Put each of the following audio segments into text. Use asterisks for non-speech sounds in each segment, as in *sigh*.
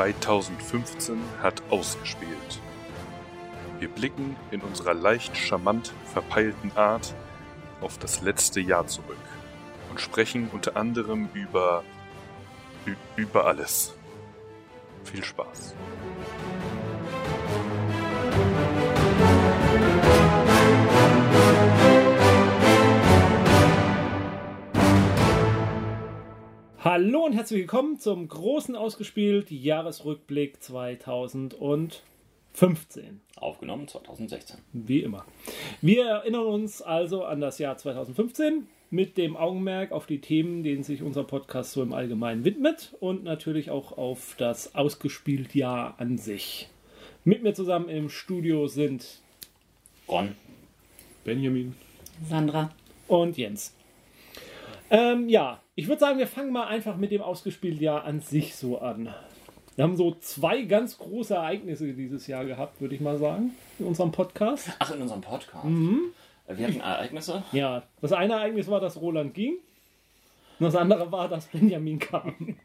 2015 hat ausgespielt. Wir blicken in unserer leicht charmant verpeilten Art auf das letzte Jahr zurück und sprechen unter anderem über über alles. Viel Spaß. Hallo und herzlich willkommen zum großen Ausgespielt Jahresrückblick 2015. Aufgenommen 2016. Wie immer. Wir erinnern uns also an das Jahr 2015 mit dem Augenmerk auf die Themen, denen sich unser Podcast so im Allgemeinen widmet und natürlich auch auf das ausgespielt Jahr an sich. Mit mir zusammen im Studio sind Ron, Benjamin, Sandra und Jens. Ähm, ja, ich würde sagen, wir fangen mal einfach mit dem ausgespielt Jahr an sich so an. Wir haben so zwei ganz große Ereignisse dieses Jahr gehabt, würde ich mal sagen, in unserem Podcast. Ach, in unserem Podcast. Mhm. Wir hatten Ereignisse. Ja, das eine Ereignis war, dass Roland ging. Und das andere war, dass Benjamin kam. *laughs*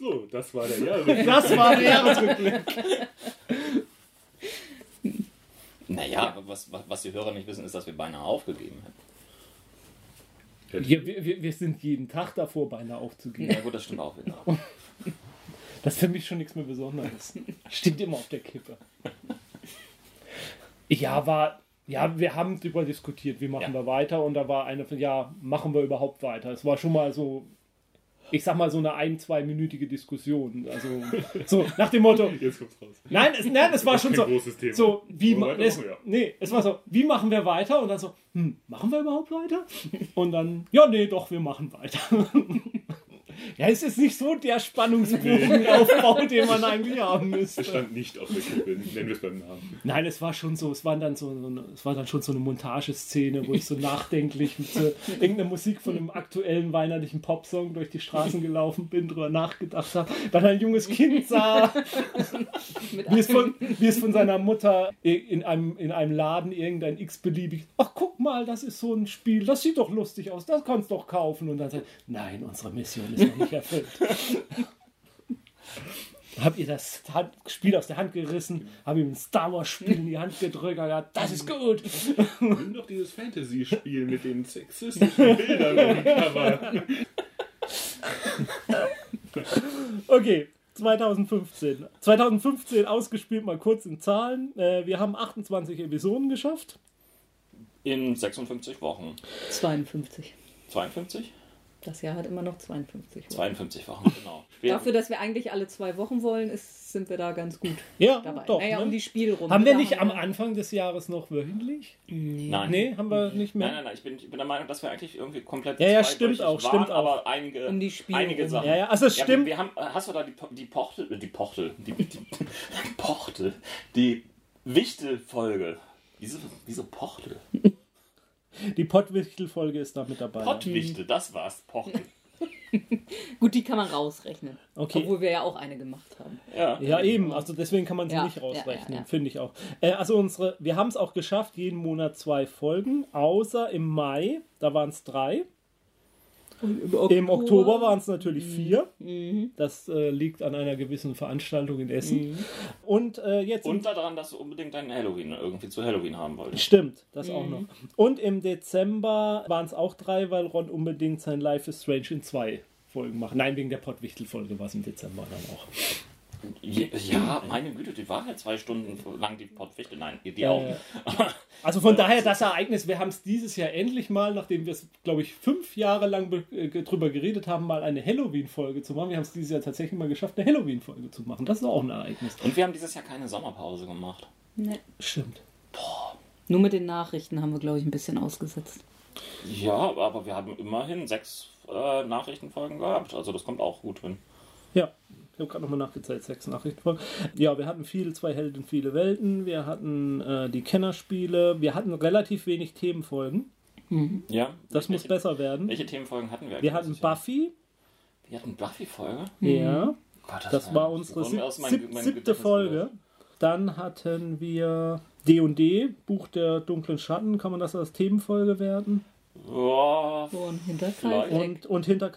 So, das war der Jahresrückblick. Das war der Jahresrückblick. Naja, was, was die Hörer nicht wissen, ist, dass wir beinahe aufgegeben hätten. Wir, wir, wir sind jeden Tag davor, beinahe aufzugeben. Ja gut, das stimmt auch wieder. *laughs* Das ist für mich schon nichts mehr Besonderes. Steht immer auf der Kippe. Ja, war. Ja, wir haben darüber diskutiert, wie machen Ja. wir weiter und da war eine von, ja, machen wir überhaupt weiter. Es war schon mal so, ich sag mal so eine ein-, zweiminütige Diskussion. Also so nach dem Motto, Jetzt kommt's raus. nein, es, nein, es war schon so, großes Thema. so wie ma- es, nee, es war so, wie machen wir weiter und dann so, hm, machen wir überhaupt weiter? Und dann, ja, nee, doch, wir machen weiter. *laughs* Ja, es ist nicht so der Spannungsbogenaufbau, den man eigentlich haben müsste. Es stand nicht auf der Kippe, nennen wir es beim Namen. Nein, es war schon so, es war dann so, es war dann schon so eine Montageszene, wo ich so nachdenklich mit so irgendeiner Musik von einem aktuellen weinerlichen Popsong durch die Straßen gelaufen bin, drüber nachgedacht habe, dann ein junges Kind sah, wie es von, wie es von seiner Mutter in einem, in einem Laden irgendein x-beliebig, ach guck mal, das ist so ein Spiel, das sieht doch lustig aus, das kannst du doch kaufen. Und dann sagt, nein, unsere Mission ist nicht erfüllt. *laughs* Hab ihr das Spiel aus der Hand gerissen, hab ihm ein Star Wars Spiel in die Hand gedrückt, hab gesagt, das ist gut. Nimm doch dieses Fantasy-Spiel mit den sexistischen Bildern. *laughs* Okay, 2015. 2015 ausgespielt, mal kurz in Zahlen. Äh, wir haben 28 Episoden geschafft. In 56 Wochen. 52. 52? Das Jahr hat immer noch 52. Wochen. 52 Wochen, genau. *laughs* Wir, Dafür, dass wir eigentlich alle zwei Wochen wollen, ist, sind wir da ganz gut Ja, dabei. doch. naja, ne? um die Spielrunde. haben wir nicht am wir- Anfang des Jahres noch wöchentlich? nein. Nee, haben wir nicht mehr. Nein, nein, nein. Ich bin, ich bin der Meinung, dass wir eigentlich irgendwie komplett. Ja, ja, stimmt auch, waren, stimmt auch. Aber einige, Um die Spiele einige rum. Sachen. Ja, ja, also es Ja, stimmt. Wir, wir haben, hast du da die, Po- die Pochtel, die Pochtel, die, die *laughs* Pochtel, die Wichtel-Folge. Wieso, wieso Pochtel? Die Pottwichtel-Folge ist da mit dabei. Pottwichtel, das war's, Pochtel. *laughs* Gut, die kann man rausrechnen. Okay. Obwohl wir ja auch eine gemacht haben. Ja, Ja, eben. Also deswegen kann man sie Ja, nicht ja, rausrechnen, ja, ja. finde ich auch. Äh, also unsere, wir haben es auch geschafft, jeden Monat zwei Folgen, außer im Mai, da waren es drei. Im Oktober waren es natürlich vier. Mhm. Das äh, liegt an einer gewissen Veranstaltung in Essen. Und äh, jetzt im Und daran, dass du unbedingt deinen Halloween irgendwie zu Halloween haben wolltest. Stimmt, das auch noch. Und im Dezember waren es auch drei, weil Ron unbedingt sein Life is Strange in zwei Folgen macht. Nein, wegen der Pottwichtel-Folge war es im Dezember dann auch. Ja, meine Güte, die war ja zwei Stunden lang die Pottwichtel. Nein, die Äh, auch. *laughs* Also von daher das Ereignis, wir haben es dieses Jahr endlich mal, nachdem wir es, glaube ich, fünf Jahre lang äh, drüber geredet haben, mal eine Halloween-Folge zu machen. Wir haben es dieses Jahr tatsächlich mal geschafft, eine Halloween-Folge zu machen. Das ist auch ein Ereignis. Und wir haben dieses Jahr keine Sommerpause gemacht. Nee. Stimmt. Nur mit den Nachrichten haben wir, glaube ich, ein bisschen ausgesetzt. Ja, aber wir haben immerhin sechs äh, Nachrichtenfolgen gehabt. Also das kommt auch gut hin. Ja, ich habe gerade nochmal nachgezählt, sechs Nachrichtenfolgen. Ja, wir hatten viel, zwei Helden, viele Welten. Wir hatten äh, die Kennerspiele. Wir hatten relativ wenig Themenfolgen. Ja. Das muss welche, besser werden. Welche Themenfolgen hatten wir? Wir hatten? Buffy. Wir hatten Buffy-Folge. Ja, Gott, das war unsere sieb sieb siebte Folge. Dann hatten wir D&D, Buch der dunklen Schatten. Kann man das als Themenfolge werden? Ja, So ein Hinterkreis. Vielleicht. Und, und hinter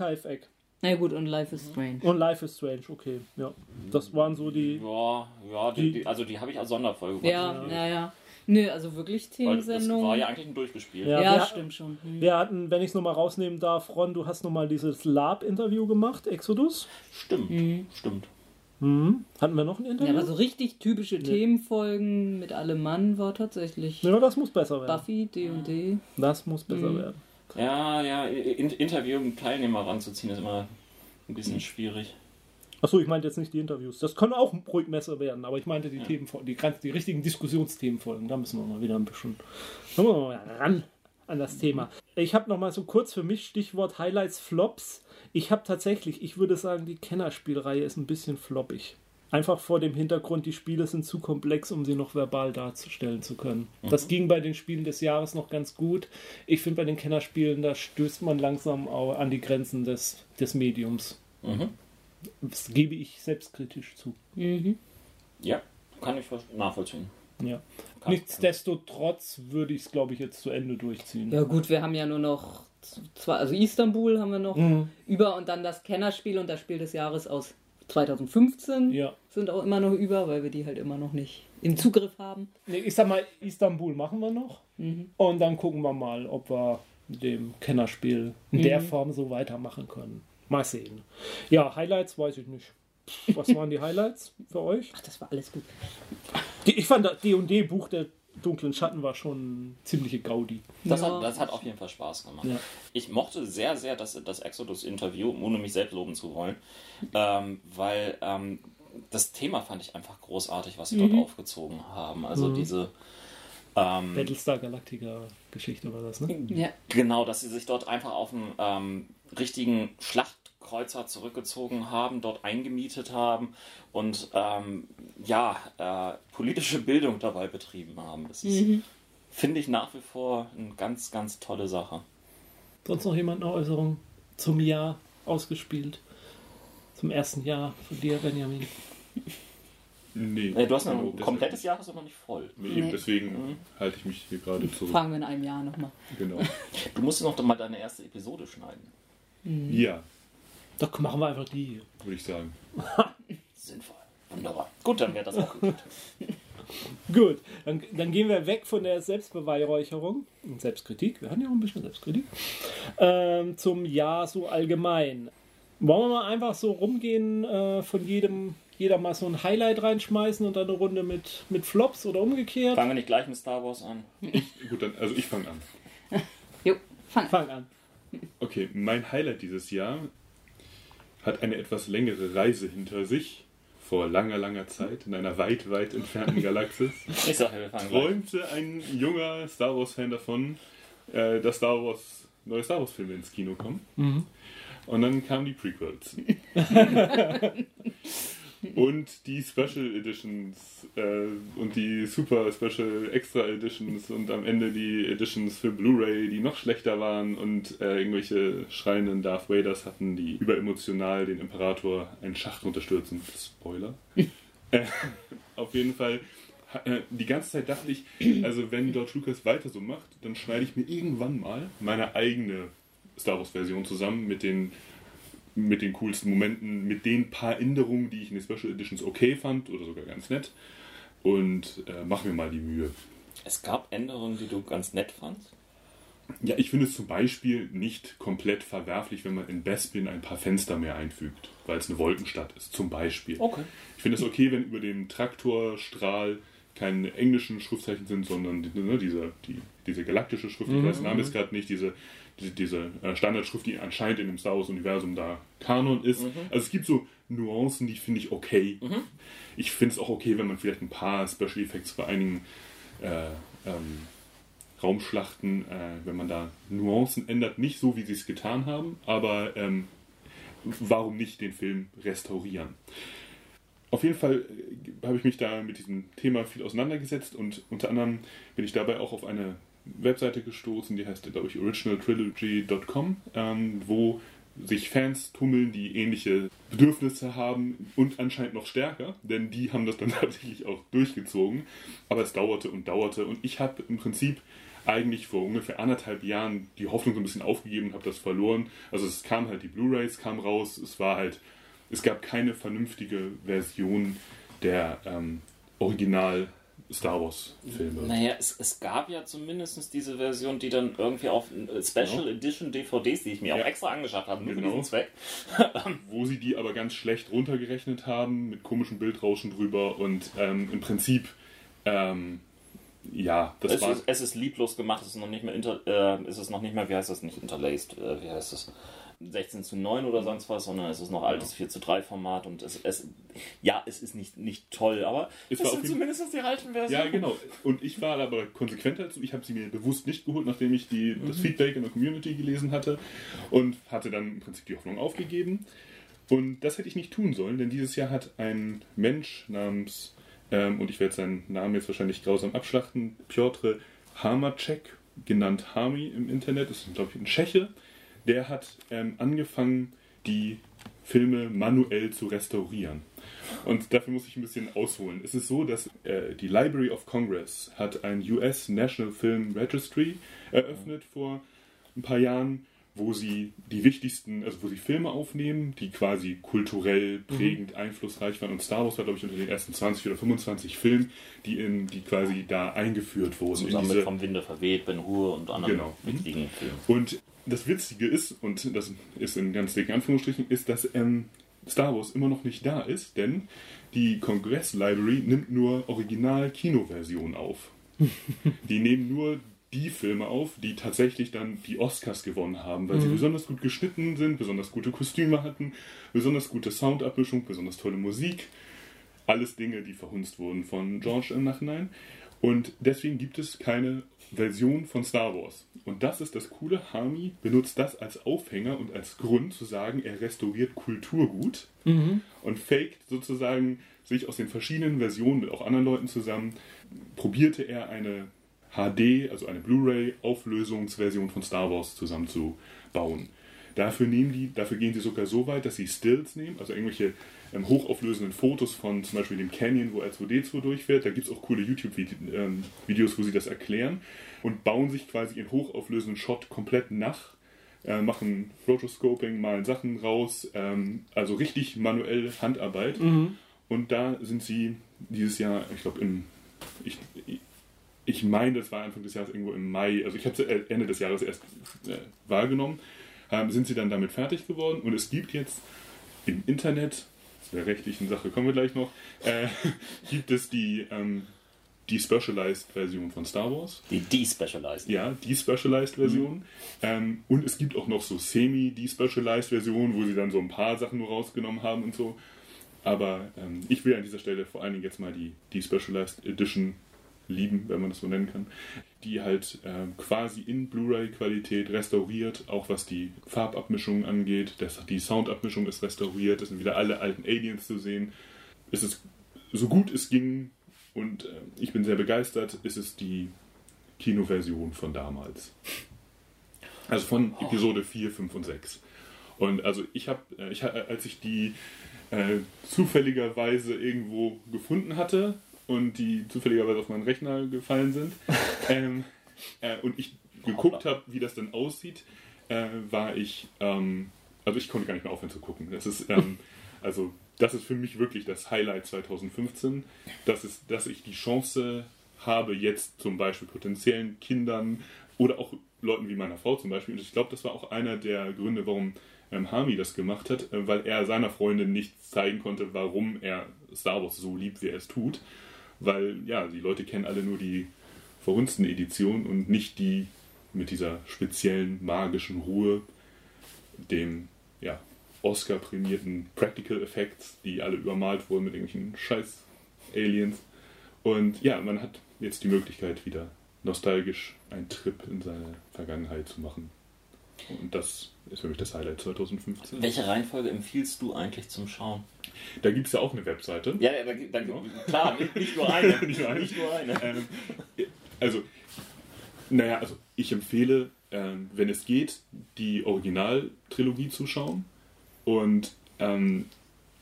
Na gut, und Life is Strange. Und Life is Strange, okay. Ja. Das waren so die. Ja, ja, die, die, also die habe ich als Sonderfolge Ja, ja, ja. Nö, also wirklich Weil das Themensendung. war ja eigentlich ein Durchgespielt. Ja. Ja, wir- stimmt schon. Hm. Wir hatten, wenn ich es nochmal rausnehmen darf, Ron, du hast nochmal dieses Lab-Interview gemacht, Exodus. Stimmt, stimmt. Mhm. Hatten wir noch ein Ja, Interview? aber so richtig typische Themenfolgen mit allem Mann war tatsächlich Ja, das muss besser werden. Buffy, D&D. Das muss besser Mhm. werden. Ja, ja, in, Interview mit Teilnehmer ranzuziehen ist immer ein bisschen Mhm. schwierig. Achso, ich meinte jetzt nicht die Interviews. Das können auch ruhig besser werden, aber ich meinte die Themen, die, die richtigen Diskussionsthemenfolgen. Da müssen wir mal wieder ein bisschen da müssen wir mal ran an das Thema. Ich habe noch mal so kurz für mich Stichwort Highlights, Flops. Ich habe tatsächlich, ich würde sagen, die Kennerspielreihe ist ein bisschen floppig. Einfach vor dem Hintergrund, die Spiele sind zu komplex, um sie noch verbal darzustellen zu können. Das ging bei den Spielen des Jahres noch ganz gut. Ich finde, bei den Kennerspielen, da stößt man langsam auch an die Grenzen des, des Mediums. Mhm. Das gebe ich selbstkritisch zu. Mhm. Ja, kann ich nachvollziehen. Ja. Kann- Nichtsdestotrotz würde ich es, glaube ich, jetzt zu Ende durchziehen. Ja gut, wir haben ja nur noch zwei, also Istanbul haben wir noch Mhm. über und dann das Kennerspiel und das Spiel des Jahres aus 2015 Ja. Sind auch immer noch über, weil wir die halt immer noch nicht im Zugriff haben. Nee, ich sag mal, Istanbul machen wir noch. Mhm. Und dann gucken wir mal, ob wir mit dem Kennerspiel in der Form so weitermachen können. Mal sehen. Ja, Highlights weiß ich nicht. Was waren die Highlights für euch? Ach, das war alles gut. Die, ich fand das D&D-Buch der dunklen Schatten war schon ziemliche Gaudi. Das, Ja. hat, das hat auf jeden Fall Spaß gemacht. Ja. Ich mochte sehr, sehr das, das Exodus-Interview, ohne mich selbst loben zu wollen, ähm, weil ähm, das Thema fand ich einfach großartig, was sie dort aufgezogen haben. Also diese, ähm, Battlestar Galactica Geschichte war das, ne? Ja. genau, dass sie sich dort einfach auf einen ähm, richtigen Schlachtkreuzer zurückgezogen haben, dort eingemietet haben und ähm, ja, äh, politische Bildung dabei betrieben haben. Das ist, finde ich, nach wie vor eine ganz, ganz tolle Sache. Sonst noch jemand eine Äußerung zum Jahr ausgespielt? Zum ersten Jahr von dir, Benjamin? Nee. Äh, du hast ein deswegen- komplettes Jahr, hast du noch nicht voll. Nee, eben Nee. deswegen halte ich mich hier gerade zurück. Fragen wir in einem Jahr nochmal. Genau. *laughs* Du musst noch mal deine erste Episode schneiden. Ja, Doch, machen wir einfach die hier. würde ich sagen. *laughs* Sinnvoll. Wunderbar. Gut, dann wäre das auch gut. *laughs* Gut, dann, dann gehen wir weg von der Selbstbeweihräucherung und Selbstkritik. Wir hatten ja auch ein bisschen Selbstkritik. Ähm, zum Jahr so allgemein. Wollen wir mal einfach so rumgehen, äh, von jedem, jeder mal so ein Highlight reinschmeißen und dann eine Runde mit, mit Flops oder umgekehrt? Fangen wir nicht gleich mit Star Wars an. Gut, dann, also ich fange an. *laughs* Jo, fang an. Fang an. Okay, mein Highlight dieses Jahr hat eine etwas längere Reise hinter sich. Vor langer, langer Zeit in einer weit, weit entfernten *laughs* Galaxis Ich sag, wir fangen gleich. träumte ein junger Star Wars-Fan davon, äh, dass Star Wars, neue Star Wars-Filme ins Kino kommen. Und dann kamen die Prequels. *laughs* und die Special Editions äh, und die Super Special Extra Editions und am Ende die Editions für Blu-ray, die noch schlechter waren und äh, irgendwelche schreienden Darth Vaders hatten, die überemotional den Imperator einen Schacht runterstürzen. Spoiler. *laughs* äh, auf jeden Fall äh, die ganze Zeit dachte ich, also wenn George Lucas weiter so macht, dann schneide ich mir irgendwann mal meine eigene Star Wars Version zusammen mit den mit den coolsten Momenten, mit den paar Änderungen, die ich in den Special Editions okay fand oder sogar ganz nett. Und äh, mach mir mal die Mühe. Es gab Änderungen, die du ganz nett fandst. Ja, ich finde es zum Beispiel nicht komplett verwerflich, wenn man in Bespin ein paar Fenster mehr einfügt, weil es eine Wolkenstadt ist, zum Beispiel. Okay. Ich finde es okay, wenn über dem Traktorstrahl keine englischen Schriftzeichen sind, sondern ne, diese, die, diese galaktische Schrift, ich weiß den Namen jetzt gerade nicht, diese, diese, äh, Standardschrift, die anscheinend in dem Star Wars-Universum da Kanon ist. Also es gibt so Nuancen, die finde ich okay. Ich finde es auch okay, wenn man vielleicht ein paar Special Effects bei einigen äh, ähm, Raumschlachten, äh, wenn man da Nuancen ändert, nicht so, wie sie es getan haben, aber ähm, warum nicht den Film restaurieren? Auf jeden Fall äh, habe ich mich da mit diesem Thema viel auseinandergesetzt und unter anderem bin ich dabei auch auf eine Webseite gestoßen, die heißt, glaube ich, originaltrilogy.com, ähm, wo sich Fans tummeln, die ähnliche Bedürfnisse haben und anscheinend noch stärker, denn die haben das dann *laughs* tatsächlich auch durchgezogen. Aber es dauerte und dauerte und ich habe im Prinzip eigentlich vor ungefähr anderthalb Jahren die Hoffnung so ein bisschen aufgegeben und habe das verloren. Also es kam halt, die Blu-rays kam raus, es war halt, es gab keine vernünftige Version der ähm, Original Star Wars Filme. Naja, es, es gab ja zumindest diese Version, die dann irgendwie auf äh, Special Genau. Edition DVDs, die ich mir Ja. auch extra angeschafft habe, nur Genau. für diesen Zweck. *laughs* wo sie die aber ganz schlecht runtergerechnet haben, mit komischem Bildrauschen drüber und ähm, im Prinzip, ähm, ja, das Es war. ist, es ist lieblos gemacht, es ist noch nicht mehr inter, äh, es ist noch nicht mehr, wie heißt das, nicht interlaced, äh, wie heißt das? 16 zu 9 oder sonst was, sondern es ist noch altes 4 zu 3 Format und es, es ja, es ist nicht, nicht toll, aber Es es sind zumindest die alten Versionen. Ja, genau. Und ich war aber konsequent dazu. Ich habe sie mir bewusst nicht geholt, nachdem ich die, das Feedback in der Community gelesen hatte und hatte dann im Prinzip die Hoffnung aufgegeben. Und das hätte ich nicht tun sollen, denn dieses Jahr hat ein Mensch namens, ähm, und ich werde seinen Namen jetzt wahrscheinlich grausam abschlachten, Piotr Hamacek, genannt Hami im Internet, das ist, glaube ich, ein Tscheche, der hat ähm, angefangen, die Filme manuell zu restaurieren. Und dafür muss ich ein bisschen ausholen. Es ist so, dass äh, die Library of Congress hat ein US National Film Registry eröffnet vor ein paar Jahren, wo sie die wichtigsten, also wo sie Filme aufnehmen, die quasi kulturell prägend einflussreich waren. Und Star Wars war, glaube ich, unter den ersten 20 oder 25 Filmen, die, in, die quasi da eingeführt wurden. Zusammen diese, mit Vom Winde verweht, Ben Hur und anderen Genau. wichtigen Filmen. und das Witzige ist, und das ist in ganz dicken Anführungsstrichen, ist, dass ähm, Star Wars immer noch nicht da ist, denn die Congress Library nimmt nur Original-Kinoversionen auf. *laughs* die nehmen nur die Filme auf, die tatsächlich dann die Oscars gewonnen haben, weil sie besonders gut geschnitten sind, besonders gute Kostüme hatten, besonders gute Soundabmischung, besonders tolle Musik. Alles Dinge, die verhunzt wurden von George im Nachhinein. Und deswegen gibt es keine Version von Star Wars. Und das ist das Coole. Hami benutzt das als Aufhänger und als Grund zu sagen, er restauriert Kulturgut und faked sozusagen sich aus den verschiedenen Versionen mit auch anderen Leuten zusammen, probierte er eine HD, also eine Blu-ray-Auflösungsversion von Star Wars zusammenzubauen. Dafür, nehmen die, dafür gehen sie sogar so weit, dass sie Stills nehmen, also irgendwelche ähm, hochauflösenden Fotos von zum Beispiel dem Canyon, wo R2D2 durchfährt. Da gibt es auch coole YouTube-Videos, wo sie das erklären und bauen sich quasi in hochauflösenden Shot komplett nach, äh, machen Rotoscoping, malen Sachen raus, ähm, also richtig manuell Handarbeit. Und da sind sie dieses Jahr, ich glaube, im. Ich, ich meine, das war Anfang des Jahres irgendwo im Mai, also ich habe es Ende des Jahres erst äh, wahrgenommen, ähm, sind sie dann damit fertig geworden und es gibt jetzt im Internet, zu der rechtlichen Sache kommen wir gleich noch, äh, *laughs* gibt es die, ähm, die Specialized-Version von Star Wars. Die Despecialized. Ja, die Specialized-Version. Ähm, und es gibt auch noch so Semi-Despecialized-Versionen, wo sie dann so ein paar Sachen nur rausgenommen haben und so. Aber ähm, ich will an dieser Stelle vor allen Dingen jetzt mal die, die Specialized Edition lieben, wenn man das so nennen kann, die halt ähm, quasi in Blu-ray-Qualität restauriert, auch was die Farbabmischung angeht. Das, die Soundabmischung ist restauriert, es sind wieder alle alten Aliens zu sehen. Es ist so gut es ging und äh, ich bin sehr begeistert, ist es die Kinoversion von damals. Also von Episode 4, 5 und 6. Und also ich habe, äh, ich, ha- als ich die äh, zufälligerweise irgendwo gefunden hatte und die zufälligerweise auf meinen Rechner gefallen sind *laughs* ähm, äh, und ich geguckt habe, wie das dann aussieht, äh, war ich, ähm, also ich konnte gar nicht mehr aufhören zu gucken. Das ist, ähm, *laughs* also das ist für mich wirklich das Highlight 2015, das ist, dass ich die Chance habe, jetzt zum Beispiel potenziellen Kindern oder auch Leuten wie meiner Frau zum Beispiel, und ich glaube, das war auch einer der Gründe, warum ähm, Hami das gemacht hat, äh, weil er seiner Freundin nicht zeigen konnte, warum er Star Wars so liebt, wie er es tut. Weil, ja, die Leute kennen alle nur die verhunzten Edition und nicht die mit dieser speziellen magischen Ruhe, dem, ja, Oscar-prämierten Practical Effects, die alle übermalt wurden mit irgendwelchen scheiß Aliens. Und ja, man hat jetzt die Möglichkeit, wieder nostalgisch einen Trip in seine Vergangenheit zu machen. Und das ist für mich das Highlight 2015. Welche Reihenfolge empfiehlst du eigentlich zum Schauen? Da gibt es ja auch eine Webseite. Ja, ja da, da, klar, *laughs* nicht, nicht nur eine. Nicht nur eine. Nicht nur eine. Ähm, also, naja, also ich empfehle, ähm, wenn es geht, die Originaltrilogie zu schauen. Und ähm,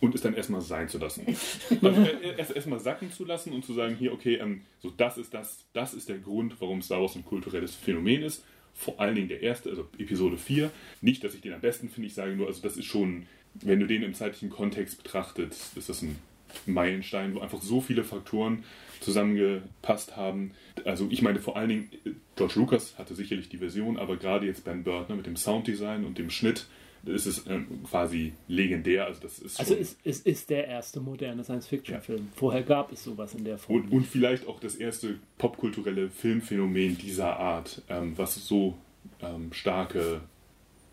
und es dann erstmal sein zu lassen. *laughs* Also erst erstmal sacken zu lassen und zu sagen, hier, okay, ähm, so das ist das, das ist der Grund, warum Star Wars ein kulturelles Phänomen ist. Vor allen Dingen der erste, also Episode 4. Nicht, dass ich den am besten finde, ich sage nur, also das ist schon, wenn du den im zeitlichen Kontext betrachtest, ist das ein Meilenstein, wo einfach so viele Faktoren zusammengepasst haben. Also ich meine vor allen Dingen, George Lucas hatte sicherlich die Version, aber gerade jetzt Ben Burtner mit dem Sounddesign und dem Schnitt, ist es ähm, quasi legendär. Also, das ist also es, es ist der erste moderne Science-Fiction-Film. Ja. Vorher gab es sowas in der Form. Und, und, vielleicht auch das erste popkulturelle Filmphänomen dieser Art, ähm, was so ähm, starke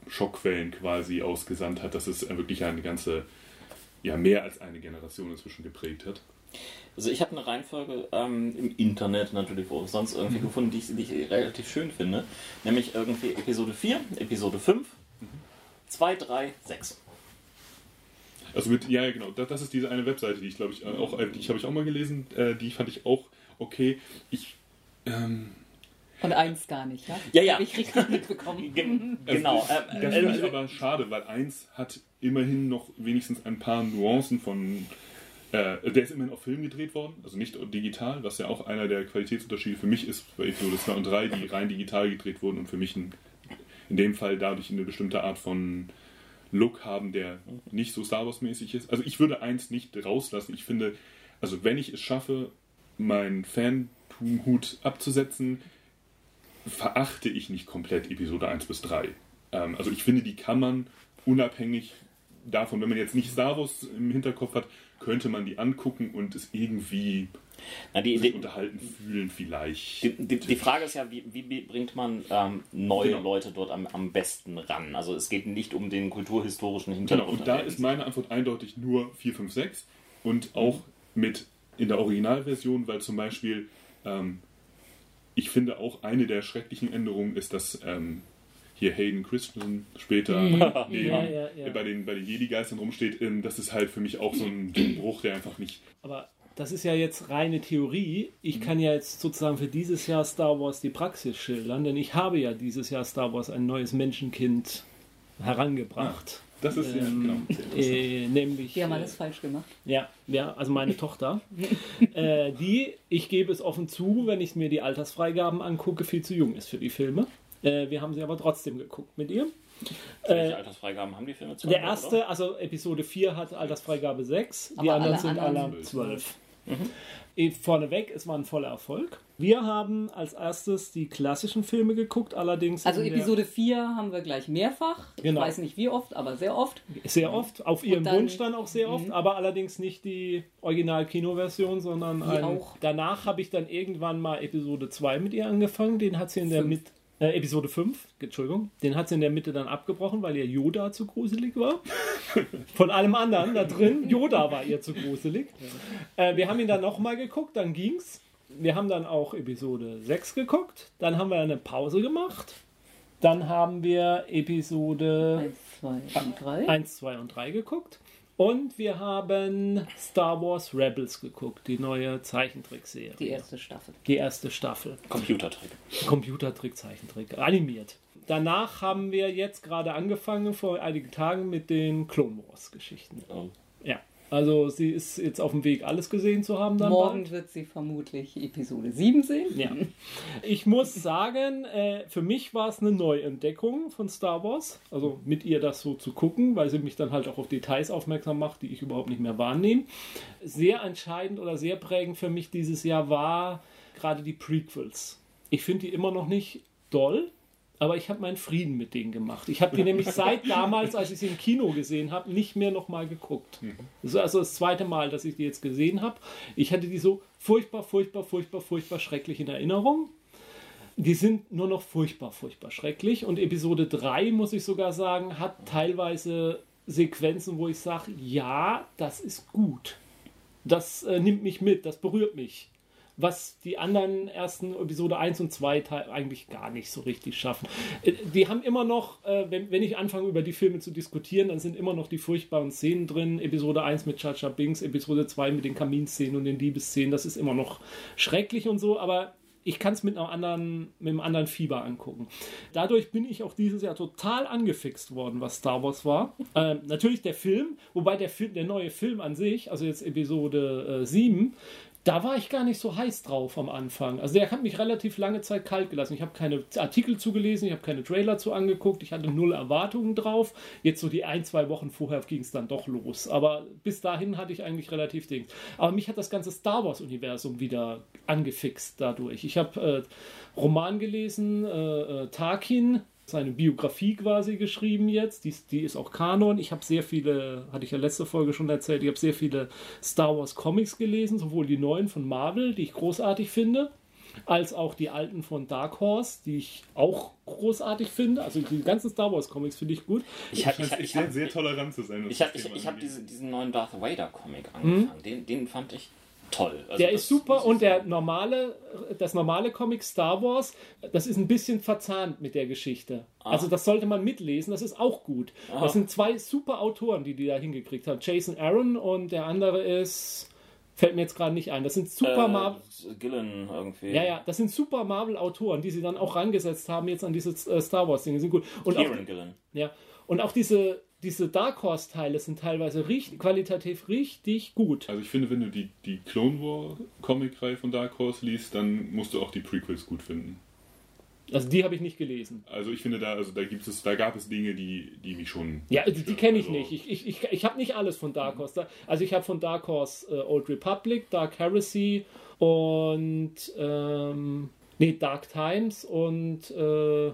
Schockwellen quasi ausgesandt hat, dass es wirklich eine ganze, ja, mehr als eine Generation inzwischen geprägt hat. Also ich habe eine Reihenfolge ähm, im Internet natürlich, wo sonst irgendwie mhm. gefunden, die ich, die ich relativ schön finde. Nämlich irgendwie Episode 4, Episode 5, 2, 3, 6. Also mit, ja, genau, das, das ist diese eine Webseite, die ich glaube ich äh, auch, äh, die habe ich auch mal gelesen, äh, die fand ich auch okay. Ich, ähm, und eins gar nicht, ja? Ja, ja. Habe ich richtig *laughs* mitbekommen. genau. Ähm, das finde ich aber schade, weil eins hat immerhin noch wenigstens ein paar Nuancen von. Äh, der ist immerhin auf Film gedreht worden, also nicht digital, was ja auch einer der Qualitätsunterschiede für mich ist bei Episode 2 und 3, die rein digital gedreht wurden und für mich ein in dem Fall dadurch eine bestimmte Art von Look haben, der nicht so Star Wars-mäßig ist. Also ich würde eins nicht rauslassen. Ich finde, also wenn ich es schaffe, meinen Fantum-Hut abzusetzen, verachte ich nicht komplett Episode 1 bis 3. Ähm, also ich finde, die kann man unabhängig davon, wenn man jetzt nicht Star Wars im Hinterkopf hat, könnte man die angucken und es irgendwie na, die, sich die, unterhalten fühlen vielleicht. Die, die, die, Frage ist ja, wie, wie bringt man ähm, neue genau. Leute dort am, am besten ran? Also es geht nicht um den kulturhistorischen Hintergrund. Genau, und da ist meine Antwort eindeutig nur 4, 5, 6 und auch mit in der Originalversion, weil zum Beispiel ähm, ich finde auch eine der schrecklichen Änderungen ist, dass ähm, hier Hayden Christensen später mhm. *laughs* neben, ja, ja, ja. bei den, bei den Jedi-Geistern rumsteht, ähm, das ist halt für mich auch so ein *clears throat* Bruch, der einfach nicht. Aber das ist ja jetzt reine Theorie. Ich mhm. kann ja jetzt sozusagen für dieses Jahr Star Wars die Praxis schildern, denn ich habe ja dieses Jahr Star Wars ein neues Menschenkind herangebracht. Das ist ähm, ja, genau. Äh, nämlich. Die haben alles äh, falsch gemacht. Ja, ja also meine Tochter. *laughs* äh, die, ich gebe es offen zu, wenn ich mir die Altersfreigaben angucke, viel zu jung ist für die Filme. Äh, wir haben sie aber trotzdem geguckt mit ihr. Welche äh, Altersfreigaben haben die Filme? 12, der erste, oder? also Episode 4 hat Altersfreigabe 6, die anderen alle sind alle 12. Mhm. Vorneweg, es war ein voller Erfolg. Wir haben als erstes die klassischen Filme geguckt, allerdings. Also Episode 4 haben wir gleich mehrfach. Genau. Ich weiß nicht wie oft, aber sehr oft. Sehr oft, auf ihren dann, Wunsch dann auch sehr oft, mhm. aber allerdings nicht die Original-Kinoversion, sondern ein, auch. danach habe ich dann irgendwann mal Episode 2 mit ihr angefangen. Den hat sie in der Mitte äh, Episode 5, Entschuldigung. Den hat sie in der Mitte dann abgebrochen, weil ihr Yoda zu gruselig war. *laughs* Von allem anderen da drin. Yoda war ihr zu gruselig. Äh, wir haben ihn dann nochmal geguckt, dann ging's. Wir haben dann auch Episode 6 geguckt. Dann haben wir eine Pause gemacht. Dann haben wir Episode 1, 2 und 3, 1, 2 und 3 geguckt. Und wir haben Star Wars Rebels geguckt, die neue Zeichentrickserie. Die erste Staffel. Die erste Staffel. Computertrick. Computertrick, Zeichentrick, animiert. Danach haben wir jetzt gerade angefangen, vor einigen Tagen, mit den Clone Wars Geschichten. Oh. Also sie ist jetzt auf dem Weg, alles gesehen zu haben. Dann Morgen bald. wird sie vermutlich Episode 7 sehen. Ja. Ich muss sagen, äh, für mich war es eine Neuentdeckung von Star Wars. Also mit ihr das so zu gucken, weil sie mich dann halt auch auf Details aufmerksam macht, die ich überhaupt nicht mehr wahrnehme. Sehr entscheidend oder sehr prägend für mich dieses Jahr war gerade die Prequels. Ich finde die immer noch nicht doll aber ich habe meinen Frieden mit denen gemacht. Ich habe die nämlich seit *laughs* damals, als ich sie im Kino gesehen habe, nicht mehr nochmal geguckt. Mhm. Das ist also das zweite Mal, dass ich die jetzt gesehen habe. Ich hatte die so furchtbar, furchtbar, furchtbar, furchtbar schrecklich in Erinnerung. Die sind nur noch furchtbar, furchtbar schrecklich. Und Episode 3, muss ich sogar sagen, hat teilweise Sequenzen, wo ich sage, ja, das ist gut. Das äh, nimmt mich mit, das berührt mich was die anderen ersten Episode 1 und 2 eigentlich gar nicht so richtig schaffen. Äh, die haben immer noch, äh, wenn, wenn ich anfange über die Filme zu diskutieren, dann sind immer noch die furchtbaren Szenen drin. Episode 1 mit Chacha Binks, Episode 2 mit den Kaminszenen und den Liebesszenen, das ist immer noch schrecklich und so, aber ich kann es mit, einer anderen, mit einem anderen Fieber angucken. Dadurch bin ich auch dieses Jahr total angefixt worden, was Star Wars war. *laughs* Ähm, natürlich der Film, wobei der, Film, der neue Film an sich, also jetzt Episode äh, 7, da war ich gar nicht so heiß drauf am Anfang. Also der hat mich relativ lange Zeit kalt gelassen. Ich habe keine Artikel zugelesen, ich habe keine Trailer zu angeguckt, ich hatte null Erwartungen drauf. Jetzt so die ein, zwei Wochen vorher ging es dann doch los. Aber bis dahin hatte ich eigentlich relativ Dings. Aber mich hat das ganze Star Wars-Universum wieder angefixt dadurch. Ich habe äh, Roman gelesen, äh, äh, Tarkin, seine Biografie quasi geschrieben jetzt. Die, die ist auch Kanon. Ich habe sehr viele, hatte ich ja letzte Folge schon erzählt, ich habe sehr viele Star Wars Comics gelesen, sowohl die neuen von Marvel, die ich großartig finde, als auch die alten von Dark Horse, die ich auch großartig finde. Also die ganzen Star Wars Comics finde ich gut. Ich, Ich, hab- ich, ich, ich ich, sehr, hab- sehr tolerant zu sein. ich, habe diese, diesen neuen Darth Vader Comic angefangen. Den, den fand ich toll. Also. Der ist super und der normale, das normale Comic Star Wars, das ist ein bisschen verzahnt mit der Geschichte. Also das sollte man mitlesen, das ist auch gut. Das sind zwei super Autoren, die die da hingekriegt haben. Jason Aaron und der andere ist, fällt mir jetzt gerade nicht ein. Das sind super Marvel. äh, Gillen irgendwie. Ja, ja, das sind super Marvel-Autoren, die sie dann auch rangesetzt haben jetzt an diese äh, Star Wars-Dinge. Sind gut. Und auch, Kieran Gillen. ja, und auch diese, diese Dark Horse-Teile sind teilweise richtig, qualitativ richtig gut. Also ich finde, wenn du die, die Clone War Comic-Reihe von Dark Horse liest, dann musst du auch die Prequels gut finden. Also die habe ich nicht gelesen. Also ich finde da, also da gibt es, da gab es Dinge, die, die mich schon. Ja, die, die kenne ich also- nicht. Ich, ich, ich, ich habe nicht alles von Dark Horse. Also ich habe von Dark Horse äh, Old Republic, Dark Heresy und ähm, nee, Dark Times und äh,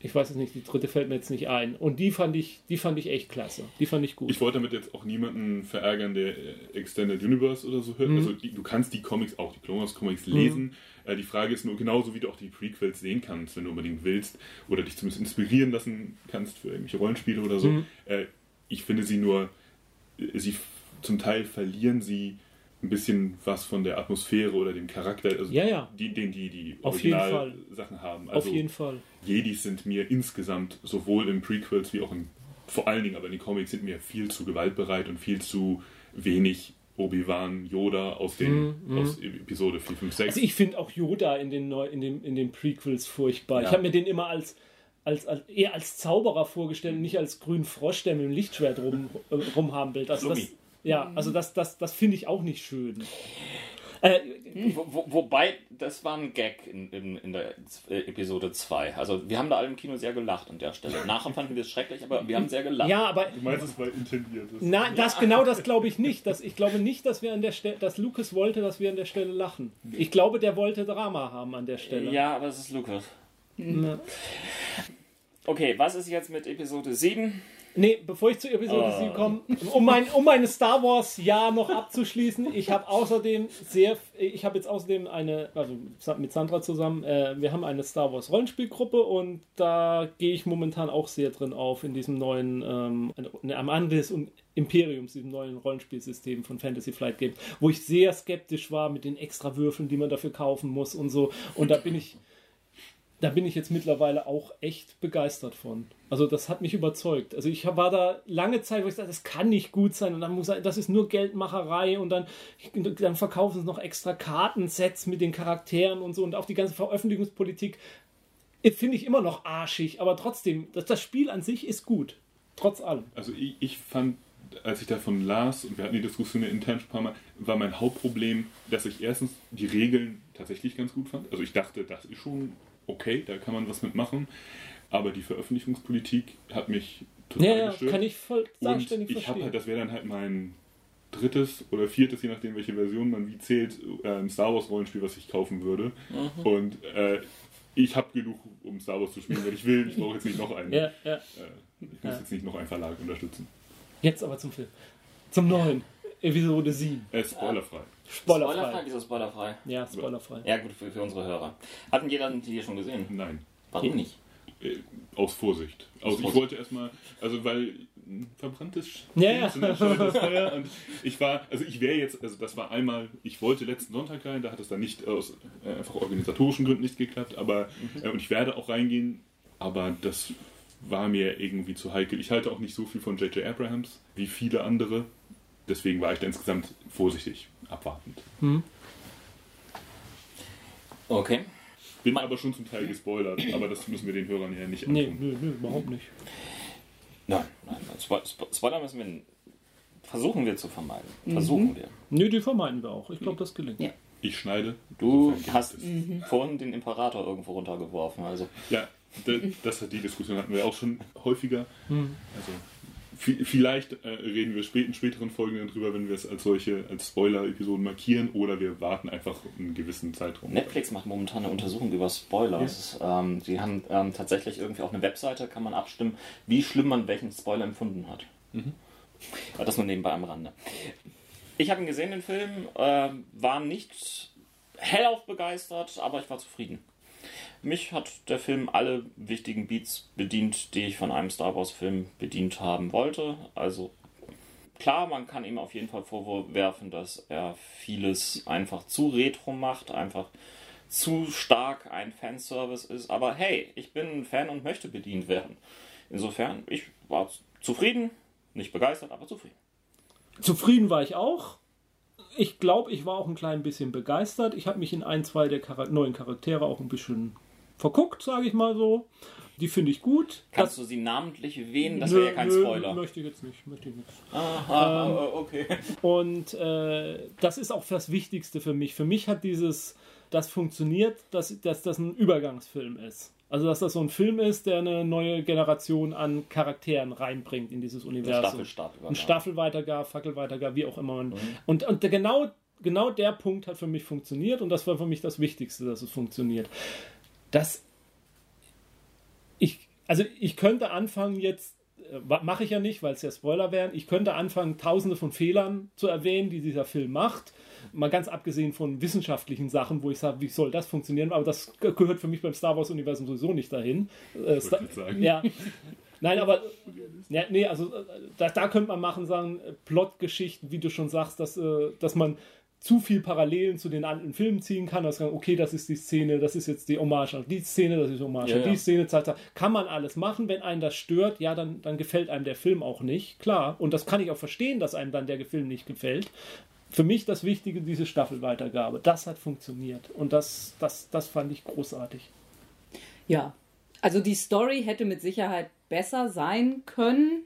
ich weiß es nicht, die dritte fällt mir jetzt nicht ein. Und die fand ich, die fand ich echt klasse. Die fand ich gut. Ich wollte damit jetzt auch niemanden verärgern, der äh, Extended Universe oder so Mhm. hört. Also die, du kannst die Comics, auch die Clone Wars Comics lesen. Äh, die Frage ist nur genauso, wie du auch die Prequels sehen kannst, wenn du unbedingt willst. Oder dich zumindest inspirieren lassen kannst für irgendwelche Rollenspiele oder so. Mhm. Äh, ich finde sie nur, äh, sie zum Teil verlieren sie ein bisschen was von der Atmosphäre oder dem Charakter, also Ja, ja. die, den die die Original-Sachen haben. Also Auf jeden Fall. Jedis sind mir insgesamt sowohl in Prequels wie auch in, vor allen Dingen aber in den Comics sind mir viel zu gewaltbereit und viel zu wenig Obi-Wan, Yoda aus, den, aus Episode 4, 5, 6. Also ich finde auch Yoda in den, Neu in den, in den Prequels furchtbar. Ich Ja. habe mir den immer als, als, als eher als Zauberer vorgestellt und nicht als grünen Frosch, der mit dem Lichtschwert rum, äh, rumhampelt. Also das, Flummi. Ja, also das, das, das finde ich auch nicht schön. Äh, Wo, wo, wobei, das war ein Gag in, in, in der äh, Episode 2. Also wir haben da alle im Kino sehr gelacht an der Stelle. Nachher fanden wir es schrecklich, aber wir haben sehr gelacht. ja, aber du meinst, es war intendiert. Das Nein, das genau das glaube ich nicht. Das, ich glaube nicht, dass wir an der Stelle, dass Lucas wollte, dass wir an der Stelle lachen. Ich glaube, der wollte Drama haben an der Stelle. Ja, aber es ist Lucas. Ne. Okay, was ist jetzt mit Episode 7? Nee, bevor ich zu Episode Ah. 7 komme, um mein, um meine Star Wars Jahr noch abzuschließen, ich habe außerdem sehr, ich habe jetzt außerdem eine, also mit Sandra zusammen, äh, wir haben eine Star Wars Rollenspielgruppe und da gehe ich momentan auch sehr drin auf in diesem neuen, ähm, am Ende des Imperiums, diesem neuen Rollenspielsystem von Fantasy Flight Games, wo ich sehr skeptisch war mit den extra Würfeln, die man dafür kaufen muss und so. Und da bin ich, da bin ich jetzt mittlerweile auch echt begeistert von. Also das hat mich überzeugt. Also ich war da lange Zeit, wo ich dachte, das kann nicht gut sein und dann muss er- das ist nur Geldmacherei und dann, dann verkaufen sie noch extra Kartensets mit den Charakteren und so und auch die ganze Veröffentlichungspolitik äh, finde ich immer noch arschig, aber trotzdem, das, das Spiel an sich ist gut. Trotz allem. Also ich, ich fand, als ich davon las, und wir hatten die Diskussion ja intern schon ein paar Mal, war mein Hauptproblem, dass ich erstens die Regeln tatsächlich ganz gut fand. Also ich dachte, das ist schon okay, da kann man was mitmachen. Aber die Veröffentlichungspolitik hat mich total Ja, ja, gestört. kann ich voll und ich habe halt, das wäre dann halt mein drittes oder viertes, je nachdem welche Version man wie zählt, äh, ein Star Wars Rollenspiel, was ich kaufen würde. Mhm. Und äh, ich habe genug, um Star Wars zu spielen, wenn ich will. Ich brauche jetzt nicht noch einen. ja, ja. Äh, ich muss Ja. jetzt nicht noch einen Verlag unterstützen. Jetzt aber zum Film. Zum neuen. Episode 7. Äh, spoilerfrei. Spoilerfrei. Wieso spoilerfrei? Ja, spoilerfrei. Ja, gut, für, für unsere Hörer. Hatten jeder die schon gesehen? Nein. Warum nicht? Äh, aus Vorsicht. Also ich Vorsicht. wollte erstmal, also weil verbranntes Ja, ja. Feuer. und ich war, also ich wäre jetzt, also das war einmal, ich wollte letzten Sonntag rein, da hat es dann nicht aus äh, einfach organisatorischen Gründen nicht geklappt, aber Mhm. äh, und ich werde auch reingehen, aber das war mir irgendwie zu heikel. Ich halte auch nicht so viel von J.J. Abrahams wie viele andere, deswegen war ich da insgesamt vorsichtig, abwartend. Okay. Bin aber schon zum Teil gespoilert, aber das müssen wir den Hörern ja nicht Nee, antun. nö, nö, überhaupt nicht. Nein, nein, nein. Spo- Spo- Spoiler müssen wir versuchen wir zu vermeiden. Versuchen wir. Nö, die vermeiden wir auch. Ich glaube, das gelingt. Ja. Ich schneide. Du hast es. vorhin den Imperator irgendwo runtergeworfen. Also Ja, das hat die Diskussion hatten wir auch schon häufiger. Hm. Also vielleicht äh, reden wir spät, in späteren Folgen dann drüber, wenn wir es als solche, als Spoiler-Episoden markieren, oder wir warten einfach einen gewissen Zeitraum. Netflix macht momentan eine Untersuchung über Spoiler. Ja. Ist, ähm, sie haben ähm, tatsächlich irgendwie auch eine Webseite, kann man abstimmen, wie schlimm man welchen Spoiler empfunden hat. Aber Das nur nebenbei am Rande. Ich habe ihn gesehen, den Film, äh, war nicht hellauf begeistert, aber ich war zufrieden. Mich hat der Film alle wichtigen Beats bedient, die ich von einem Star Wars-Film bedient haben wollte. Also klar, man kann ihm auf jeden Fall vorwerfen, dass er vieles einfach zu retro macht, einfach zu stark ein Fanservice ist. Aber hey, ich bin ein Fan und möchte bedient werden. Insofern, ich war zufrieden, nicht begeistert, aber zufrieden. Zufrieden war ich auch. Ich glaube, ich war auch ein klein bisschen begeistert. Ich habe mich in ein, zwei der Chara neuen Charaktere auch ein bisschen verguckt, sage ich mal so. Die finde ich gut. Kannst du sie namentlich erwähnen? Das Nö, wäre ja kein nö, Spoiler. Möchte ich jetzt nicht. Möchte ich nicht. Aha, okay. Und äh, das ist auch das Wichtigste für mich. Für mich hat dieses, das funktioniert, dass, dass das ein Übergangsfilm ist. Also, dass das so ein Film ist, der eine neue Generation an Charakteren reinbringt in dieses Universum. Staffelstab Ein Staffelweitergabe, Fackelweitergabe, wie auch immer. Man. Und, und genau, genau der Punkt hat für mich funktioniert und das war für mich das Wichtigste, dass es funktioniert. Das ich, also ich könnte anfangen jetzt, äh, mache ich ja nicht, weil es ja Spoiler wären, ich könnte anfangen, tausende von Fehlern zu erwähnen, die dieser Film macht. Mal ganz abgesehen von wissenschaftlichen Sachen, wo ich sage, wie soll das funktionieren, aber das ge- gehört für mich beim Star Wars-Universum sowieso nicht dahin. Äh, Star- sagen. ja. *laughs* Nein, aber ja, nee, also äh, da, da könnte man machen, sagen, Plotgeschichten, wie du schon sagst, dass, äh, dass man zu viel Parallelen zu den anderen Filmen ziehen kann, dass man, okay, das ist die Szene, das ist jetzt die Hommage an die Szene, das ist die Hommage Ja, an die ja. Szene, zack, zack. kann man alles machen, wenn einen das stört, ja, dann, dann gefällt einem der Film auch nicht, klar, und das kann ich auch verstehen, dass einem dann der Film nicht gefällt. Für mich das Wichtige, diese Staffelweitergabe, das hat funktioniert und das, das, das fand ich großartig. Ja, also die Story hätte mit Sicherheit besser sein können,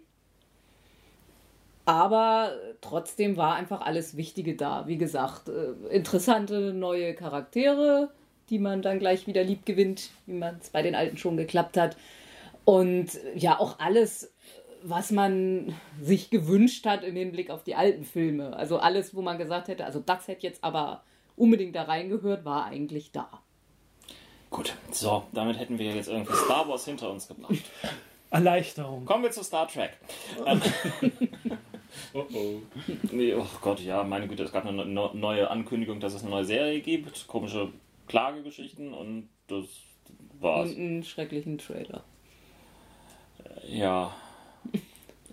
aber trotzdem war einfach alles Wichtige da. Wie gesagt, äh, interessante neue Charaktere, die man dann gleich wieder lieb gewinnt, wie man es bei den alten schon geklappt hat. Und äh, ja, auch alles, was man sich gewünscht hat im Hinblick auf die alten Filme. Also alles, wo man gesagt hätte, also das hätte jetzt aber unbedingt da reingehört, war eigentlich da. Gut, so, damit hätten wir jetzt irgendwie Star Wars hinter uns gebracht. Erleichterung. Kommen wir zu Star Trek. *laughs* Oh oh. Nee, oh Gott, ja, meine Güte, es gab eine ne- neue Ankündigung, dass es eine neue Serie gibt, komische Klagegeschichten und das war's. Und einen schrecklichen Trailer. Ja.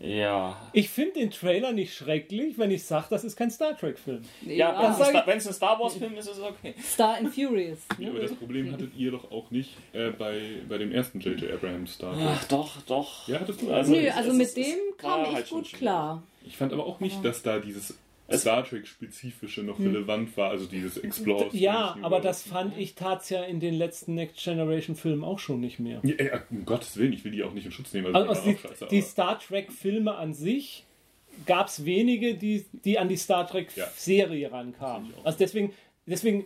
Ja. Ich finde den Trailer nicht schrecklich, wenn ich sage, das ist kein Star Trek-Film. Ja, das wenn es ein Star Wars-Film ist, ist es okay. Star and Furious. Ja, Ne? aber das Problem hattet ihr doch auch nicht äh, bei, bei dem ersten J.J. Abrams Star Trek. Ach, doch, doch. Ja, hattest du? Also- Nö, also es- mit es dem kam ich halt gut schwierig. klar. Ich fand aber auch nicht, dass da dieses Star Trek-spezifische noch relevant war, also dieses Explore. Ja, aber das fand ich tat's ja in den letzten Next Generation Filmen auch schon nicht mehr. Ja, ja, um Gottes Willen, ich will die auch nicht in Schutz nehmen. Also, die also die, scheiße, die Star Trek-Filme an sich gab es wenige, die, die an die Star Trek-Serie rankamen. Ich auch. Also deswegen, deswegen,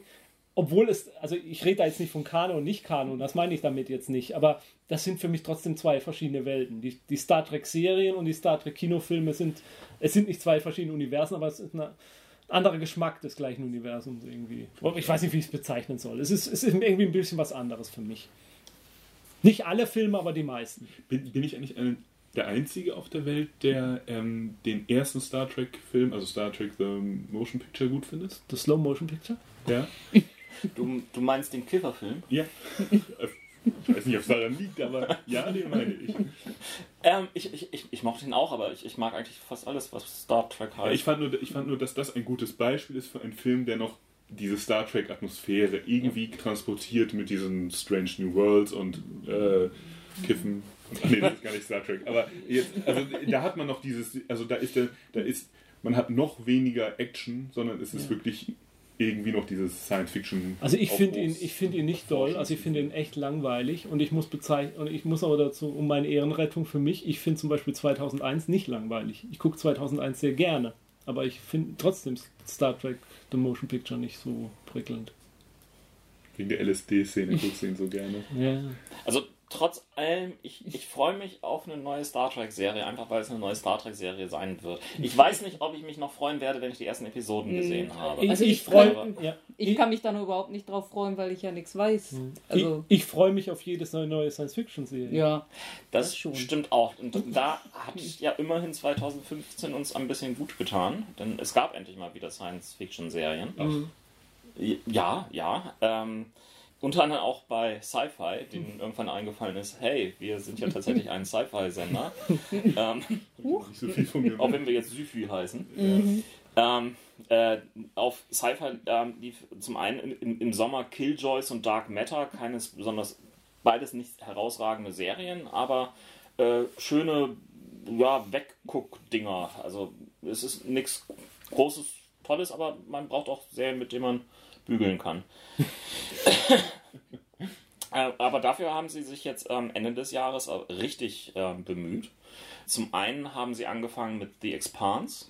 obwohl es, also ich rede da jetzt nicht von Kanon und nicht Kanon, das meine ich damit jetzt nicht, aber das sind für mich trotzdem zwei verschiedene Welten. Die, die Star Trek-Serien und die Star Trek-Kinofilme sind, es sind nicht zwei verschiedene Universen, aber es ist eine, ein anderer Geschmack des gleichen Universums irgendwie. Ich weiß nicht, wie ich es bezeichnen soll. Es ist, es ist irgendwie ein bisschen was anderes für mich. Nicht alle Filme, aber die meisten. Bin, bin ich eigentlich ein, der Einzige auf der Welt, der ähm, den ersten Star Trek-Film, also Star Trek The Motion Picture, gut findest? Das Slow Motion Picture? Ja. Du, du meinst den Kifferfilm? Ja. *laughs* Ich weiß nicht, ob es daran liegt, aber ja, den meine ich. Ähm, ich, ich, ich, ich mochte ihn auch, aber ich, ich mag eigentlich fast alles, was Star Trek Ja, heißt. ich, fand nur, ich fand nur, dass das ein gutes Beispiel ist für einen Film, der noch diese Star Trek-Atmosphäre irgendwie transportiert mit diesen Strange New Worlds und äh, Kiffen. *laughs* Nee, das ist gar nicht Star Trek. Aber jetzt, also da hat man noch dieses, also da ist der, da ist, man hat noch weniger Action, sondern es ist wirklich irgendwie noch dieses Science-Fiction. Also ich finde ihn, ich finde ihn nicht doll, also ich finde ihn echt langweilig und ich muss bezeichnen, und ich muss aber dazu, um meine Ehrenrettung für mich, ich finde zum Beispiel 2001 nicht langweilig. Ich gucke 2001 sehr gerne, aber ich finde trotzdem Star Trek The Motion Picture nicht so prickelnd. Wegen der LSD-Szene guckst du ihn so gerne. Ja. Also trotz allem, ich, ich freue mich auf eine neue Star Trek-Serie, einfach weil es eine neue Star Trek-Serie sein wird. Ich weiß nicht, ob ich mich noch freuen werde, wenn ich die ersten Episoden gesehen habe. Also ich ich freu- freue ja. Ich kann mich da nur überhaupt nicht drauf freuen, weil ich ja nichts weiß. Also, ich, ich freue mich auf jedes neue, neue Science-Fiction-Serie. ja. Das Das schon. stimmt auch. Und da hat ja immerhin 2015 uns ein bisschen gut getan, denn es gab endlich mal wieder Science-Fiction-Serien. Mhm. Ja, ja. Ähm, unter anderem auch bei Sci-Fi, denen irgendwann eingefallen ist, hey, wir sind ja tatsächlich ein Sci-Fi-Sender. *laughs* ähm, Nicht so viel von mir. auch wenn wir jetzt Syfy heißen. Ähm, äh, auf Sci-Fi ähm, lief zum einen im, im Sommer Killjoys und Dark Matter, keines besonders, beides nicht herausragende Serien, aber äh, schöne ja, Wegguck-Dinger. Also es ist nichts Großes, Tolles, aber man braucht auch Serien, mit denen man bügeln kann. *laughs* Äh, Aber dafür haben sie sich jetzt ähm, Ende des Jahres äh, richtig ähm, bemüht. Zum einen haben sie angefangen mit The Expanse.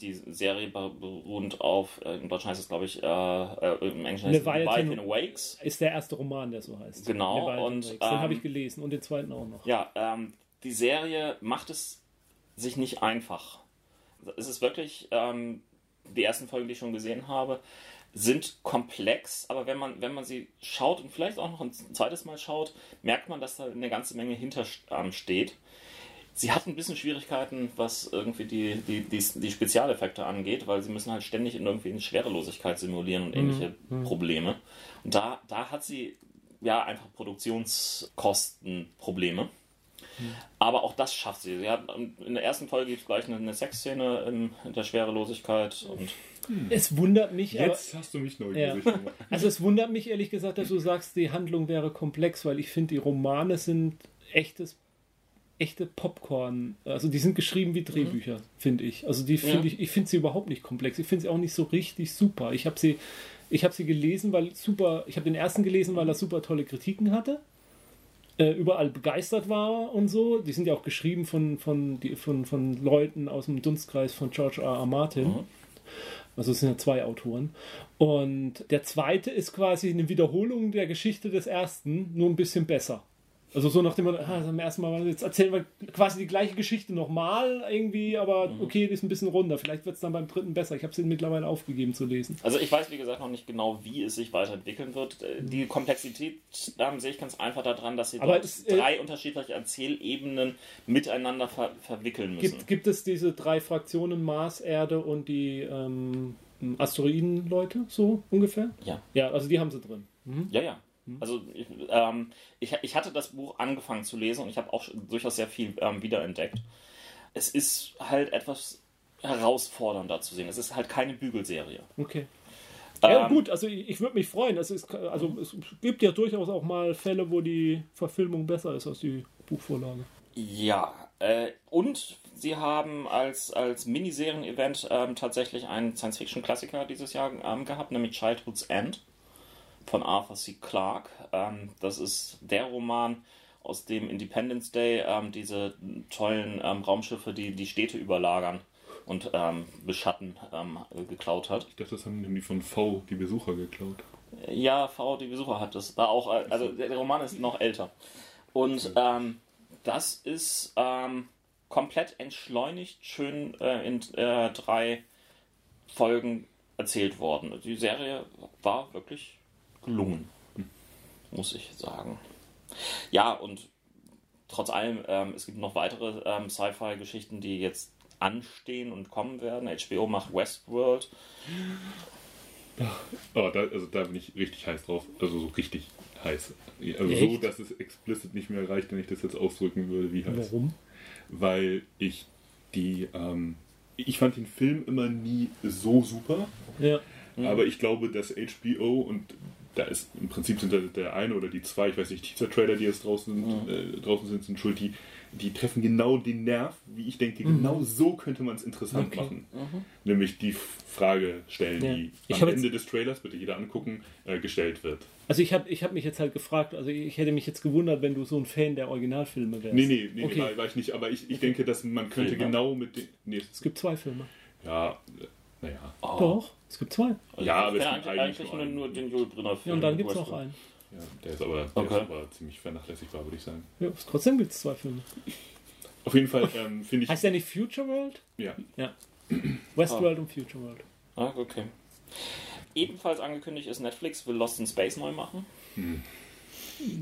Die Serie beruht auf, äh, in Deutschland heißt es glaube ich, äh, äh, im Englischen heißt es Leviathan- Leviathan Awakes. Ist der erste Roman, der so heißt. Genau, Leviathan und, Wakes. Den habe ähm, ich gelesen und den zweiten auch noch. Ja, ähm, die Serie macht es sich nicht einfach. Es ist wirklich, ähm, die ersten Folgen, die ich schon gesehen habe, sind komplex, aber wenn man, wenn man sie schaut und vielleicht auch noch ein zweites Mal schaut, merkt man, dass da eine ganze Menge hinter ähm, steht. Sie hat ein bisschen Schwierigkeiten, was irgendwie die, die, die, die Spezialeffekte angeht, weil sie müssen halt ständig in irgendwie eine Schwerelosigkeit simulieren und ähnliche Probleme. Und da, da hat sie ja einfach Produktionskostenprobleme. Aber auch das schafft sie. sie hat, in der ersten Folge gibt es gleich eine, eine Sexszene in, in der Schwerelosigkeit und Es wundert mich, aber, Jetzt hast du mich neugierig Ja. gemacht. *laughs* also es wundert mich ehrlich gesagt, dass du sagst, die Handlung wäre komplex, weil ich finde, die Romane sind echtes, echte Popcorn. Also die sind geschrieben wie Drehbücher, finde ich. Also die finde Ja. ich, ich finde sie überhaupt nicht komplex. Ich finde sie auch nicht so richtig super. Ich habe sie, ich habe sie gelesen, weil super, ich habe den ersten gelesen, weil er super tolle Kritiken hatte. Äh, überall begeistert war und so. Die sind ja auch geschrieben von, von, die, von, von Leuten aus dem Dunstkreis von George R. R. Martin. Mhm. Also es sind ja zwei Autoren. Und der zweite ist quasi eine Wiederholung der Geschichte des ersten, nur ein bisschen besser. Also so nachdem man, ah, am ersten Mal, jetzt erzählen wir quasi die gleiche Geschichte nochmal irgendwie, aber okay, die ist ein bisschen runder. Vielleicht wird es dann beim dritten besser. Ich habe es mittlerweile aufgegeben zu lesen. Also ich weiß, wie gesagt, noch nicht genau, wie es sich weiterentwickeln wird. Äh, Die Komplexität ähm, sehe ich ganz einfach daran, dass sie Aber dort es, äh, drei unterschiedliche Erzählebenen miteinander ver verwickeln müssen. Gibt, gibt es diese drei Fraktionen, Mars, Erde und die ähm, Asteroiden-Leute, so ungefähr? Ja. Ja, also die haben sie drin. Ja, ja. Also ich, ähm, ich, ich hatte das Buch angefangen zu lesen und ich habe auch durchaus sehr viel ähm, wiederentdeckt. Es ist halt etwas herausfordernder zu sehen. Es ist halt keine Bügelserie. Okay. Ja, Ähm, gut, also ich, ich würde mich freuen. Es, ist, also es gibt ja durchaus auch mal Fälle, wo die Verfilmung besser ist als die Buchvorlage. Ja, äh, und sie haben als, als Miniserien-Event ähm, tatsächlich einen Science-Fiction-Klassiker dieses Jahr ähm, gehabt, nämlich Childhood's End von Arthur C. Clarke. Ähm, das ist der Roman, aus dem Independence Day ähm, diese tollen ähm, Raumschiffe, die die Städte überlagern und ähm, beschatten, ähm, geklaut hat. Ich dachte, das haben die von V, die Besucher, geklaut. Ja, V, die Besucher hat das. Da auch, äh, also der Roman ist noch älter. Und ähm, das ist komplett entschleunigt, schön äh, in äh, drei Folgen erzählt worden. Die Serie war wirklich gelungen, muss ich sagen. Ja, und trotz allem, ähm, es gibt noch weitere ähm, Sci-Fi-Geschichten, die jetzt anstehen und kommen werden. HBO macht Westworld. Oh, da, also da bin ich richtig heiß drauf. Also so richtig heiß. Also so, dass es explicit nicht mehr reicht, wenn ich das jetzt ausdrücken würde, wie heiß. Warum? Weil ich die, ähm, ich fand den Film immer nie so super, Ja. aber ich glaube, dass HBO und da ist im Prinzip sind da der eine oder die zwei, ich weiß nicht, Teaser-Trailer, die jetzt draußen, äh, draußen sind, sind schuld, die, die treffen genau den Nerv, wie ich denke, genau so könnte man es interessant Okay. machen. Nämlich die Frage stellen, Ja. die Ich am jetzt- Ende des Trailers, bitte jeder angucken, äh, gestellt wird. Also ich habe ich hab mich jetzt halt gefragt, also ich hätte mich jetzt gewundert, wenn du so ein Fan der Originalfilme wärst. Nee, nee, nee, Okay. nee war, war ich nicht, aber ich, ich denke, dass man könnte Filme. genau mit den. Nee, Es gibt zwei Filme. ja, äh, naja. Oh. Doch, es gibt zwei. Also Ja, aber ich es kenne gibt eigentlich, nur nur, einen. nur den Joel Brünner Ja, Film. und dann gibt es noch einen. Ja, der ist aber, der Okay. ist aber ziemlich vernachlässigbar, würde ich sagen. Ja, trotzdem gibt es zwei Filme. Auf jeden Fall ähm, finde ich. Heißt der nicht Future World? ja, Ja. Westworld und Future World. Ah, okay. Ebenfalls angekündigt ist, Netflix will Lost in Space neu machen.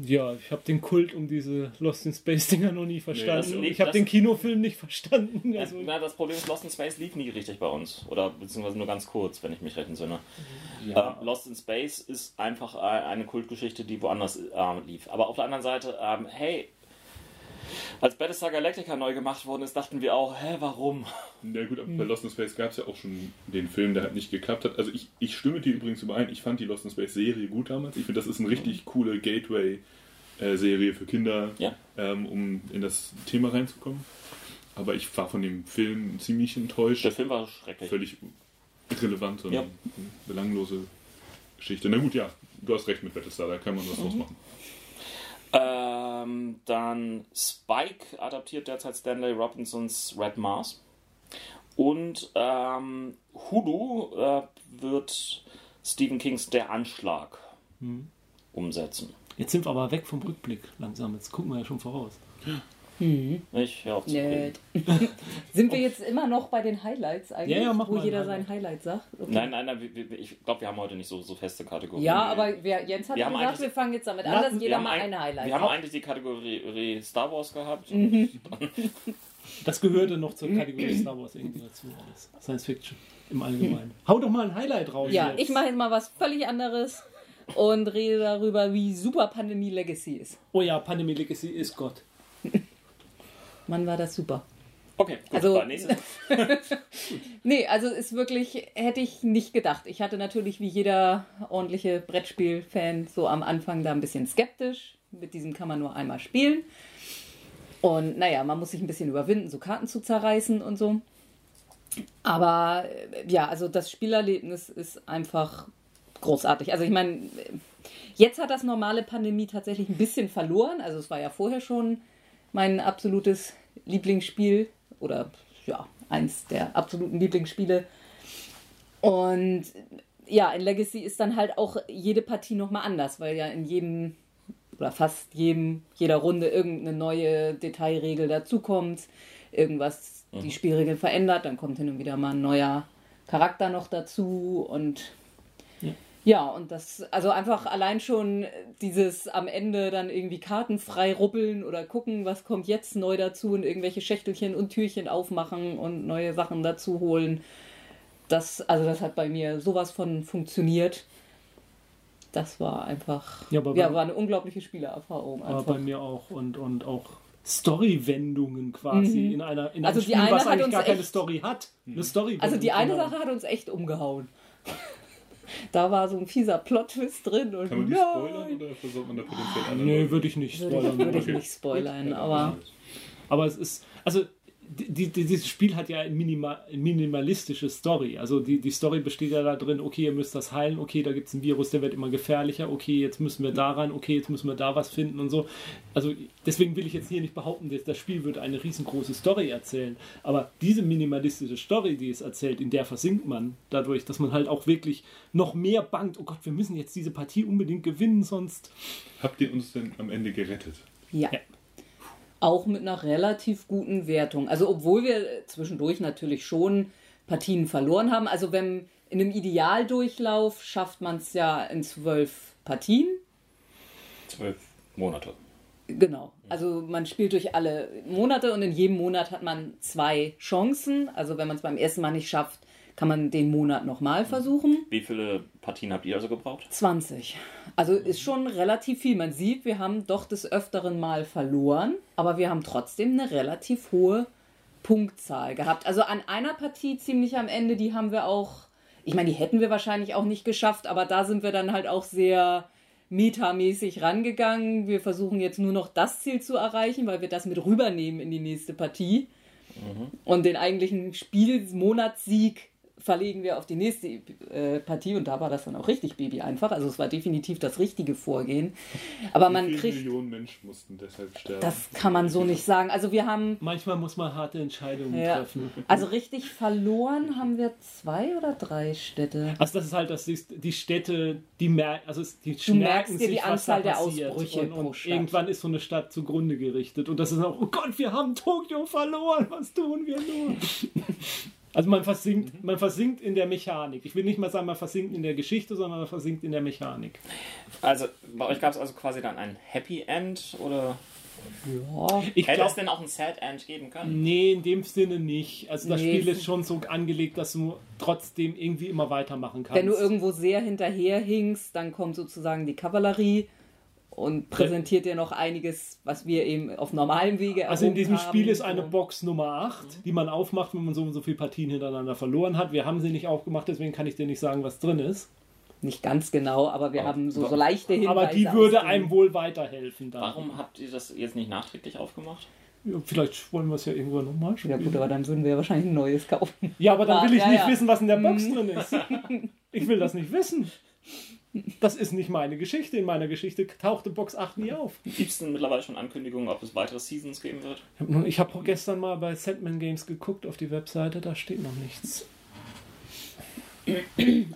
Ja, ich habe den Kult um diese Lost in Space Dinger noch nie verstanden. das liegt- ich habe den Kinofilm nicht verstanden. Also, Na, das Problem ist, Lost in Space lief nie richtig bei uns. Oder beziehungsweise nur ganz kurz, wenn ich mich recht entsinne. Ähm, Lost in Space ist einfach äh, eine Kultgeschichte, die woanders äh, lief. Aber auf der anderen Seite, ähm, hey, als Battlestar Galactica neu gemacht worden ist, dachten wir auch, hä, warum? na gut, aber Hm. bei Lost in Space gab es ja auch schon den Film, der halt nicht geklappt hat. Also ich, ich stimme dir übrigens überein, ich fand die Lost in Space Serie gut damals. Ich finde, das ist eine richtig coole Gateway-Serie für Kinder, Ja. ähm, um in das Thema reinzukommen. Aber ich war von dem Film ziemlich enttäuscht. Der Film war schrecklich. Völlig irrelevant und Ja. belanglose Geschichte. Na gut, ja, du hast recht mit Battlestar, da kann man was draus machen. Ähm, dann Spike adaptiert derzeit Stanley Robinsons Red Mars. Und ähm, Hulu äh, wird Stephen Kings Der Anschlag umsetzen. jetzt sind wir aber weg vom Rückblick langsam. Jetzt gucken wir ja schon voraus. *gasps* Ich hör auf zu. *laughs* Sind wir jetzt immer noch bei den Highlights eigentlich? Ja, ja, wo jeder Highlight. sein Highlight sagt? Okay. Nein, nein, nein, wir- wir- ich glaube, wir haben heute nicht so, so feste Kategorien. Ja, aber wer, Jens hat Wir haben gesagt, eigentlich- wir fangen jetzt damit Wir an, dass wir jeder mal ein- ein Highlight Wir haben hat. eigentlich die Kategorie Star Wars gehabt. *laughs* Das gehörte noch zur Kategorie Star Wars irgendwie dazu. Alles. Science Fiction im Allgemeinen. *laughs* Hau doch mal ein Highlight raus. Ja, jetzt. ich mache jetzt mal was völlig anderes und rede darüber, wie super Pandemie Legacy ist. Oh ja, Pandemie Legacy ist Gott. Mann, war das super. Okay, gut, Also- nächstes. *laughs* Nee, also ist wirklich, hätte ich nicht gedacht. Ich hatte natürlich wie jeder ordentliche Brettspiel-Fan so am Anfang da ein bisschen skeptisch. Mit diesem kann man nur einmal spielen. Und naja, man muss sich ein bisschen überwinden, so Karten zu zerreißen und so. Aber äh, ja, also das Spielerlebnis ist einfach großartig. Also ich meine, jetzt hat das normale Pandemie tatsächlich ein bisschen verloren. Also es war ja vorher schon mein absolutes Lieblingsspiel oder ja, eins der absoluten Lieblingsspiele. Und ja, in Legacy ist dann halt auch jede Partie nochmal anders, weil ja in jedem oder fast jedem, jeder Runde irgendeine neue Detailregel dazukommt, irgendwas die Spielregeln verändert, dann kommt hin und wieder mal ein neuer Charakter noch dazu und Ja. ja, und das, also einfach allein schon dieses am Ende dann irgendwie Karten frei ruppeln oder gucken, was kommt jetzt neu dazu und irgendwelche Schächtelchen und Türchen aufmachen und neue Sachen dazu holen. Das, also das hat bei mir sowas von funktioniert. Das war einfach, Ja, ja, bei- war eine unglaubliche Spielererfahrung. Aber Einfach. bei mir auch. Und, und auch Story-Wendungen quasi in einer in Also einem die Spiel, eine was hat eigentlich gar keine echt- Story hat. Eine Story Also die eine. Sache hat uns echt umgehauen. Da war so ein fieser Plot-Twist drin. Und Kann man die nein. spoilern oder versorgt man da potenziell andere Nee, würde ich nicht Würde ich, spoilern. würde ich nicht spoilern, aber Aber es ist, also die, die, dieses Spiel hat ja eine minima, minimalistische Story. Also die, die Story besteht ja da drin, okay, ihr müsst das heilen, okay, da gibt es ein Virus, der wird immer gefährlicher, okay, jetzt müssen wir da ran, okay, jetzt müssen wir da was finden und so. Also deswegen will ich jetzt hier nicht behaupten, dass das Spiel würde eine riesengroße Story erzählen. Aber diese minimalistische Story, die es erzählt, in der versinkt man dadurch, dass man halt auch wirklich noch mehr bangt, oh Gott, wir müssen jetzt diese Partie unbedingt gewinnen, sonst Habt ihr uns denn am Ende gerettet? ja. Ja. Auch mit einer relativ guten Wertung. Also obwohl wir zwischendurch natürlich schon Partien verloren haben. Also wenn in einem Idealdurchlauf schafft man es ja in zwölf Partien. Zwölf Monate. Genau. Also man spielt durch alle Monate und in jedem Monat hat man zwei Chancen. Also wenn man es beim ersten Mal nicht schafft, kann man den Monat nochmal versuchen. Wie viele Partien habt ihr also gebraucht? 20. Also ist schon relativ viel. Man sieht, wir haben doch des Öfteren mal verloren, aber wir haben trotzdem eine relativ hohe Punktzahl gehabt. Also an einer Partie ziemlich am Ende, die haben wir auch, ich meine, die hätten wir wahrscheinlich auch nicht geschafft, aber da sind wir dann halt auch sehr metamäßig rangegangen. Wir versuchen jetzt nur noch das Ziel zu erreichen, weil wir das mit rübernehmen in die nächste Partie. Und den eigentlichen Spielmonatssieg verlegen wir auf die nächste äh, Partie und da war das dann auch richtig Baby einfach. Also es war definitiv das richtige Vorgehen. Aber man Wie viele kriegt, Millionen Menschen mussten deshalb sterben? das kann man so nicht sagen. Also wir haben, Manchmal muss man harte Entscheidungen ja, treffen. also richtig verloren haben wir zwei oder drei Städte. Also das ist halt, das ist die Städte, die merken, also die Du merkst merken dir die sich, da Anzahl der. Ausbrüche und, pro und Stadt. irgendwann ist so eine Stadt zugrunde gerichtet und das ist auch, oh Gott, wir haben Tokio verloren, was tun wir nur? *laughs* Also man versinkt, man versinkt in der Mechanik. Ich will nicht mal sagen, man versinkt in der Geschichte, sondern man versinkt in der Mechanik. Also bei euch gab es also quasi dann ein Happy End oder Ja, Ich hätte es glaube, denn auch ein Sad End geben können? nee, in dem Sinne nicht. Also das Nee, Spiel es- ist schon so angelegt, dass du trotzdem irgendwie immer weitermachen kannst. wenn du irgendwo sehr hinterherhinkst, dann kommt sozusagen die Kavallerie und präsentiert dir noch einiges, was wir eben auf normalem Wege Also in diesem haben. Spiel ist eine. Box Nummer 8, die man aufmacht, wenn man so und so viele Partien hintereinander verloren hat. Wir haben sie nicht aufgemacht, deswegen kann ich dir nicht sagen, was drin ist. Nicht ganz genau, aber wir Aber- haben so, so leichte Hinweise. Aber die würde einem wohl weiterhelfen dann. Warum habt ihr das jetzt nicht nachträglich aufgemacht? Ja, vielleicht wollen wir es ja irgendwann nochmal Ja spielen. gut, aber dann würden wir wahrscheinlich ein neues kaufen. Ja, aber dann will ich Ja, nicht ja. wissen, was in der Box Mhm. drin ist. *laughs* Ich will das nicht wissen. Das ist nicht meine Geschichte. In meiner Geschichte tauchte Box 8 nie auf. Gibt es denn mittlerweile schon Ankündigungen, ob es weitere Seasons geben wird? Ich habe hab gestern mal bei Setman Games geguckt auf die Webseite, da steht noch nichts.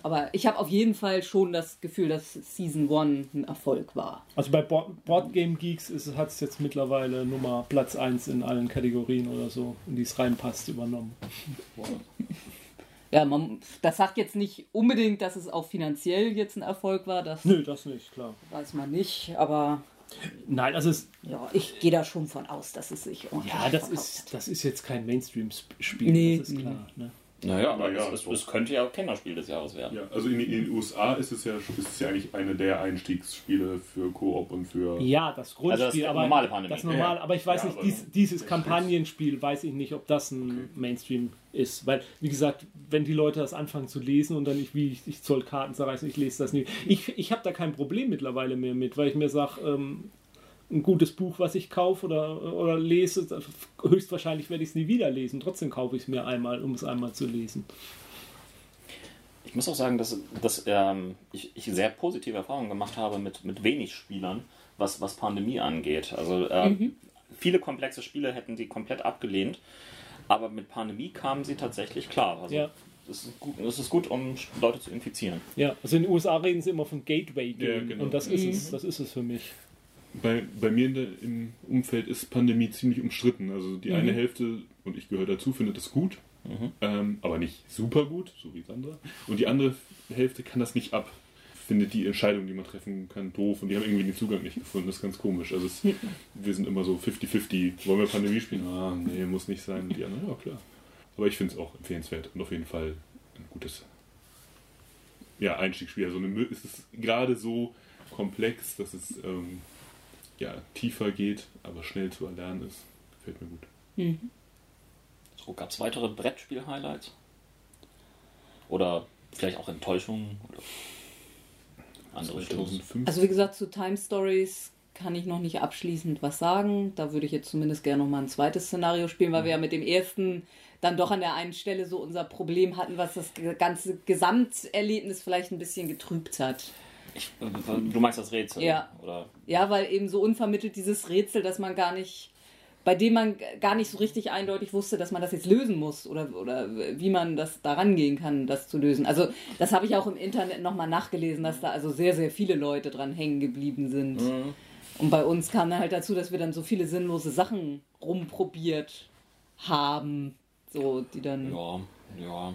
Aber ich habe auf jeden Fall schon das Gefühl, dass Season 1 ein Erfolg war. Also bei Board, Board Game Geeks hat es jetzt mittlerweile Nummer Platz 1 in allen Kategorien oder so, in die es reinpasst, übernommen. Ja, man, das sagt jetzt nicht unbedingt, dass es auch finanziell jetzt ein Erfolg war. Das Nö, das nicht, klar. weiß man nicht. Aber Nein, also es, ja, ich gehe da schon von aus, dass es sich ordentlich ja, das verkauft ist, das ist jetzt kein Mainstream-Spiel, Nee. das ist klar. Ne? Naja, aber Naja, es, es, könnte ja auch Kennerspiel des Jahres werden. Ja, also in, in den USA ist es ja ist es ja eigentlich eine der Einstiegsspiele für Koop und für. Ja, das Grundspiel, Also das aber normale Pandemie. das normale, Ja. aber ich weiß Ja, nicht, dies, dieses Kampagnenspiel, weiß ich nicht, ob das ein Mainstream ist, weil wie gesagt, wenn die Leute das anfangen zu lesen und dann ich wie ich, ich soll Karten zerreißen, ich lese das nicht. Ich, ich habe da kein Problem mittlerweile mehr mit, weil ich mir sage, ähm, ein gutes Buch, was ich kaufe oder, oder lese, höchstwahrscheinlich werde ich es nie wieder lesen. Trotzdem kaufe ich es mir einmal, um es einmal zu lesen. Ich muss auch sagen, dass, dass ähm, ich, ich sehr positive Erfahrungen gemacht habe mit, mit wenig Spielern, was, was Pandemie angeht. Also äh, viele komplexe Spiele hätten die komplett abgelehnt, aber mit Pandemie kamen sie tatsächlich klar. Also Ja. das, ist gut, das ist gut, um Leute zu infizieren. Ja, also in den USA reden sie immer von Gateway Game Ja, genau. und das ist es, das ist es für mich. Bei, bei mir in der, im Umfeld ist Pandemie ziemlich umstritten. Also die eine Hälfte, und ich gehöre dazu, findet es gut, ähm, aber nicht super gut, so wie Sandra. Und die andere Hälfte kann das nicht ab. Findet die Entscheidung, die man treffen kann, doof und die haben irgendwie den Zugang nicht gefunden. Das ist ganz komisch. Also es, wir sind immer so 50-50. Wollen wir Pandemie spielen? Ah, nee, muss nicht sein. Und die anderen, ja klar. Aber ich finde es auch empfehlenswert und auf jeden Fall ein gutes ja, Einstiegsspiel. Also eine, es ist gerade so komplex, dass es ähm, ja, tiefer geht, aber schnell zu erlernen ist. Gefällt mir gut. So, gab es weitere Brettspiel-Highlights? Oder vielleicht auch Enttäuschungen? Oder andere? 2005. Also wie gesagt, zu Time Stories kann ich noch nicht abschließend was sagen. Da würde ich jetzt zumindest gerne noch mal ein zweites Szenario spielen, weil wir ja mit dem ersten dann doch an der einen Stelle so unser Problem hatten, was das ganze Gesamterlebnis vielleicht ein bisschen getrübt hat. Ich, du meinst das Rätsel? Ja. Oder Ja, weil eben so unvermittelt dieses Rätsel, dass man gar nicht, bei dem man gar nicht so richtig eindeutig wusste, dass man das jetzt lösen muss oder, oder wie man das da rangehen kann, das zu lösen. Also das habe ich auch im Internet nochmal nachgelesen, dass da also sehr, sehr viele Leute dran hängen geblieben sind. Und bei uns kam dann halt dazu, dass wir dann so viele sinnlose Sachen rumprobiert haben, so die dann. ja, ja.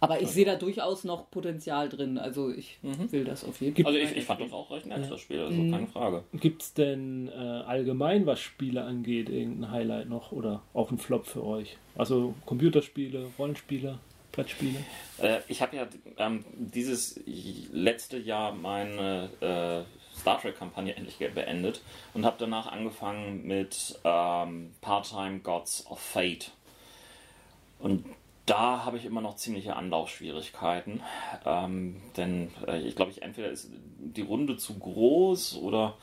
Aber ich sehe da durchaus noch Potenzial drin. Also ich will das auf jeden Fall. Also ich, ich fand das auch recht nett, das Spiel, also keine Frage. Gibt es denn äh, allgemein, was Spiele angeht, irgendein Highlight noch oder auch ein Flop für euch? Also Computerspiele, Rollenspiele, Brettspiele? Äh, ich habe ja ähm, dieses letzte Jahr meine äh, Star Trek-Kampagne endlich beendet und habe danach angefangen mit ähm, Part-Time Gods of Fate. Und da habe ich immer noch ziemliche Anlaufschwierigkeiten. Ähm, denn äh, ich glaube, ich entweder ist die Runde zu groß oder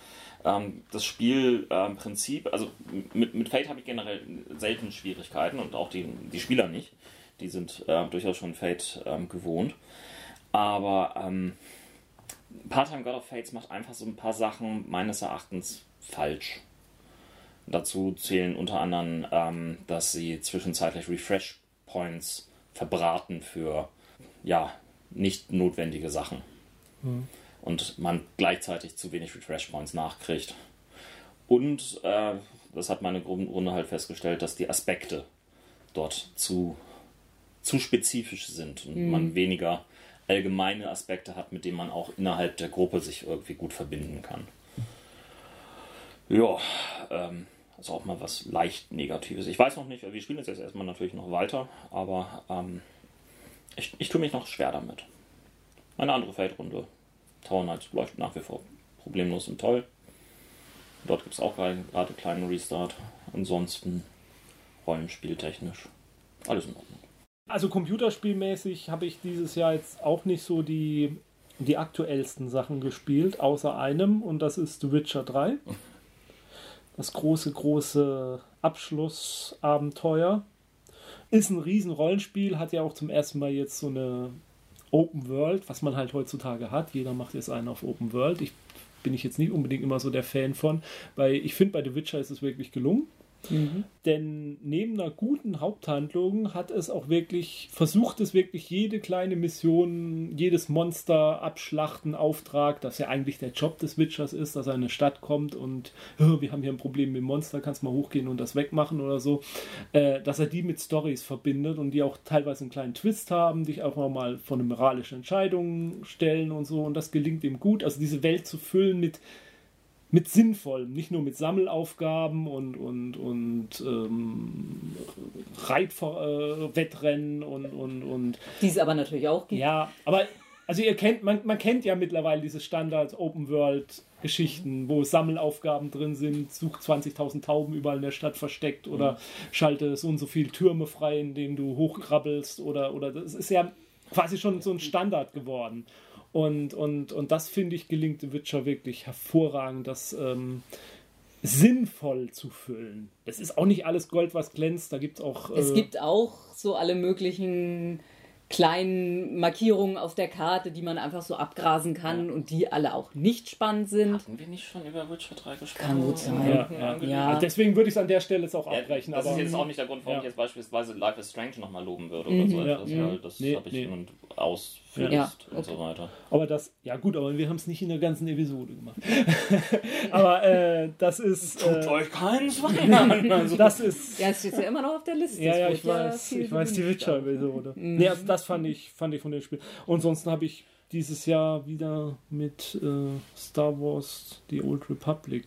ähm, das Spielprinzip. Ähm, also mit, mit Fate habe ich generell selten Schwierigkeiten und auch die, die Spieler nicht. Die sind äh, durchaus schon Fate ähm, gewohnt. Aber ähm, Part-Time God of Fates macht einfach so ein paar Sachen meines Erachtens falsch. Dazu zählen unter anderem, ähm, dass sie zwischenzeitlich Refresh Points verbraten für ja nicht notwendige Sachen. Mhm. Und man gleichzeitig zu wenig Refresh Points nachkriegt. Und äh, das hat meine Runde halt festgestellt, dass die Aspekte dort zu, zu spezifisch sind und mhm. man weniger allgemeine Aspekte hat, mit denen man auch innerhalb der Gruppe sich irgendwie gut verbinden kann. Ja, ähm, also auch mal was leicht Negatives. Ich weiß noch nicht, wir spielen jetzt erstmal natürlich noch weiter, aber ähm, ich, ich tue mich noch schwer damit. Eine andere Feldrunde. Tower Knights läuft nach wie vor problemlos und toll. Dort gibt es auch gerade einen kleinen Restart. Ansonsten rollenspieltechnisch alles in Ordnung. Also computerspielmäßig habe ich dieses Jahr jetzt auch nicht so die, die aktuellsten Sachen gespielt, außer einem, und das ist The Witcher 3. Das große, große Abschlussabenteuer. Ist ein riesen Rollenspiel, hat ja auch zum ersten Mal jetzt so eine Open World, was man halt heutzutage hat. Jeder macht jetzt einen auf Open World. Ich bin ich jetzt nicht unbedingt immer so der Fan von, weil ich finde, bei The Witcher ist es wirklich gelungen. Mhm. Denn neben einer guten Haupthandlung hat es auch wirklich, versucht es wirklich jede kleine Mission, jedes Monster abschlachten, Auftrag, das ja eigentlich der Job des Witchers ist, dass er in eine Stadt kommt und wir haben hier ein Problem mit dem Monster, kannst mal hochgehen und das wegmachen oder so, äh, dass er die mit Stories verbindet und die auch teilweise einen kleinen Twist haben, dich auch mal vor eine moralische Entscheidung stellen und so. Und das gelingt ihm gut, also diese Welt zu füllen mit mit sinnvollem, nicht nur mit Sammelaufgaben und, und, und ähm, Reitwettrennen und, und, und. Die es aber natürlich auch gibt. Ja, aber also ihr kennt, man, man kennt ja mittlerweile diese Standard Open World Geschichten, wo Sammelaufgaben drin sind, such 20.000 Tauben überall in der Stadt versteckt oder mhm. schalte so und so viele Türme frei, in denen du hochkrabbelst oder, oder das ist ja quasi schon so ein Standard geworden. Und, und, und das finde ich gelingt im Witcher wirklich hervorragend, das ähm, sinnvoll zu füllen. Es ist auch nicht alles Gold, was glänzt, da gibt es auch. Äh, es gibt auch so alle möglichen kleinen Markierungen auf der Karte, die man einfach so abgrasen kann ja. und die alle auch nicht spannend sind. Hatten wir nicht schon über Witcher 3 gesprochen? Kann gut sein. Ja, ja. ja. Also deswegen würde ich es an der Stelle jetzt auch abbrechen. Das ist jetzt auch nicht der Grund, warum ich jetzt beispielsweise Life is Strange nochmal loben würde oder mhm. so etwas. Ja. Das nee, habe ich nee. aus ja. und so weiter. Aber das, ja gut, aber wir haben es nicht in der ganzen Episode gemacht. *laughs* aber äh, das ist. Tut äh, euch keinen Zweifel an. *laughs* Also. Das ist. Ja, es steht ja immer noch auf der Liste. Ja, ja, ich weiß, ich weiß die Witcher-Episode. Mhm. Nee, also das fand ich, fand ich von dem Spiel. Und sonst habe ich dieses Jahr wieder mit äh, Star Wars The Old Republic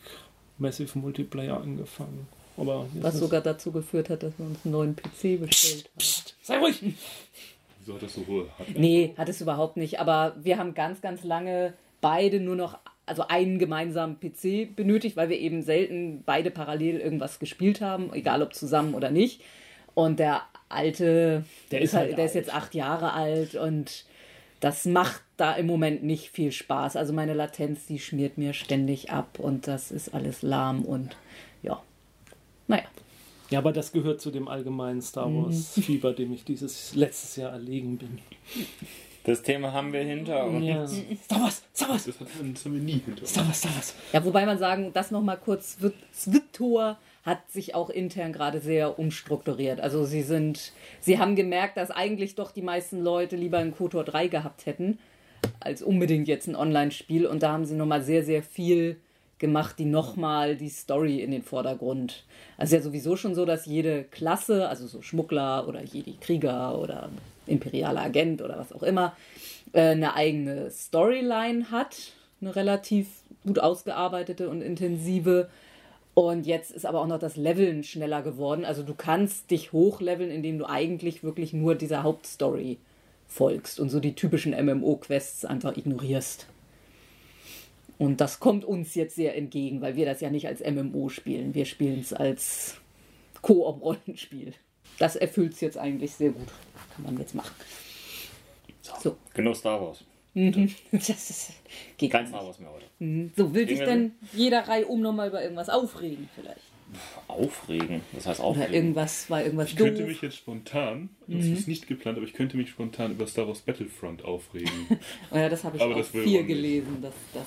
Massive Multiplayer angefangen. Aber Was sogar dazu geführt hat, dass wir uns einen neuen PC bestellt haben. Psst, sei ruhig! Wieso hat das so hohe? Nee, hat es überhaupt nicht. Aber wir haben ganz, ganz lange beide nur noch also einen gemeinsamen PC benötigt, weil wir eben selten beide parallel irgendwas gespielt haben, egal ob zusammen oder nicht. Und der alte, der ist, halt, der ist jetzt acht Jahre alt und das macht da im Moment nicht viel Spaß. Also meine Latenz, die schmiert mir ständig ab und das ist alles lahm und ja, naja. Ja, aber das gehört zu dem allgemeinen Star mhm. Wars-Fieber, dem ich dieses letztes Jahr erlegen bin. Das Thema haben wir hinter uns. Ja. Star Wars, Star Wars. Das haben wir nie hinter uns. Star Wars, Star Wars. Ja, wobei man sagen, das nochmal kurz, Svitor hat sich auch intern gerade sehr umstrukturiert. Also sie sind, sie haben gemerkt, dass eigentlich doch die meisten Leute lieber ein KOTOR 3 gehabt hätten, als unbedingt jetzt ein Online-Spiel. Und da haben sie nochmal sehr, sehr viel gemacht, die nochmal die Story in den Vordergrund. Also ja sowieso schon so, dass jede Klasse, also so Schmuggler oder jede Krieger oder imperialer Agent oder was auch immer, äh, eine eigene Storyline hat, eine relativ gut ausgearbeitete und intensive. Und jetzt ist aber auch noch das Leveln schneller geworden. Also du kannst dich hochleveln, indem du eigentlich wirklich nur dieser Hauptstory folgst und so die typischen MMO-Quests einfach ignorierst. Und das kommt uns jetzt sehr entgegen, weil wir das ja nicht als MMO spielen. Wir spielen es als Koop-Rollenspiel. Das erfüllt es jetzt eigentlich sehr gut. kann man jetzt machen. So. So. Genug Star Wars. *laughs* Das ist, geht Kein Star. Wars mehr heute. Mhm. So, will sich denn jeder Reihe um nochmal über irgendwas aufregen vielleicht? Aufregen. Das heißt Oder aufregen. irgendwas, war irgendwas Ich doof? könnte mich jetzt spontan, das ist nicht geplant, aber ich könnte mich spontan über Star Wars Battlefront aufregen. *laughs* Oh ja, das habe ich Aber auch das viel gelesen. Das, das,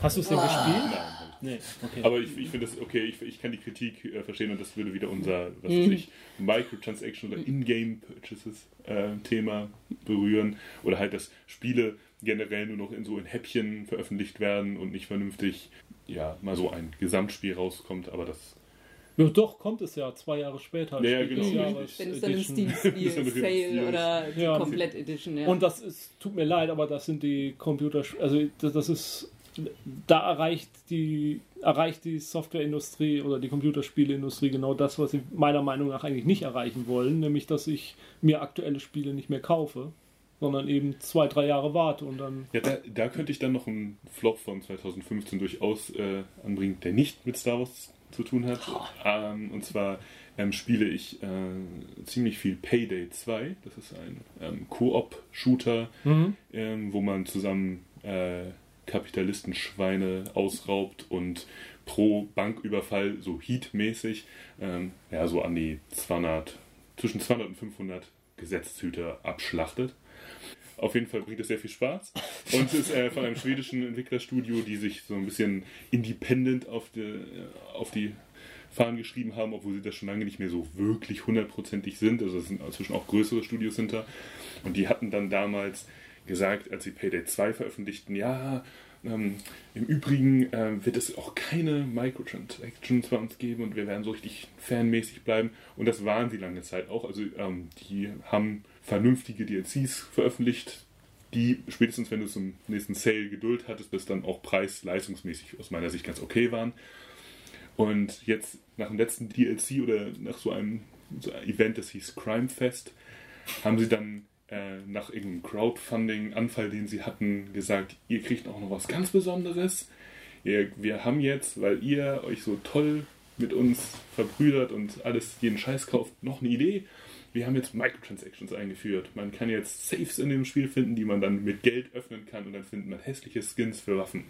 Hast du es denn gespielt? Nein. Nee, okay. Aber ich, ich finde das okay, ich, ich kann die Kritik äh, verstehen und das würde wieder unser, was Mhm. weiß ich, Microtransaction oder In-Game Purchases äh, Thema berühren. Oder halt, dass Spiele generell nur noch in so in Häppchen veröffentlicht werden und nicht vernünftig, ja, mal so ein Gesamtspiel rauskommt, aber das ja, doch, kommt es ja zwei Jahre später. Ja, genau, wenn es dann im Edition. Steam-Spiel, *laughs* Sale oder die Ja. Komplett Edition, ja. Und das ist, tut mir leid, aber das sind die Computer, also das, das ist, da erreicht die, erreicht die Softwareindustrie oder die Computerspieleindustrie genau das, was sie meiner Meinung nach eigentlich nicht erreichen wollen, nämlich dass ich mir aktuelle Spiele nicht mehr kaufe, sondern eben zwei, drei Jahre warte und dann. Ja, da, da könnte ich dann noch einen Flop von 2015 durchaus äh, anbringen, der nicht mit Star Wars zu tun hat. Ähm, und zwar ähm, spiele ich äh, ziemlich viel Payday 2. Das ist ein ähm, Koop-Shooter, ähm, wo man zusammen äh, Kapitalistenschweine ausraubt und pro Banküberfall so Heat-mäßig ähm, ja, so an die 200, zwischen 200 und 500 Gesetzeshüter abschlachtet. Auf jeden Fall bringt es sehr viel Spaß. Und es ist äh, von einem schwedischen Entwicklerstudio, die sich so ein bisschen independent auf die, äh, auf die Fahnen geschrieben haben, obwohl sie das schon lange nicht mehr so wirklich hundertprozentig sind. Also es sind inzwischen auch größere Studios hinter. Und die hatten dann damals gesagt, als sie Payday 2 veröffentlichten, ja, ähm, im Übrigen ähm, wird es auch keine Microtransactions bei uns geben und wir werden so richtig fanmäßig bleiben. Und das waren sie lange Zeit auch. Also ähm, die haben vernünftige DLCs veröffentlicht, die spätestens, wenn du zum nächsten Sale Geduld hattest, bis dann auch preis-leistungsmäßig aus meiner Sicht ganz okay waren. Und jetzt nach dem letzten DLC oder nach so einem, so einem Event, das hieß Crime Fest, haben sie dann äh, nach irgendeinem Crowdfunding-Anfall, den sie hatten, gesagt, ihr kriegt auch noch was ganz Besonderes. Ihr, wir haben jetzt, weil ihr euch so toll mit uns verbrüdert und alles jeden Scheiß kauft, noch eine Idee. Wir haben jetzt Microtransactions eingeführt. Man kann jetzt Safes in dem Spiel finden, die man dann mit Geld öffnen kann und dann findet man hässliche Skins für Waffen.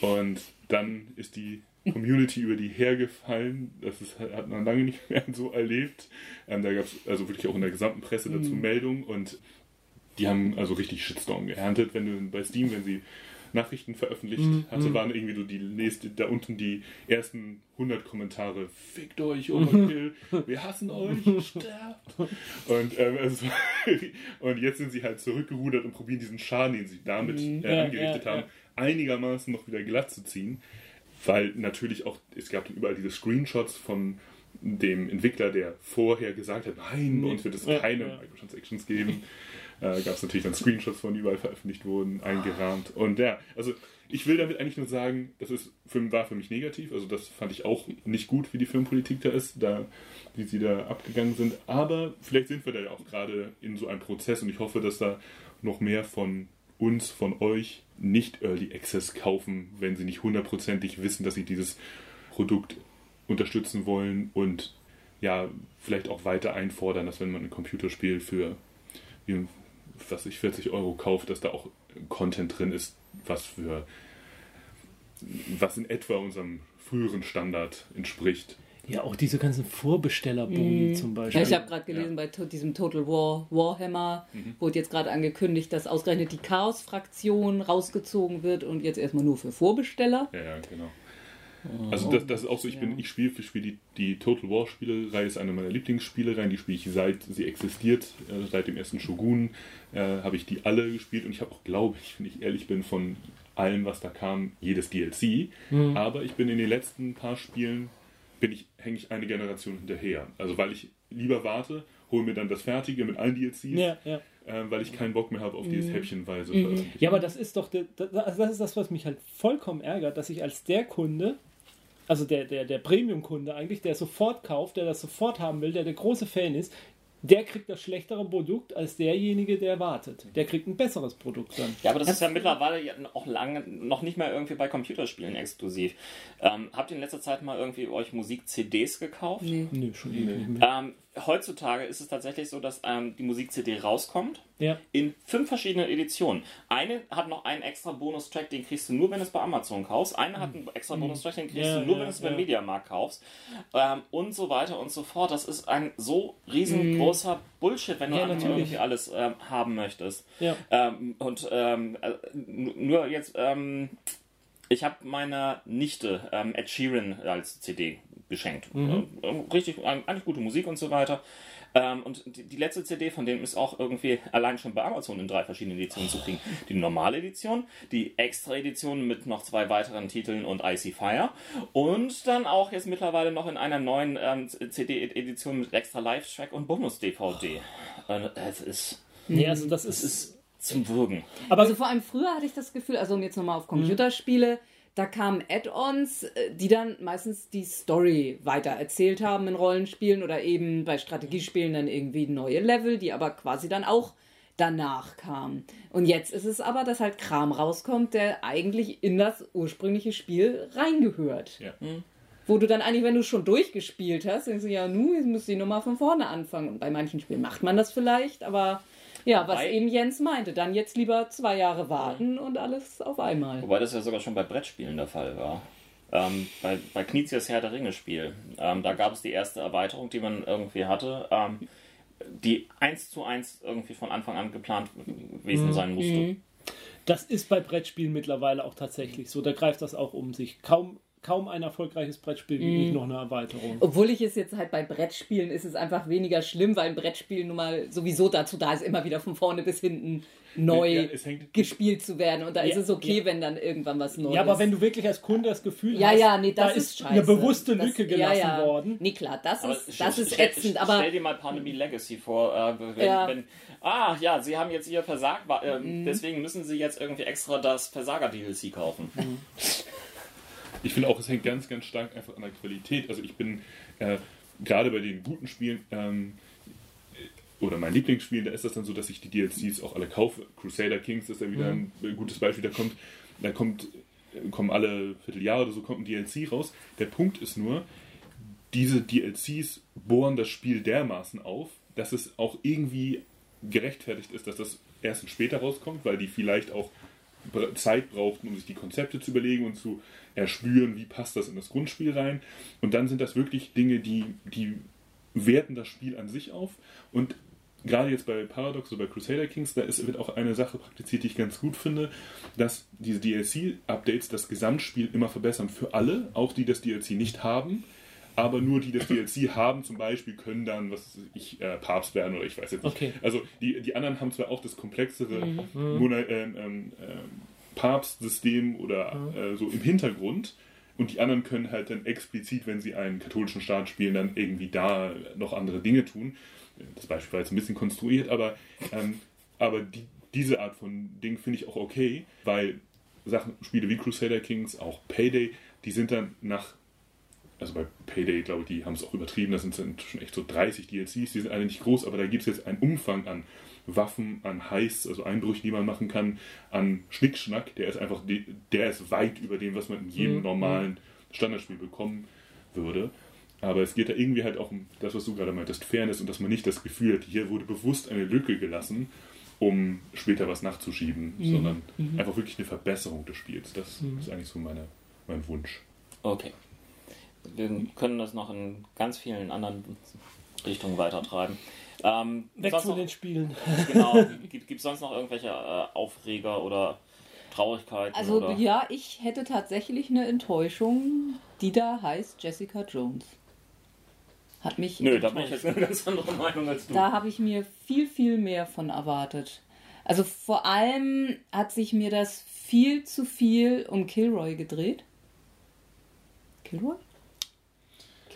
Und dann ist die Community über die hergefallen. Das ist, hat man lange nicht mehr so erlebt. Ähm, da gab es also wirklich auch in der gesamten Presse dazu Meldungen und die haben also richtig Shitstorm geerntet. Wenn du bei Steam, wenn sie Nachrichten veröffentlicht hatte, waren irgendwie so die nächste, da unten die ersten 100 Kommentare. Fickt euch, Overkill, wir hassen euch, sterbt. Und, ähm, also, *laughs* und jetzt sind sie halt zurückgerudert und probieren diesen Schaden, den sie damit äh, Ja, angerichtet ja, haben, ja. einigermaßen noch wieder glatt zu ziehen. Weil natürlich auch, es gab dann überall diese Screenshots von dem Entwickler, der vorher gesagt hat, nein, bei uns wird es Ja, keine ja. Microtransactions geben. *laughs* Äh, gab es natürlich dann Screenshots von überall veröffentlicht wurden, eingerahmt. Und ja, also ich will damit eigentlich nur sagen, das ist für, war für mich negativ. Also das fand ich auch nicht gut, wie die Filmpolitik da ist, da, wie sie da abgegangen sind. Aber vielleicht sind wir da ja auch gerade in so einem Prozess und ich hoffe, dass da noch mehr von uns, von euch nicht Early Access kaufen, wenn sie nicht hundertprozentig wissen, dass sie dieses Produkt unterstützen wollen und ja, vielleicht auch weiter einfordern, dass wenn man ein Computerspiel für was ich 40 Euro kauft, dass da auch Content drin ist, was für was in etwa unserem früheren Standard entspricht. Ja, auch diese ganzen Vorbesteller-Boni zum Beispiel. Ja, ich habe gerade gelesen, bei to diesem Total War Warhammer wurde jetzt gerade angekündigt, dass ausgerechnet die Chaos-Fraktion rausgezogen wird und jetzt erstmal nur für Vorbesteller. Ja, ja, genau. Also das, das ist auch so, ich bin, ich spiele ich spiele die, die Total War Spielereihe ist eine meiner Lieblingsspielereien, die spiele ich seit sie existiert, äh, seit dem ersten Shogun äh, habe ich die alle gespielt und ich habe auch, glaube ich, wenn ich ehrlich bin, von allem, was da kam, jedes DLC. Aber ich bin in den letzten paar Spielen, bin ich, hänge ich eine Generation hinterher. Also weil ich lieber warte, hole mir dann das Fertige mit allen DLCs, ja, ja. äh, weil ich keinen Bock mehr habe auf dieses häppchenweise veröffentlichen. Ja, aber das ist doch, das also das ist das, was mich halt vollkommen ärgert, dass ich als der Kunde, also der, der, der Premium-Kunde eigentlich, der sofort kauft, der das sofort haben will, der der große Fan ist, der kriegt das schlechtere Produkt als derjenige, der wartet. Der kriegt ein besseres Produkt dann. Ja, aber das ist ja mittlerweile ja auch lange noch nicht mehr irgendwie bei Computerspielen exklusiv. Ähm, habt ihr in letzter Zeit mal irgendwie euch Musik-CDs gekauft? Nee. Nö, schon mehr. Ähm, heutzutage ist es tatsächlich so, dass ähm, die Musik-CD rauskommt Ja. in fünf verschiedenen Editionen. Eine hat noch einen extra Bonustrack, den kriegst du nur, wenn du es bei Amazon kaufst. Eine hat einen extra Bonustrack, den kriegst Ja, du nur, ja, wenn du es beim Mediamarkt kaufst. Ähm, und so weiter und so fort. Das ist ein so riesengroßer Bullshit, wenn du irgendwie alles ähm, haben möchtest. Ja. Ähm, und ähm, äh, nur jetzt, ähm, ich habe meiner Nichte ähm, Ed Sheeran als CD geschenkt. Mhm. Ähm, richtig, ähm, eigentlich gute Musik und so weiter. Ähm, und die, die letzte CD von dem ist auch irgendwie allein schon bei Amazon in drei verschiedenen Editionen zu kriegen. Die normale Edition, die Extra-Edition mit noch zwei weiteren Titeln und Icy Fire und dann auch jetzt mittlerweile noch in einer neuen ähm, CD-Edition mit extra Live-Track und Bonus-DVD. Äh, es ist, Nee, also das ist. ist zum Würgen. Aber Also vor allem früher hatte ich das Gefühl, also um jetzt nochmal auf Computerspiele, da kamen Add-ons, äh, die dann meistens die Story weiter erzählt haben in Rollenspielen oder eben bei Strategiespielen dann irgendwie neue Level, die aber quasi dann auch danach kamen. Und jetzt ist es aber, dass halt Kram rauskommt, der eigentlich in das ursprüngliche Spiel reingehört. Ja. Wo du dann eigentlich, wenn du schon durchgespielt hast, denkst du, ja, nu, jetzt musst du nochmal von vorne anfangen. Und bei manchen Spielen macht man das vielleicht, aber ja, was Wobei- eben Jens meinte, dann jetzt lieber zwei Jahre warten und alles auf einmal. Wobei das ja sogar schon bei Brettspielen der Fall war. Ähm, bei, bei Knizias Herr der Ringe Spiel. Ähm, da gab es die erste Erweiterung, die man irgendwie hatte, ähm, die eins zu eins irgendwie von Anfang an geplant gewesen sein musste. Das ist bei Brettspielen mittlerweile auch tatsächlich so. Da greift das auch um sich. Kaum, kaum ein erfolgreiches Brettspiel wie nicht noch eine Erweiterung. Obwohl ich es jetzt halt bei Brettspielen ist es einfach weniger schlimm, weil ein Brettspiel nun mal sowieso dazu da ist, immer wieder von vorne bis hinten neu Ja, es hängt- gespielt zu werden. Und da ist Ja, es okay, ja. wenn dann irgendwann was Neues Ja, aber wenn du wirklich als Kunde das Gefühl Ja, hast, ja, nee, das da ist, ist scheiße. eine bewusste das, Lücke gelassen ja, ja. worden. Nee, klar, das Aber ist, das ist stell, ätzend, aber stell dir mal Pandemie Legacy vor, äh, wenn, Ja. wenn, ah ja, sie haben jetzt ihr versagt, wa- äh, Mhm. deswegen müssen sie jetzt irgendwie extra das Versager-DLC kaufen. *laughs* Ich finde auch, es hängt ganz, ganz stark einfach an der Qualität. Also ich bin äh, gerade bei den guten Spielen ähm, oder meinen Lieblingsspielen, da ist das dann so, dass ich die DLCs auch alle kaufe. Crusader Kings ist ja wieder ein gutes Beispiel. Da kommt, da kommt, kommen alle Vierteljahre oder so kommt ein DLC raus. Der Punkt ist nur, diese DLCs bohren das Spiel dermaßen auf, dass es auch irgendwie gerechtfertigt ist, dass das erst später rauskommt, weil die vielleicht auch Zeit brauchten, um sich die Konzepte zu überlegen und zu erspüren, wie passt das in das Grundspiel rein. Und dann sind das wirklich Dinge, die, die werten das Spiel an sich auf. Und gerade jetzt bei Paradox oder bei Crusader Kings, da ist, wird auch eine Sache praktiziert, die ich ganz gut finde, dass diese DLC-Updates das Gesamtspiel immer verbessern für alle, auch die das DLC nicht haben. Aber nur die das DLC haben, zum Beispiel, können dann, was weiß ich, äh, Papst werden oder ich weiß jetzt nicht. Okay. Also die, die anderen haben zwar auch das komplexere Mona, ähm, ähm, ähm, Papstsystem oder äh, so im Hintergrund und die anderen können halt dann explizit, wenn sie einen katholischen Staat spielen, dann irgendwie da noch andere Dinge tun. Das Beispiel war jetzt ein bisschen konstruiert, aber, ähm, aber die, diese Art von Ding finde ich auch okay, weil Sachen, Spiele wie Crusader Kings, auch Payday, die sind dann nach also bei Payday, glaube ich, die haben es auch übertrieben, das sind, schon echt so 30 DLCs, die sind alle nicht groß, aber da gibt es jetzt einen Umfang an Waffen, an Heists, also Einbrüchen, die man machen kann, an Schnickschnack, der ist einfach, der ist weit über dem, was man in jedem normalen Standardspiel bekommen würde. Aber es geht da irgendwie halt auch um das, was du gerade meintest, Fairness und dass man nicht das Gefühl hat, hier wurde bewusst eine Lücke gelassen, um später was nachzuschieben, sondern einfach wirklich eine Verbesserung des Spiels. Das ist eigentlich so meine, mein Wunsch. Okay. Wir können das noch in ganz vielen anderen Richtungen weitertreiben. Ähm, Weg von noch, den Spielen. *laughs* genau, *laughs* gibt es sonst noch irgendwelche äh, Aufreger oder Traurigkeiten? Also oder? ja, ich hätte tatsächlich eine Enttäuschung, die da heißt Jessica Jones. Hat mich. Nö, da bin ich jetzt eine ganz andere Meinung als du. Da habe ich mir viel, viel mehr von erwartet. Also vor allem hat sich mir das viel zu viel um Kilroy gedreht. Kilroy?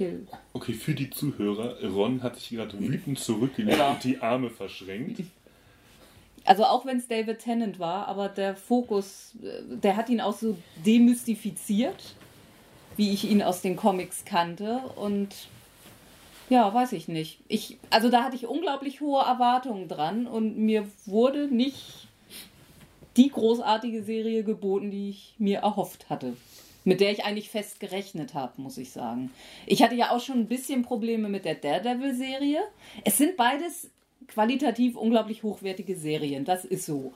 Kill. Okay, für die Zuhörer, Ron hat sich gerade wütend zurückgelegt Ja. und die Arme verschränkt. Also auch wenn es David Tennant war, aber der Fokus, äh, der hat ihn auch so demystifiziert, wie ich ihn aus den Comics kannte. Und ja, weiß ich nicht. Ich, also da hatte ich unglaublich hohe Erwartungen dran und mir wurde nicht die großartige Serie geboten, die ich mir erhofft hatte. Mit der ich eigentlich fest gerechnet habe, muss ich sagen. Ich hatte ja auch schon ein bisschen Probleme mit der Daredevil-Serie. Es sind beides qualitativ unglaublich hochwertige Serien, das ist so.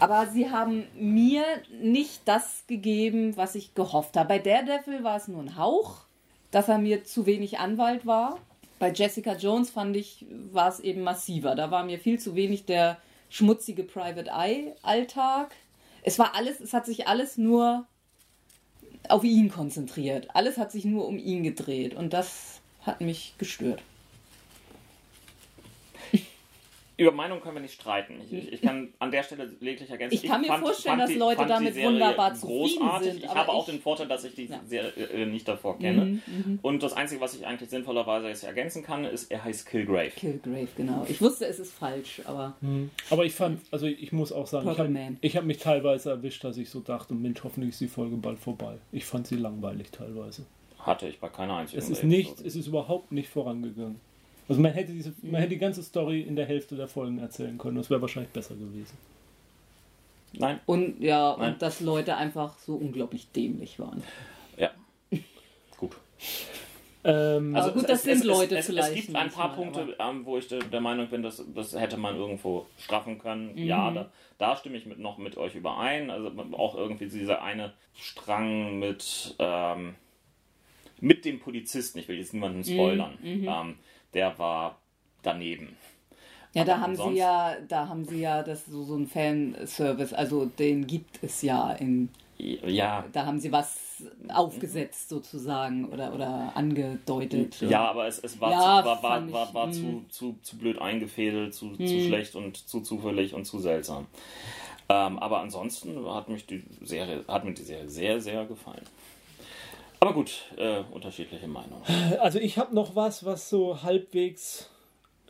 Aber sie haben mir nicht das gegeben, was ich gehofft habe. Bei Daredevil war es nur ein Hauch, dass er mir zu wenig Anwalt war. Bei Jessica Jones fand ich, war es eben massiver. Da war mir viel zu wenig der schmutzige Private Eye Alltag. Es war alles, es hat sich alles nur auf ihn konzentriert. Alles hat sich nur um ihn gedreht und das hat mich gestört. Über Meinung können wir nicht streiten. Ich, ich, ich kann *laughs* an der Stelle lediglich ergänzen. Ich kann mir fand- vorstellen, fand dass die- Leute damit wunderbar zufrieden großartig. sind, Ich aber habe auch ich- den Vorteil, dass ich die Ja. Serie äh, nicht davor kenne. Mhm, Und das Einzige, was ich eigentlich sinnvollerweise jetzt ergänzen kann, ist, er heißt Killgrave. Killgrave, genau. Ich wusste, es ist falsch, aber Aber ich fand, also ich muss auch sagen, ich Purple habe ich hab mich teilweise erwischt, dass ich so dachte, Mensch, hoffentlich ist die Folge bald vorbei. Ich fand sie langweilig teilweise. Hatte ich bei keiner einzigen Es ist nicht, es ist überhaupt nicht vorangegangen. Also man hätte diese, man hätte die ganze Story in der Hälfte der Folgen erzählen können. Das wäre wahrscheinlich besser gewesen. Nein, und ja, Nein. und dass Leute einfach so unglaublich dämlich waren. ja. *laughs* Gut. Ähm, Aber gut, das sind Leute es, vielleicht Es gibt ein paar Punkte, ähm, wo ich der, der Meinung bin, dass das hätte man irgendwo straffen können. Mhm. Ja, da, da stimme ich mit, noch mit euch überein. Also auch irgendwie dieser eine Strang mit, ähm, mit dem Polizisten, ich will jetzt niemanden Mhm. spoilern, ähm, der war daneben. Ja, da haben sie ja, da haben sie ja das so, so ein Fanservice, also den gibt es ja in, Ja, da haben sie was aufgesetzt sozusagen oder, oder angedeutet. Ja, aber es, es war, Ja, zu, war, war, war, war mm. zu, zu, zu blöd eingefädelt, zu, zu Mhm. schlecht und zu zufällig und zu seltsam. Ähm, aber ansonsten hat, mich die Serie, hat mir die Serie sehr, sehr gefallen. Aber gut, äh, unterschiedliche Meinungen. Also ich habe noch was, was so halbwegs,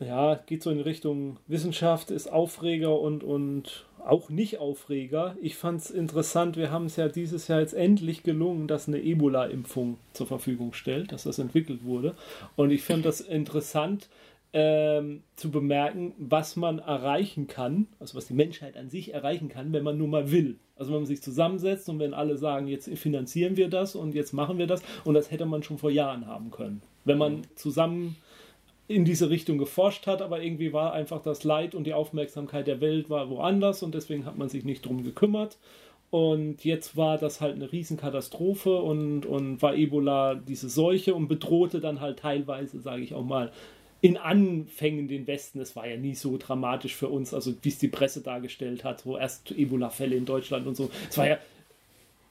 ja, geht so in Richtung Wissenschaft, ist Aufreger und, und auch nicht Aufreger. Ich fand es interessant, wir haben es ja dieses Jahr jetzt endlich gelungen, dass eine Ebola-Impfung zur Verfügung stellt, dass das entwickelt wurde. Und ich fand das interessant ähm, zu bemerken, was man erreichen kann, also was die Menschheit an sich erreichen kann, wenn man nur mal will. Also wenn man sich zusammensetzt und wenn alle sagen, jetzt finanzieren wir das und jetzt machen wir das und das hätte man schon vor Jahren haben können. Wenn man zusammen in diese Richtung geforscht hat, aber irgendwie war einfach das Leid und die Aufmerksamkeit der Welt war woanders und deswegen hat man sich nicht drum gekümmert. Und jetzt war das halt eine Riesenkatastrophe und, und war Ebola diese Seuche und bedrohte dann halt teilweise, sage ich auch mal, in Anfängen den Westen. Es war ja nie so dramatisch für uns, also wie es die Presse dargestellt hat, wo erst Ebola-Fälle in Deutschland und so. Es war ja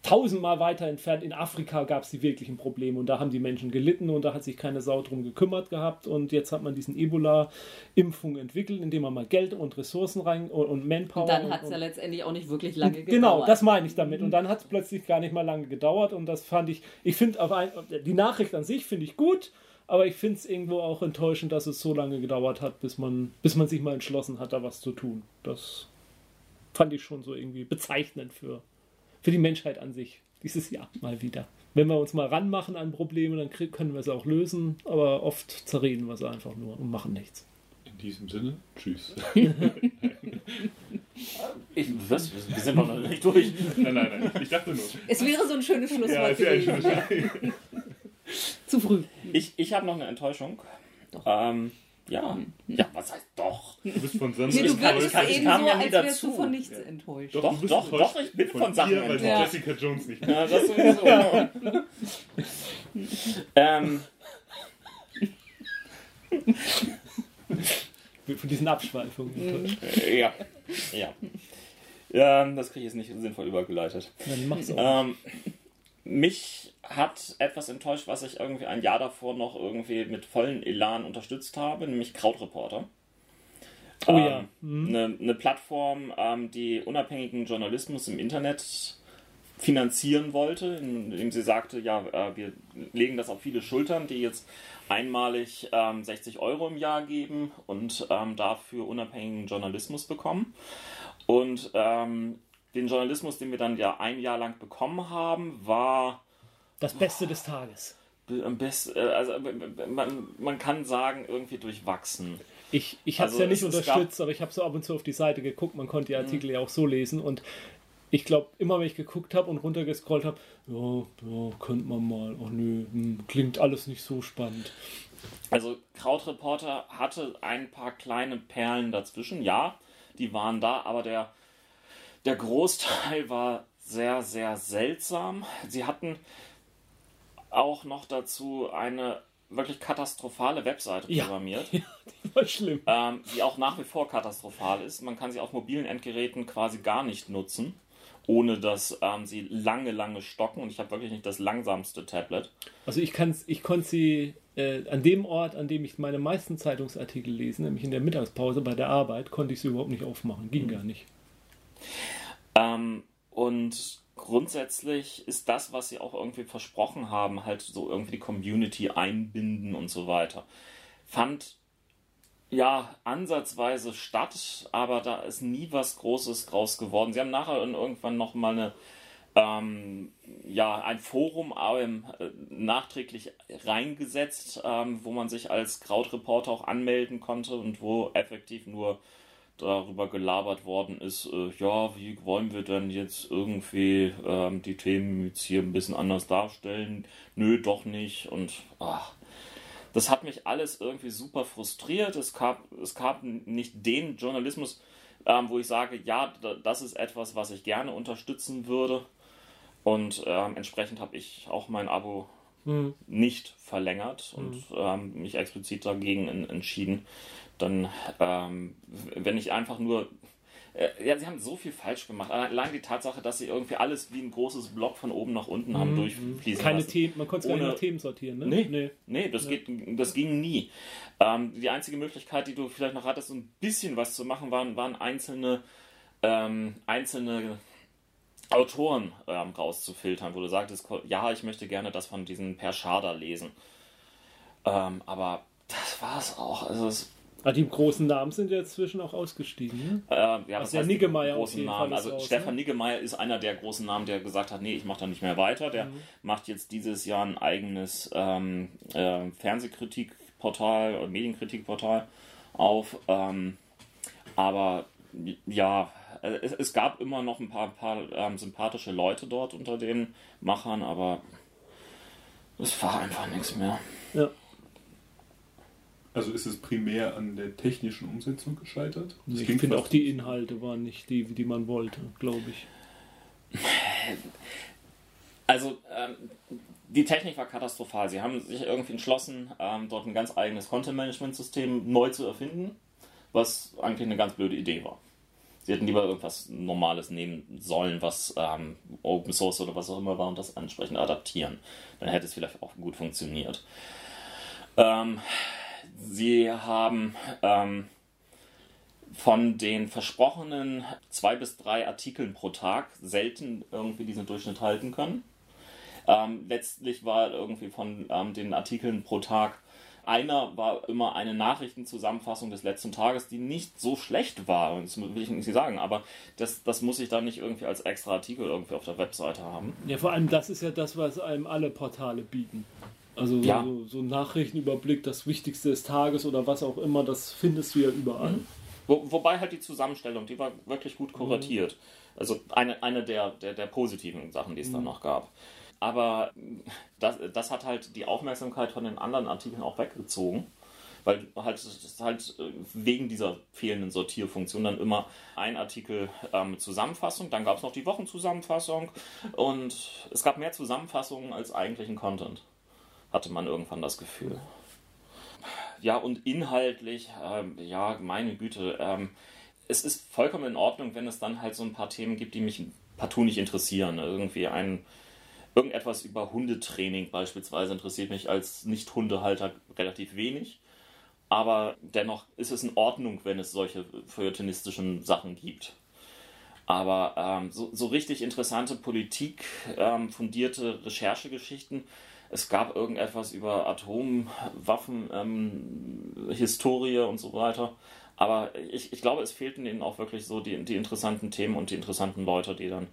tausendmal weiter entfernt. In Afrika gab es die wirklichen Probleme und da haben die Menschen gelitten und da hat sich keine Sau drum gekümmert gehabt. Und jetzt hat man diesen Ebola-Impfung entwickelt, indem man mal Geld und Ressourcen rein und, und Manpower. Und dann hat es ja letztendlich auch nicht wirklich lange gedauert. Genau, das meine ich damit. Und dann hat es plötzlich gar nicht mal lange gedauert und das fand ich, ich finde die Nachricht an sich finde ich gut, aber ich finde es irgendwo auch enttäuschend, dass es so lange gedauert hat, bis man, bis man sich mal entschlossen hat, da was zu tun. Das fand ich schon so irgendwie bezeichnend für, für die Menschheit an sich. Dieses Jahr mal wieder. Wenn wir uns mal ranmachen an Probleme, dann krieg- können wir es auch lösen, aber oft zerreden wir sie einfach nur und machen nichts. In diesem Sinne, tschüss. *laughs* Ich, was? Wir sind doch noch nicht durch. nein, nein, nein. Ich dachte nur. Es wäre so ein schönes Ja, Schlusswort ja ein gewesen. schönes *laughs* Zu früh. Ich, ich habe noch eine Enttäuschung. Doch. Ähm, ja. Ja, was heißt doch? Du bist von Sandra *laughs* Nee, du wirkst eben kam so, ja nie als wärst dazu. du von nichts enttäuscht. Doch, Doch, doch, enttäuscht doch, ich bin von dir, Sachen weil du enttäuscht. Jessica Jones nicht Ja, das sowieso. *laughs* ähm, Von diesen Abschweifungen. Äh, ja. Ja. Ähm, das kriege ich jetzt nicht sinnvoll übergeleitet. Dann mach's auch. Ähm, mich hat etwas enttäuscht, was ich irgendwie ein Jahr davor noch irgendwie mit vollen Elan unterstützt habe, nämlich Krautreporter. Oh ja. Ähm, eine, eine Plattform, ähm, die unabhängigen Journalismus im Internet finanzieren wollte, indem sie sagte, ja, äh, wir legen das auf viele Schultern, die jetzt einmalig ähm, 60 Euro im Jahr geben und ähm, dafür unabhängigen Journalismus bekommen. Und ähm, den Journalismus, den wir dann ja ein Jahr lang bekommen haben, war Das Beste des Tages. am besten, äh, also äh, man, man kann sagen, irgendwie durchwachsen. Ich, ich habe es Also ja nicht unterstützt, aber ich habe so ab und zu auf die Seite geguckt. Man konnte die Artikel ja auch so lesen und ich glaube, immer wenn ich geguckt habe und runtergescrollt habe, ja, ja, könnte man mal, oh nö, hm, klingt alles nicht so spannend. Also Krautreporter hatte ein paar kleine Perlen dazwischen, ja, die waren da, aber der, der Großteil war sehr, sehr seltsam. Sie hatten auch noch dazu eine wirklich katastrophale Webseite Ja. programmiert, *laughs* Ja, die war schlimm. ähm, die auch nach wie vor katastrophal ist. Man kann sie auf mobilen Endgeräten quasi gar nicht nutzen, ohne dass ähm, sie lange, lange stocken. Und ich habe wirklich nicht das langsamste Tablet. Also ich, kann's, ich konnte sie äh, an dem Ort, an dem ich meine meisten Zeitungsartikel lese, nämlich in der Mittagspause bei der Arbeit, konnte ich sie überhaupt nicht aufmachen. Ging gar nicht. Ähm, und grundsätzlich ist das, was sie auch irgendwie versprochen haben, halt so irgendwie die Community einbinden und so weiter. Fand ja ansatzweise statt, aber da ist nie was Großes draus geworden. Sie haben nachher irgendwann noch mal eine ähm, ja, ein Forum ähm, äh, nachträglich reingesetzt, ähm, wo man sich als Krautreporter auch anmelden konnte und wo effektiv nur darüber gelabert worden ist, äh, ja, wie wollen wir denn jetzt irgendwie ähm, die Themen jetzt hier ein bisschen anders darstellen? Nö, doch nicht. Und ach, das hat mich alles irgendwie super frustriert. Es gab, es gab nicht den Journalismus, ähm, wo ich sage, ja, da- das ist etwas, was ich gerne unterstützen würde. Und ähm, entsprechend habe ich auch mein Abo Hm. nicht verlängert und ähm, mich explizit dagegen en entschieden. Dann, ähm, wenn ich einfach nur. Äh, ja, sie haben so viel falsch gemacht. Allein die Tatsache, dass sie irgendwie alles wie ein großes Block von oben nach unten haben durchfließen Keine lassen. Themen, man konnte es gar nicht Ohne- Themen sortieren, ne? Nee, nee. nee. das, geht, das ging nie. Ähm, die einzige Möglichkeit, die du vielleicht noch hattest, so ein bisschen was zu machen, waren, waren einzelne, ähm, einzelne Autoren ähm, rauszufiltern, wo du sagtest, ja, ich möchte gerne das von diesem Per Schader lesen. Ähm, aber das war es auch. Also es, Ah, die großen Namen sind ja inzwischen auch ausgestiegen. Ne? äh, ja, Also der Niggemeier großen Namen. Fall Also raus, Stefan ne? Niggemeier ist einer der großen Namen, der gesagt hat, nee, ich mache da nicht mehr weiter. Der Mhm. macht jetzt dieses Jahr ein eigenes ähm, äh, Fernsehkritikportal oder Medienkritikportal auf. Ähm, aber ja, äh, es, es gab immer noch ein paar, paar ähm, sympathische Leute dort unter den Machern, aber es war einfach nichts mehr. Ja. Also ist es primär an der technischen Umsetzung gescheitert? Das Ich finde auch die Inhalte waren nicht die, die man wollte, glaube ich. Also, ähm, die Technik war katastrophal. Sie haben sich irgendwie entschlossen, ähm, dort ein ganz eigenes Content-Management-System neu zu erfinden, was eigentlich eine ganz blöde Idee war. Sie hätten lieber irgendwas Normales nehmen sollen, was ähm, Open Source oder was auch immer war und das entsprechend adaptieren. Dann hätte es vielleicht auch gut funktioniert. Ähm, sie haben ähm, von den versprochenen zwei bis drei Artikeln pro Tag selten irgendwie diesen Durchschnitt halten können. Ähm, letztlich war irgendwie von ähm, den Artikeln pro Tag einer war immer eine Nachrichtenzusammenfassung des letzten Tages, die nicht so schlecht war. Das will ich nicht sagen, aber das, das muss ich dann nicht irgendwie als extra Artikel irgendwie auf der Webseite haben. Ja, vor allem das ist ja das, was einem alle Portale bieten. Also so, Ja. so, so ein Nachrichtenüberblick, das Wichtigste des Tages oder was auch immer, das findest du ja überall. Wo, wobei halt die Zusammenstellung, die war wirklich gut kuratiert. Also eine, eine der, der, der positiven Sachen, die es dann noch gab. Aber das, das hat halt die Aufmerksamkeit von den anderen Artikeln auch weggezogen. Weil halt, es ist halt wegen dieser fehlenden Sortierfunktion dann immer ein Artikel ähm, Zusammenfassung, dann gab es noch die Wochenzusammenfassung und es gab mehr Zusammenfassungen als eigentlichen Content. Hatte man irgendwann das Gefühl. Ja, und inhaltlich, ähm, ja, meine Güte, ähm, es ist vollkommen in Ordnung, wenn es dann halt so ein paar Themen gibt, die mich partout nicht interessieren. Irgendwie ein, irgendetwas über Hundetraining beispielsweise interessiert mich als Nicht-Hundehalter relativ wenig. Aber dennoch ist es in Ordnung, wenn es solche feuilletonistischen Sachen gibt. Aber ähm, so, so richtig interessante Politik, ähm, fundierte Recherchegeschichten. Es gab irgendetwas über Atomwaffen, ähm, Historie und so weiter. Aber ich, ich glaube, es fehlten ihnen auch wirklich so die, die interessanten Themen und die interessanten Leute, die dann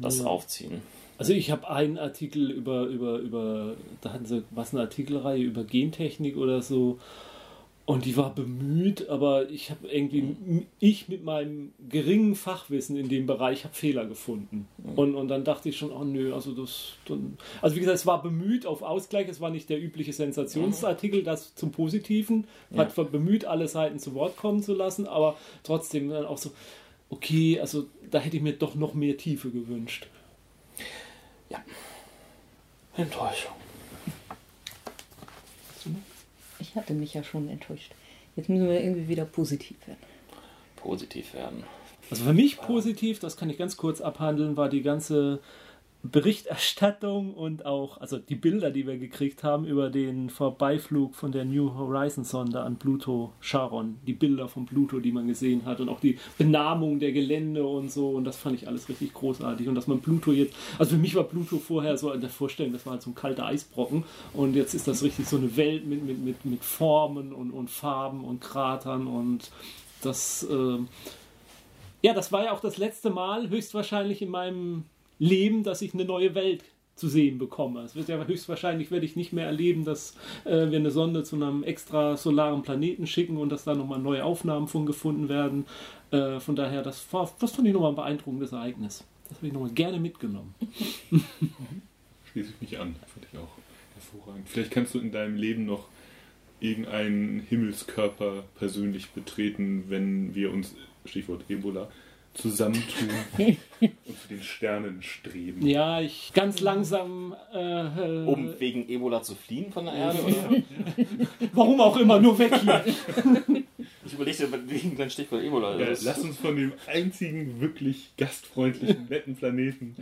das aufziehen. Also ich habe einen Artikel über, über, über, da hatten sie was, eine Artikelreihe über Gentechnik oder so. Und die war bemüht, aber ich habe irgendwie, ich mit meinem geringen Fachwissen in dem Bereich habe Fehler gefunden. Und, und dann dachte ich schon, oh nö, also das, dann, also wie gesagt, es war bemüht auf Ausgleich, es war nicht der übliche Sensationsartikel, das zum Positiven, hat bemüht, alle Seiten zu Wort kommen zu lassen, aber trotzdem dann auch so, okay, also da hätte ich mir doch noch mehr Tiefe gewünscht. Ja. Enttäuschung. Ich hatte mich ja schon enttäuscht. Jetzt müssen wir irgendwie wieder positiv werden. Positiv werden. Also für mich positiv, das kann ich ganz kurz abhandeln, war die ganze Berichterstattung und auch, also die Bilder, die wir gekriegt haben über den Vorbeiflug von der New Horizon Sonde an Pluto Charon. Die Bilder von Pluto, die man gesehen hat und auch die Benamung der Gelände und so. Und das fand ich alles richtig großartig. Und dass man Pluto jetzt, also für mich war Pluto vorher so in der Vorstellung, das war halt so ein kalter Eisbrocken. Und jetzt ist das richtig so eine Welt mit, mit, mit, mit Formen und, und Farben und Kratern und das, äh, ja, das war ja auch das letzte Mal höchstwahrscheinlich in meinem Leben, dass ich eine neue Welt zu sehen bekomme. Es wird ja höchstwahrscheinlich werde ich nicht mehr erleben, dass äh, wir eine Sonde zu einem extra solaren Planeten schicken und dass da nochmal neue Aufnahmen von gefunden werden. Äh, von daher, das, war, das fand ich nochmal ein beeindruckendes Ereignis. Das habe ich nochmal gerne mitgenommen. *laughs* Schließe ich mich an, fand ich auch hervorragend. Vielleicht kannst du in deinem Leben noch irgendeinen Himmelskörper persönlich betreten, wenn wir uns, Stichwort Ebola, zusammentun *laughs* und zu den Sternen streben. Ja, ich ganz langsam. Äh, Um wegen Ebola zu fliehen von der Erde? Oder? *laughs* warum auch immer, nur weg hier. *laughs* Ich überlegte wegen dein Stichwort Ebola. Ja, lass uns von dem einzigen wirklich gastfreundlichen, netten Planeten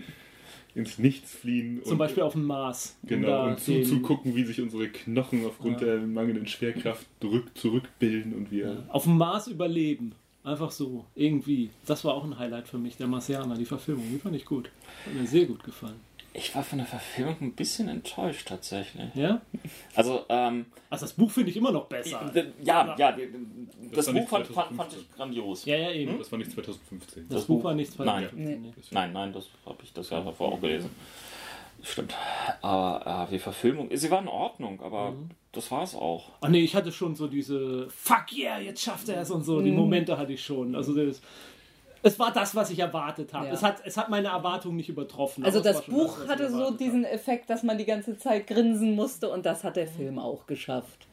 ins Nichts fliehen. Zum Beispiel auf dem Mars. Genau, und den- zuzugucken, wie sich unsere Knochen aufgrund Ja. der mangelnden Schwerkraft zurück, zurückbilden und wir. Auf dem Mars überleben. Einfach so, irgendwie. Das war auch ein Highlight für mich, der Marsianer, die Verfilmung. Die fand ich gut. Hat mir sehr gut gefallen. Ich war von der Verfilmung ein bisschen enttäuscht tatsächlich. Ja? Also, ähm, Also das Buch finde ich immer noch besser. ja, ja, das, war Buch fand, fand, fand 2015. ich grandios. Ja, ja, eben. Das war nicht 2015. Das, Das Buch Buch- war nicht Nein. 2015. Nee. Nein, nein, das habe ich das Jahr davor auch gelesen. Stimmt. Aber äh, die Verfilmung, sie war in Ordnung, aber das war es auch. Ach nee, ich hatte schon so diese Fuck yeah, jetzt schafft er es und so. Die Momente hatte ich schon. Also das, es war das, was ich erwartet habe. Ja. Es, hat, es hat meine Erwartungen nicht übertroffen. Also das Buch ich hatte so diesen Effekt, dass man die ganze Zeit grinsen musste und das hat der Film auch geschafft.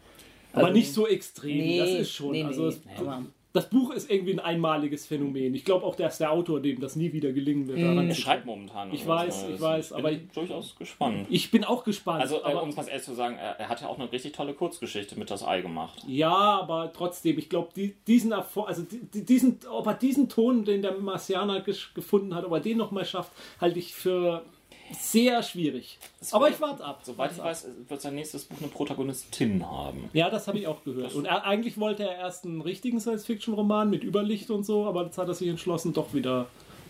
habe. Aber Also- nicht so extrem. Nee, das ist schon. nee, also nee. Das Buch ist irgendwie ein einmaliges Phänomen. Ich glaube auch, dass der Autor dem das nie wieder gelingen wird. daran Er schreibt momentan. Ich weiß, ich weiß, bin aber ich- durchaus gespannt. Ich bin auch gespannt. Also, äh, aber, um es mal ehrlich zu sagen, er, er hat ja auch eine richtig tolle Kurzgeschichte mit das Ei gemacht. Ja, aber trotzdem, ich glaube, die, diesen Erfolg, also die, diesen, ob er diesen Ton, den der Marcianer gefunden hat, ob er den nochmal schafft, halte ich für sehr schwierig. Aber ich warte ab. Soweit ich weiß, wird sein nächstes Buch eine Protagonistin haben. Ja, das habe ich auch gehört. Und er, eigentlich wollte er erst einen richtigen Science-Fiction-Roman mit Überlicht und so, aber jetzt hat er sich entschlossen, doch wieder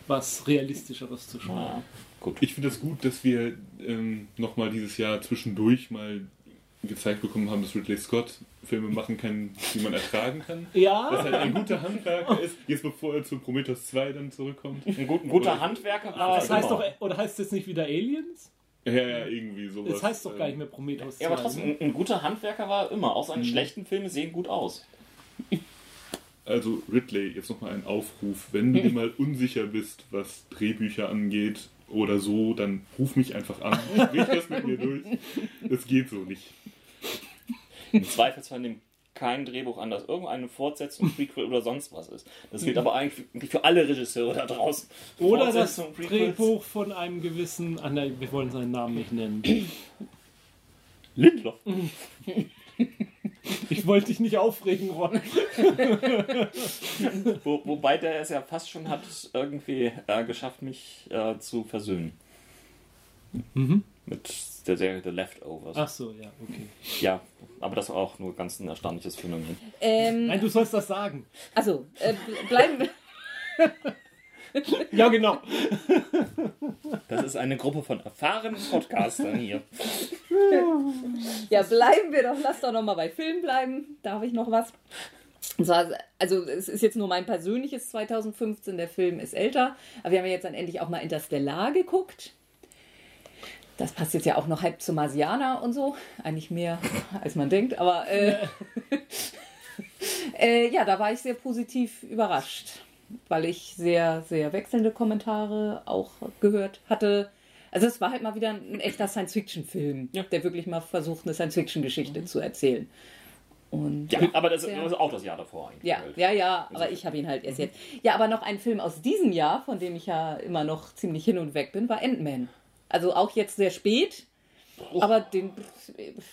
was Realistischeres zu schreiben. Ja, gut. Ich finde es gut, dass wir ähm, nochmal dieses Jahr zwischendurch mal gezeigt bekommen haben, dass Ridley Scott Filme machen kann, die man ertragen kann. Dass Ja, er ein guter Handwerker ist, jetzt bevor er zu Prometheus 2 dann zurückkommt. Ein, gut, ein guter Handwerker war das er heißt immer. doch, oder heißt jetzt nicht wieder Aliens? Ja, ja, irgendwie sowas. Das heißt doch gar nicht mehr Prometheus. Ja, aber 2, trotzdem, ne? ein, ein guter Handwerker war er immer. Auch seine Mhm. schlechten Filme sehen gut aus. Also Ridley, jetzt nochmal ein Aufruf. Wenn du dir mal unsicher bist, was Drehbücher angeht oder so, dann ruf mich einfach an. Sprich das mit mir durch. Das geht so nicht. Im Zweifelsfall nimmt kein Drehbuch an, dass irgendeine Fortsetzung, Prequel oder sonst was ist. Das gilt aber eigentlich für, alle Regisseure da draußen. Oder das Prequels. Drehbuch von einem gewissen. Ah, nein, wir wollen seinen Namen nicht nennen. Lindloff. Ich wollte dich nicht aufregen, Ron. Wo, wobei der es ja fast schon hat irgendwie äh, geschafft, mich äh, zu versöhnen. Mit der Serie The Leftovers. Ach so, ja, okay. Ja, aber das war auch nur ganz ein erstaunliches Phänomen. Ähm, Nein, du sollst das sagen. also, äh, bleiben wir. *laughs* Ja, genau. Das ist eine Gruppe von erfahrenen Podcastern hier. Ja, bleiben wir doch. Lass doch noch mal bei Film bleiben. Darf ich noch was? Zwar, also es ist jetzt nur mein persönliches 2015, der Film ist älter, aber wir haben ja jetzt dann endlich auch mal Interstellar geguckt. Das passt jetzt ja auch noch halb zu Marsianer und so. Eigentlich mehr, als man denkt, aber äh, *laughs* Äh, ja, da war ich sehr positiv überrascht, weil ich sehr, sehr wechselnde Kommentare auch gehört hatte. Also es war halt mal wieder ein echter Science-Fiction-Film, Ja. der wirklich mal versucht, eine Science-Fiction-Geschichte zu erzählen. Und Ja, aber das, Ja. ist auch das Jahr davor eigentlich. ja, ja, ja, aber ich habe ihn halt erst jetzt. Ja, aber noch ein Film aus diesem Jahr, von dem ich ja immer noch ziemlich hin und weg bin, war Ant-Man. Also auch jetzt sehr spät, aber den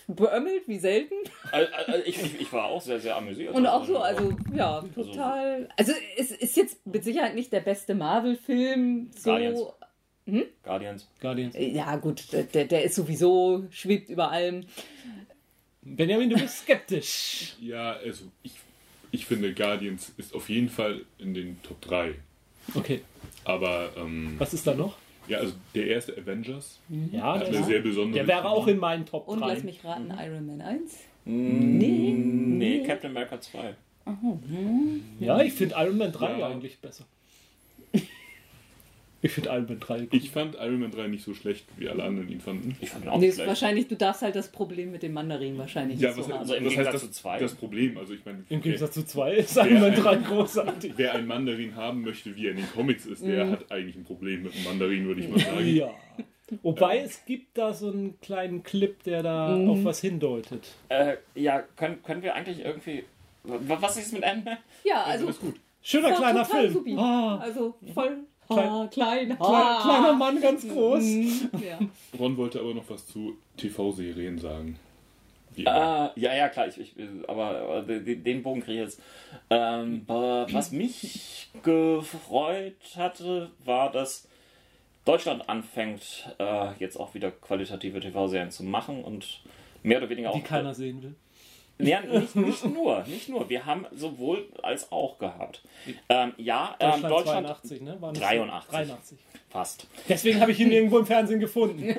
beömmelt wie selten. Also, also ich, ich, war auch sehr, sehr amüsiert. Und auch so, also ja, Also- total. Also es ist jetzt mit Sicherheit nicht der beste Marvel-Film. Guardians. So, Guardians. Guardians. ja gut, der, der ist sowieso, schwebt über allem. Benjamin, du bist skeptisch. Ja, also ich, ich finde Guardians ist auf jeden Fall in den Top 3. Okay, Aber ähm, was ist da noch? Ja, also der erste Avengers Ja, der, eine sehr besondere. der wäre auch in meinen Top Und 3. lass mich raten, Iron Man 1. Nee. Nee, Captain America 2. Ja, ich finde Iron Man 3 Ja. eigentlich besser. Ich finde Iron Man 3 gut. Ich fand Iron Man 3 nicht so schlecht, wie alle anderen ihn fanden. Ich fand ihn auch Nee, schlecht. wahrscheinlich, du darfst halt das Problem mit dem Mandarin wahrscheinlich Ja, nicht was, so haben. Also im was heißt Gegensatz das, zu zwei. das Problem? Also ich meine, Im Gegensatz zu 2 ist Iron Man 3 großartig. wer einen Mandarin haben möchte, wie er in den Comics ist, der Mhm. hat eigentlich ein Problem mit dem Mandarin, würde ich mal sagen. Ja. Wobei es gibt da so einen kleinen Clip, der da Mhm. auf was hindeutet. Äh, ja, können, können wir eigentlich irgendwie. wa- Was ist mit Ant-Man? ja, also gut. Schöner kleiner Film. supi. Ah, Also voll Klein- ah, klein, klein, ah. kleiner Mann, ganz groß. Mhm, Ja. Ron wollte aber noch was zu TV-Serien sagen. Äh, ja, ja, klar, ich, ich, aber, den den Bogen kriege ich jetzt. Ähm, aber was mich gefreut hatte, war, dass Deutschland anfängt, äh, jetzt auch wieder qualitative TV-Serien zu machen und mehr oder weniger auch. Die keiner sehen will. Ja, nicht, nicht nur, nicht nur. Wir haben sowohl als auch gehabt. Ähm, ja, ähm, Deutschland, Deutschland 82, ne? War nicht 83. So? 83. fast. Deswegen habe ich ihn irgendwo im Fernsehen gefunden. *laughs*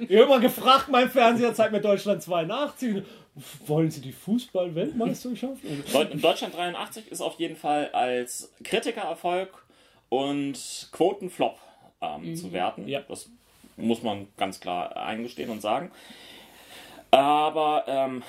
Ich habe immer gefragt, mein Fernseher zeigt mir Deutschland 82. Wollen Sie die Fußball-Weltmeisterschaft? Deu- Deutschland 83 ist auf jeden Fall als Kritikererfolg und Quotenflop ähm, zu werten. Ja. Das muss man ganz klar eingestehen und sagen. Aber ähm,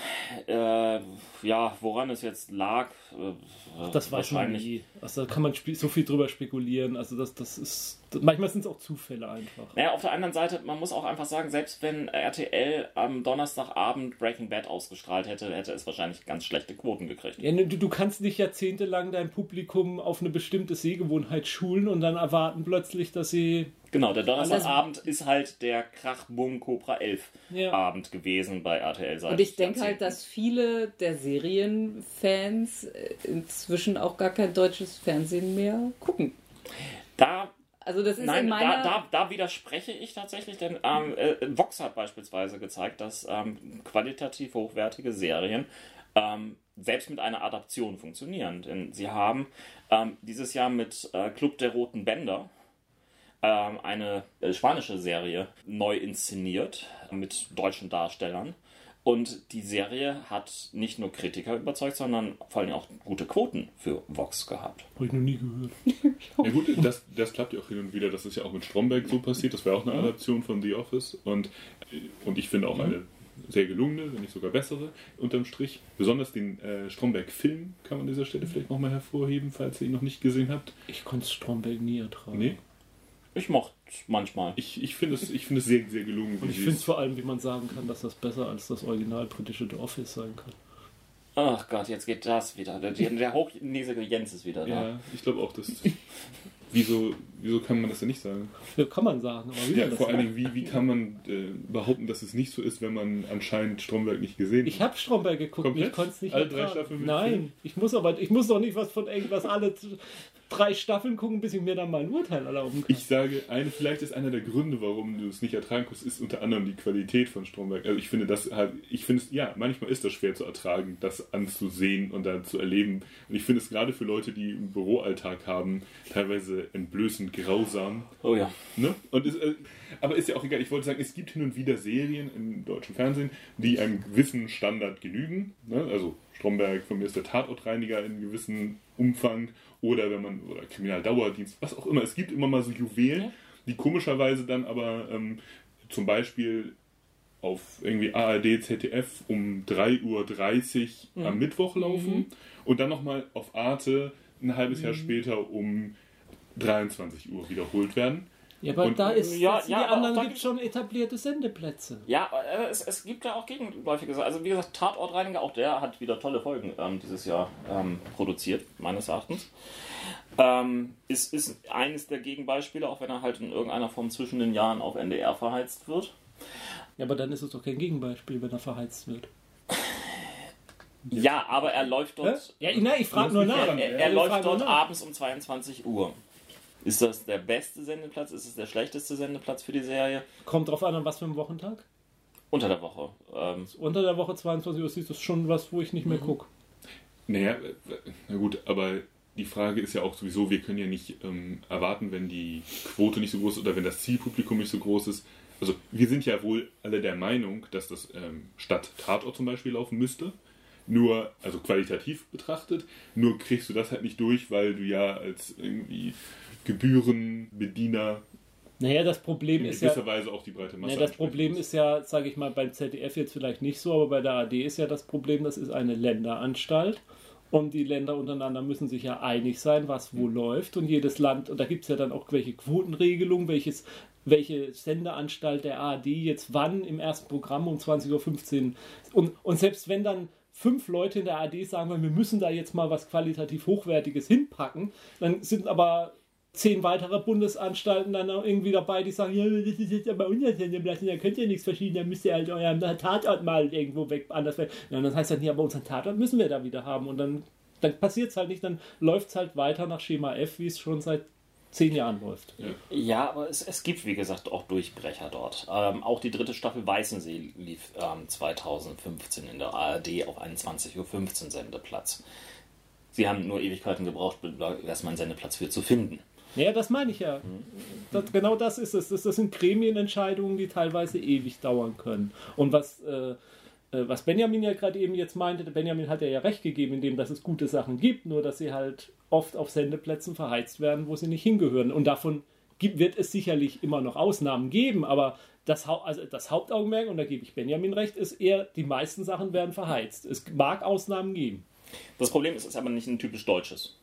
äh, ja, woran es jetzt lag, äh, Das weiß man nie. Also da kann man so viel drüber spekulieren. Also das, das ist. Manchmal sind es auch Zufälle einfach. Naja, auf der anderen Seite, man muss auch einfach sagen, selbst wenn RTL am Donnerstagabend Breaking Bad ausgestrahlt hätte, hätte es wahrscheinlich ganz schlechte Quoten gekriegt. Ja, ne, du, du kannst nicht jahrzehntelang dein Publikum auf eine bestimmte Sehgewohnheit schulen und dann erwarten plötzlich, dass sie. Genau, der Donnerstagabend ist halt der Krach-Bumm Cobra 11 Ja. Abend gewesen bei RTL seit Und ich denke halt, dass viele der Serienfans äh, inzwischen auch gar kein deutsches Fernsehen mehr gucken. Da, Also das ist nein, in meiner... da, da, da widerspreche ich tatsächlich, denn ähm, äh, Vox hat beispielsweise gezeigt, dass ähm, qualitativ hochwertige Serien ähm, selbst mit einer Adaption funktionieren. Denn sie haben ähm, dieses Jahr mit äh, Club der Roten Bänder ähm, eine äh, spanische Serie neu inszeniert mit deutschen Darstellern. Und die Serie hat nicht nur Kritiker überzeugt, sondern vor allem auch gute Quoten für Vox gehabt. Habe ich noch nie gehört. *laughs* Ja gut, das, das klappt ja auch hin und wieder. Das ist ja auch mit Stromberg so passiert. Das war auch eine Adaption von The Office. Und, und ich finde auch eine sehr gelungene, wenn nicht sogar bessere, unterm Strich. Besonders den äh, Stromberg-Film kann man an dieser Stelle vielleicht nochmal hervorheben, falls ihr ihn noch nicht gesehen habt. Ich konnte Stromberg nie ertragen. Nee, Ich mochte manchmal. ich, ich finde es, ich finde es sehr, sehr gelungen. Und ich finde es vor allem, wie man sagen kann, dass das besser als das original britische The Office sein kann. Ach Gott, jetzt geht das wieder. Der, der hochnäsige Jens ist wieder da. Ja, ich glaube auch, dass. wieso, wieso kann man das denn nicht sagen? Ja, kann man sagen, aber wie Ja, vor allen. Dingen, wie, wie kann man äh, behaupten, dass es nicht so ist, wenn man anscheinend Stromberg nicht gesehen Ich habe Stromberg geguckt, Komplett? ich konnte es nicht Alle drei. Staffeln Nein, ich muss aber, ich muss doch nicht was von irgendwas alle t- drei Staffeln gucken, bis ich mir dann mal ein Urteil erlauben kann. Ich sage, eine, vielleicht ist einer der Gründe, warum du es nicht ertragen kannst, ist unter anderem die Qualität von Stromberg. Also ich finde das halt, ich finde es, ja, manchmal ist das schwer zu ertragen, das anzusehen und dann zu erleben. Und ich finde es gerade für Leute, die einen Büroalltag haben, teilweise entblößend grausam. Oh ja. Ne? Und ist, äh, aber ist ja auch egal. Ich wollte sagen, es gibt hin und wieder Serien im deutschen Fernsehen, die einem gewissen Standard genügen. Ne? Also Stromberg, von mir ist der Tatortreiniger in gewissem Umfang. Oder wenn man, oder Kriminaldauerdienst, was auch immer. Es gibt immer mal so Juwelen, die komischerweise dann aber ähm, zum Beispiel auf irgendwie ARD, ZDF um 3.30 Uhr Mhm. am Mittwoch laufen und dann nochmal auf Arte ein halbes Mhm. Jahr später um 23 Uhr wiederholt werden. Ja, aber Und- da ist Ja, ja, die anderen gibt gibt's- schon etablierte Sendeplätze. Ja, äh, es, es gibt ja auch gegenläufige Sachen. Also wie gesagt, Tatortreiniger, auch der hat wieder tolle Folgen ähm, dieses Jahr ähm, produziert, meines Erachtens. Ähm, ist, ist eines der Gegenbeispiele, auch wenn er halt in irgendeiner Form zwischen den Jahren auf NDR verheizt wird. Ja, aber dann ist es doch kein Gegenbeispiel, wenn er verheizt wird. Ja, aber er läuft Hä? dort, Ja, na, ich frage nur nach. er, er ich läuft dort abends um 22 Uhr. Ist das der beste Sendeplatz? Ist es der schlechteste Sendeplatz für die Serie? Kommt drauf an, an was für einem Wochentag. Unter der Woche. Ähm, Unter der Woche 22 Uhr ist das schon was, wo ich nicht Mhm. mehr gucke. Naja, äh, na gut, aber die Frage ist ja auch sowieso, wir können ja nicht ähm, erwarten, wenn die Quote nicht so groß ist oder wenn das Zielpublikum nicht so groß ist. Also wir sind ja wohl alle der Meinung, dass das ähm, statt Tatort zum Beispiel laufen müsste. Nur, also qualitativ betrachtet, nur kriegst du das halt nicht durch, weil du ja als irgendwie Gebührenbediener Naja, das Problem in ist ja. gewisser Weise auch die breite Masse Nee, das Problem ist ja, sage ich mal, beim ZDF jetzt vielleicht nicht so, aber bei der AD ist ja das Problem, das ist eine Länderanstalt. Und die Länder untereinander müssen sich ja einig sein, was wo läuft. Und jedes Land, und da gibt es ja dann auch welche Quotenregelungen, welches, welche Sendeanstalt der ARD jetzt wann im ersten Programm um 20.15 Uhr. Und, und selbst wenn dann fünf Leute in der ARD sagen, wir müssen da jetzt mal was qualitativ Hochwertiges hinpacken, dann sind aber zehn weitere Bundesanstalten dann auch irgendwie dabei, die sagen, ja, das ist jetzt aber unser Sendeplatz, da könnt ihr nichts verschieden, da müsst ihr halt euren Tatort mal irgendwo weg, anders weg. Ja, und dann heißt das, ja, aber unseren Tatort müssen wir da wieder haben. Und dann, dann passiert es halt nicht, dann läuft es halt weiter nach Schema F, wie es schon seit zehn Jahren läuft. Ja, aber es, es gibt, wie gesagt, auch Durchbrecher dort. Ähm, auch die dritte Staffel Weißensee lief ähm, 2015 in der ARD auf einen 20.15 Uhr Sendeplatz. Sie haben nur Ewigkeiten gebraucht, erstmal einen Sendeplatz für zu finden. Naja, das meine ich ja. Das, genau das ist es. Das, das sind Gremienentscheidungen, die teilweise ewig dauern können. Und was, äh, äh, was Benjamin ja gerade eben jetzt meinte, Benjamin hat ja, ja recht gegeben, indem dass es gute Sachen gibt, nur dass sie halt oft auf Sendeplätzen verheizt werden, wo sie nicht hingehören. Und davon gibt, wird es sicherlich immer noch Ausnahmen geben, aber das, also das Hauptaugenmerk, und da gebe ich Benjamin recht, ist eher, die meisten Sachen werden verheizt. Es mag Ausnahmen geben. Das Problem ist, es ist aber nicht ein typisch deutsches.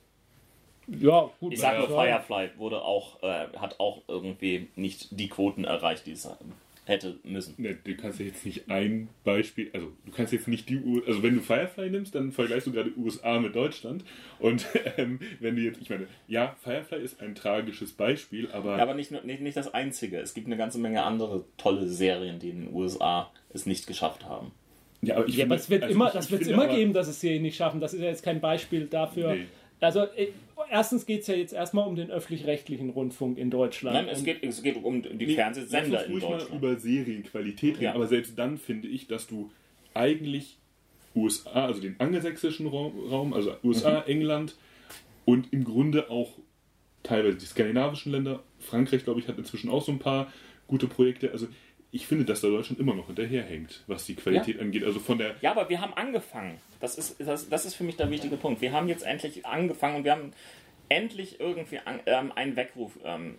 Ja, gut. Ich sage nur, ja. Firefly wurde auch, äh, hat auch irgendwie nicht die Quoten erreicht, die es hätte müssen. Ne, du kannst ja jetzt nicht ein Beispiel, also du kannst jetzt nicht die U also wenn du Firefly nimmst, dann vergleichst du gerade USA mit Deutschland und *laughs* ähm, wenn du jetzt, ich meine, ja, Firefly ist ein tragisches Beispiel, aber, Ja, aber nicht, nur- nicht, nicht das einzige. Es gibt eine ganze Menge andere tolle Serien, die in den USA es nicht geschafft haben. ja, aber ich Ja, aber finde- es wird also immer, ich- das wird es immer aber- geben, dass es Serien nicht schaffen. Das ist ja jetzt kein Beispiel dafür. Nee. Also erstens geht es ja jetzt erstmal um den öffentlich-rechtlichen Rundfunk in Deutschland. Nein, es geht, es geht um die Nee, Fernsehsender in ruhig mal Deutschland. über Serienqualität reden, Ja. aber selbst dann finde ich, dass du eigentlich USA, also den angelsächsischen Raum, Raum, also USA, Mhm. England und im Grunde auch teilweise die skandinavischen Länder, Frankreich, glaube ich, hat inzwischen auch so ein paar gute Projekte. Also ich finde, dass da Deutschland immer noch hinterherhängt, was die Qualität angeht. Also von der Ja, aber wir haben angefangen. Das ist, das, das ist für mich der wichtige Punkt. Wir haben jetzt endlich angefangen und wir haben endlich irgendwie an, ähm, einen Weckruf ähm,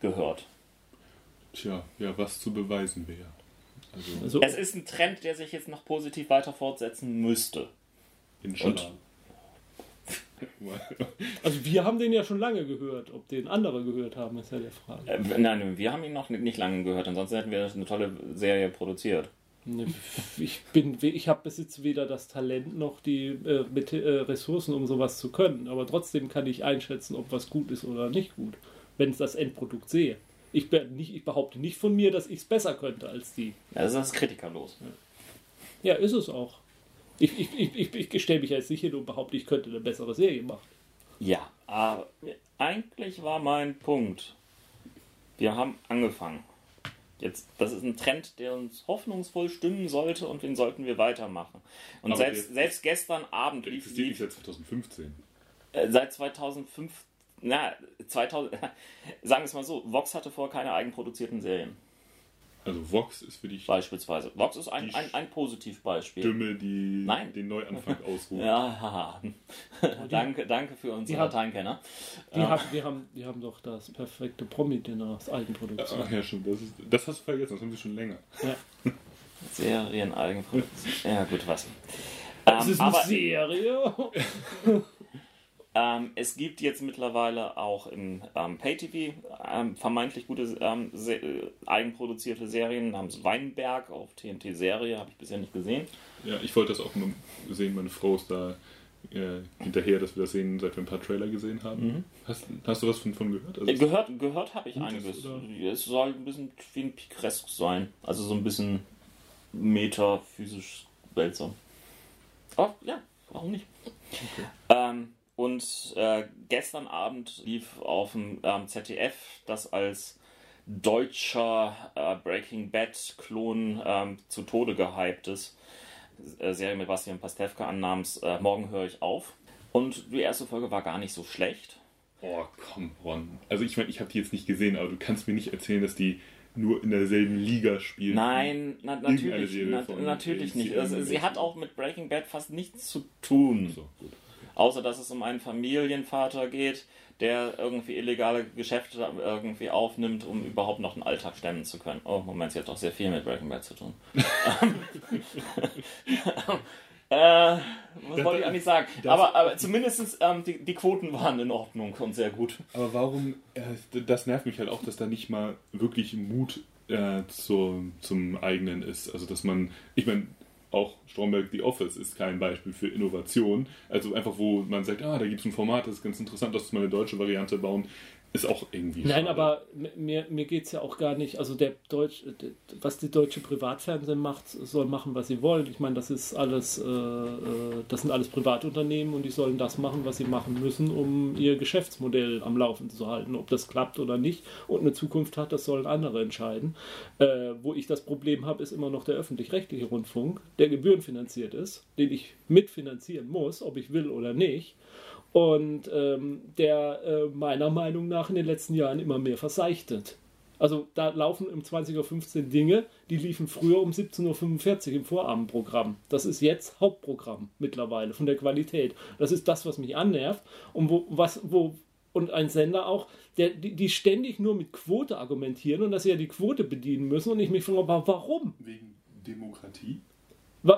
gehört. Tja, ja, was zu beweisen wäre. Also, also, Es ist ein Trend, der sich jetzt noch positiv weiter fortsetzen müsste. inshallah. *laughs* also wir haben den ja schon lange gehört. Ob den andere gehört haben, ist ja die Frage. Äh, nein, wir haben ihn noch nicht, lange gehört, ansonsten hätten wir eine tolle Serie produziert. Ne, Ich bin, ich habe besitze weder das Talent noch die äh, mit, äh, Ressourcen, um sowas zu können. Aber trotzdem kann ich einschätzen, ob was gut ist oder nicht gut, wenn ich das Endprodukt sehe. Ich, nicht, ich behaupte nicht von mir, dass ich es besser könnte als die. Ja, Das ist kritikerlos. Ja, ist es auch. Ich, ich, ich, ich, ich stelle mich nicht hin und behaupte, ich könnte eine bessere Serie machen. Ja, aber eigentlich war mein Punkt. Wir haben angefangen. Jetzt, das ist ein Trend, der uns hoffnungsvoll stimmen sollte und den sollten wir weitermachen. Und Aber selbst, der- selbst gestern Abend Der existiert nicht seit 2015. äh, seit 2005, na, 2000, *laughs* sagen wir es mal so, Vox hatte vor keine eigenproduzierten Serien, Also Vox ist für dich beispielsweise. Vox ist ein, ein, ein Positivbeispiel. Stimme, die Nein. den Neuanfang *laughs* ausruft. Ja, haha. *laughs* danke, danke für unsere Lateinkenner. Die, haben, die, haben, die haben doch das perfekte Promi-Dinner aus Eigenproduktion. Ach ja, stimmt. Das, ist, das hast du vergessen, das haben sie schon länger. Ja. *laughs* Serien, Eigenproduktion. Ja, gut, was. Das Ähm, ist eine aber Serie. Ähm, es gibt jetzt mittlerweile auch im ähm, Pay-TV ähm, vermeintlich gute ähm, se äh, eigenproduzierte Serien namens Weinberg auf TNT-Serie, habe ich bisher nicht gesehen. Ja, ich wollte das auch nur sehen. Meine Frau ist da äh, hinterher, dass wir das sehen, seit wir ein paar Trailer gesehen haben. Hast, hast du was von, von gehört? Also Äh, Gehört, gehört habe ich einiges. oder? Es soll ein bisschen wie ein Picresque sein. Also so ein bisschen metaphysisch seltsam. Oh, ja, warum nicht? Ähm, und äh, gestern Abend lief auf dem ähm, ZDF das als deutscher äh, Breaking Bad-Klon ähm, zu Tode gehyptes äh, Serie mit Bastian Pastewka an namens äh, Morgen höre ich auf. Und die erste Folge war gar nicht so schlecht. Oh, komm, Ron. Also ich meine, ich habe die jetzt nicht gesehen, aber du kannst mir nicht erzählen, dass die nur in derselben Liga spielen. Nein, na, natürlich, na, natürlich nicht. Also, sie hat auch mit Breaking Bad fast nichts zu tun. So, gut. Außer, dass es um einen Familienvater geht, der irgendwie illegale Geschäfte irgendwie aufnimmt, um überhaupt noch einen Alltag stemmen zu können. Oh, Moment, sie hat doch sehr viel mit Breaking Bad zu tun. *laughs* äh, was wollte ich eigentlich sagen? Aber, aber zumindest ähm, die, die Quoten waren in Ordnung und sehr gut. Aber warum, äh, das nervt mich halt auch, dass da nicht mal wirklich Mut äh, zur, zum eigenen ist. Also, dass man, ich meine, auch Stromberg The Office ist kein Beispiel für Innovation. Also einfach, wo man sagt, ah, da gibt es ein Format, das ist ganz interessant, uns mal eine deutsche Variante bauen, ist auch irgendwie Nein, schade. aber mir, mir geht es ja auch gar nicht. Also der Deutsch, was die deutsche Privatfernsehen macht, soll machen, was sie wollen. Ich meine, das ist alles, äh, äh, das sind alles Privatunternehmen und die sollen das machen, was sie machen müssen, um ihr Geschäftsmodell am Laufen zu halten. Ob das klappt oder nicht und eine Zukunft hat, das sollen andere entscheiden. Äh, wo ich das Problem habe, ist immer noch der öffentlich-rechtliche Rundfunk, der gebührenfinanziert ist, den ich mitfinanzieren muss, ob ich will oder nicht und ähm, der äh, meiner Meinung nach in den letzten Jahren immer mehr verseichtet. Also da laufen um 20.15 Uhr Dinge, die liefen früher um 17.45 Uhr im Vorabendprogramm. Das ist jetzt Hauptprogramm mittlerweile von der Qualität. Das ist das, was mich annervt und wo, was, wo und ein Sender auch, der, die, die ständig nur mit Quote argumentieren und dass sie ja die Quote bedienen müssen und ich mich frage, warum? Wegen Demokratie?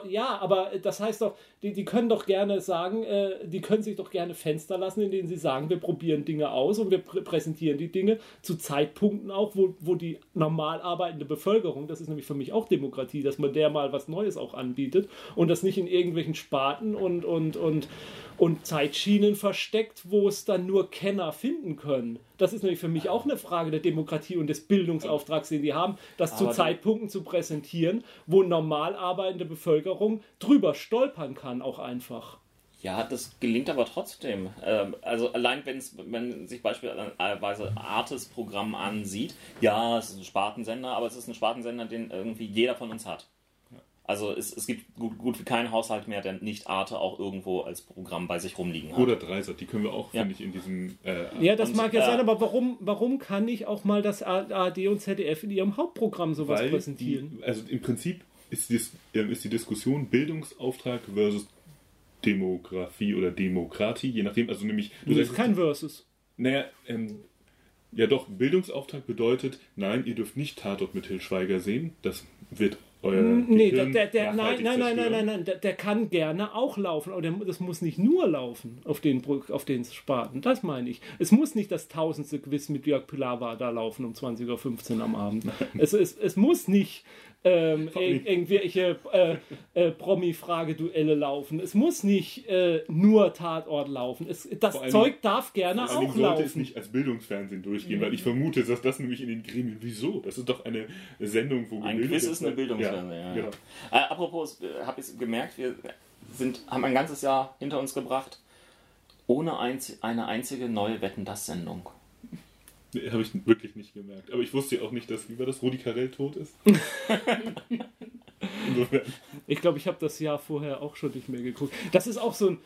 Ja, aber das heißt doch, die, die können doch gerne sagen, äh, die können sich doch gerne Fenster lassen, in denen sie sagen, wir probieren Dinge aus und wir prä präsentieren die Dinge zu Zeitpunkten auch, wo, wo die normal arbeitende Bevölkerung, das ist nämlich für mich auch Demokratie, dass man der mal was Neues auch anbietet und das nicht in irgendwelchen Sparten und, und, und, und Zeitschienen versteckt, wo es dann nur Kenner finden können. Das ist nämlich für mich auch eine Frage der Demokratie und des Bildungsauftrags, den die haben, das zu Aber die- Zeitpunkten zu präsentieren, wo normal arbeitende Bevölkerung drüber stolpern kann, auch einfach. Ja, das gelingt aber trotzdem. Ähm, also allein wenn's, wenn sich beispielsweise Artes Programm ansieht, ja, es ist ein Spartensender, aber es ist ein Spartensender, den irgendwie jeder von uns hat. Also es, es gibt gut, gut wie keinen Haushalt mehr, der nicht Arte auch irgendwo als Programm bei sich rumliegen hat. Oder Dreisat, die können wir auch, Ja. finde ich, in diesem... Äh, Ja, das Und, mag ja äh, sein, aber warum, warum kann nicht auch mal das ARD und ZDF in ihrem Hauptprogramm sowas weil präsentieren? Die, also im Prinzip ist, dies, ähm, ist die Diskussion Bildungsauftrag versus Demografie oder Demokratie, je nachdem, also nämlich... Du das ist sagst, kein Versus. Naja, ähm, ja doch, Bildungsauftrag bedeutet, nein, ihr dürft nicht Tatort mit Til Schweiger sehen, das wird euer Nee, der, der, der, nein, nein, nein, nein, nein, nein, der, der kann gerne auch laufen, aber der, das muss nicht nur laufen auf den, auf den Sparten, das meine ich. Es muss nicht das tausendste Quiz mit Jörg Pilawa da laufen um 20.15 Uhr am Abend. *laughs* es, es, es muss nicht ähm, ir irgendwelche äh, äh, Promi-Frageduelle laufen. Es muss nicht äh, nur Tatort laufen. Es, das allem- Zeug darf gerne Vor allem auch sollte es laufen. nicht als Bildungsfernsehen durchgehen, weil ich vermute, dass das nämlich in den Gremien. Wieso? Das ist doch eine Sendung, wo Ein Quiz ist eine. Bildungsfernsehen, ja, Ja, ja. genau. Äh, apropos, äh, habe ich gemerkt, wir sind, haben ein ganzes Jahr hinter uns gebracht, ohne einz eine einzige neue Wetten das Sendung. Nee, habe ich wirklich nicht gemerkt. Aber ich wusste ja auch nicht, dass, wie war das, Rudi Carell tot ist. *laughs* Ich glaube, ich habe das Jahr vorher auch schon nicht mehr geguckt. Das ist auch so ein.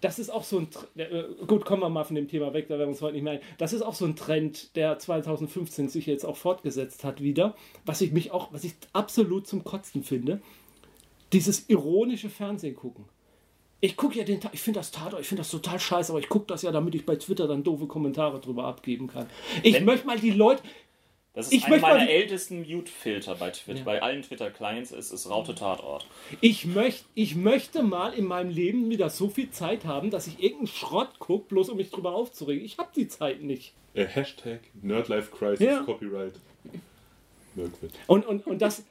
Das ist auch so ein. Äh, Gut, kommen wir mal von dem Thema weg, da werden wir uns heute nicht mehr ein. Das ist auch so ein Trend, der 2015 sich jetzt auch fortgesetzt hat wieder. Was ich mich auch, was ich absolut zum Kotzen finde. Dieses ironische Fernsehen gucken. Ich gucke ja den ich finde das Tatort, ich finde das total scheiße, aber ich gucke das ja, damit ich bei Twitter dann doofe Kommentare drüber abgeben kann. Ich Wenn- möchte mal die Leute. Das ist Ich einer möchte mal meiner die- ältesten Mute-Filter bei Twitter. Ja. Bei allen Twitter-Clients ist es Raute Tatort. Ich, möcht, ich möchte mal in meinem Leben wieder so viel Zeit haben, dass ich irgendeinen Schrott gucke, bloß um mich drüber aufzuregen. Ich habe die Zeit nicht. Äh, Hashtag Nerdlife Crisis Ja. Copyright. Und, und, und das,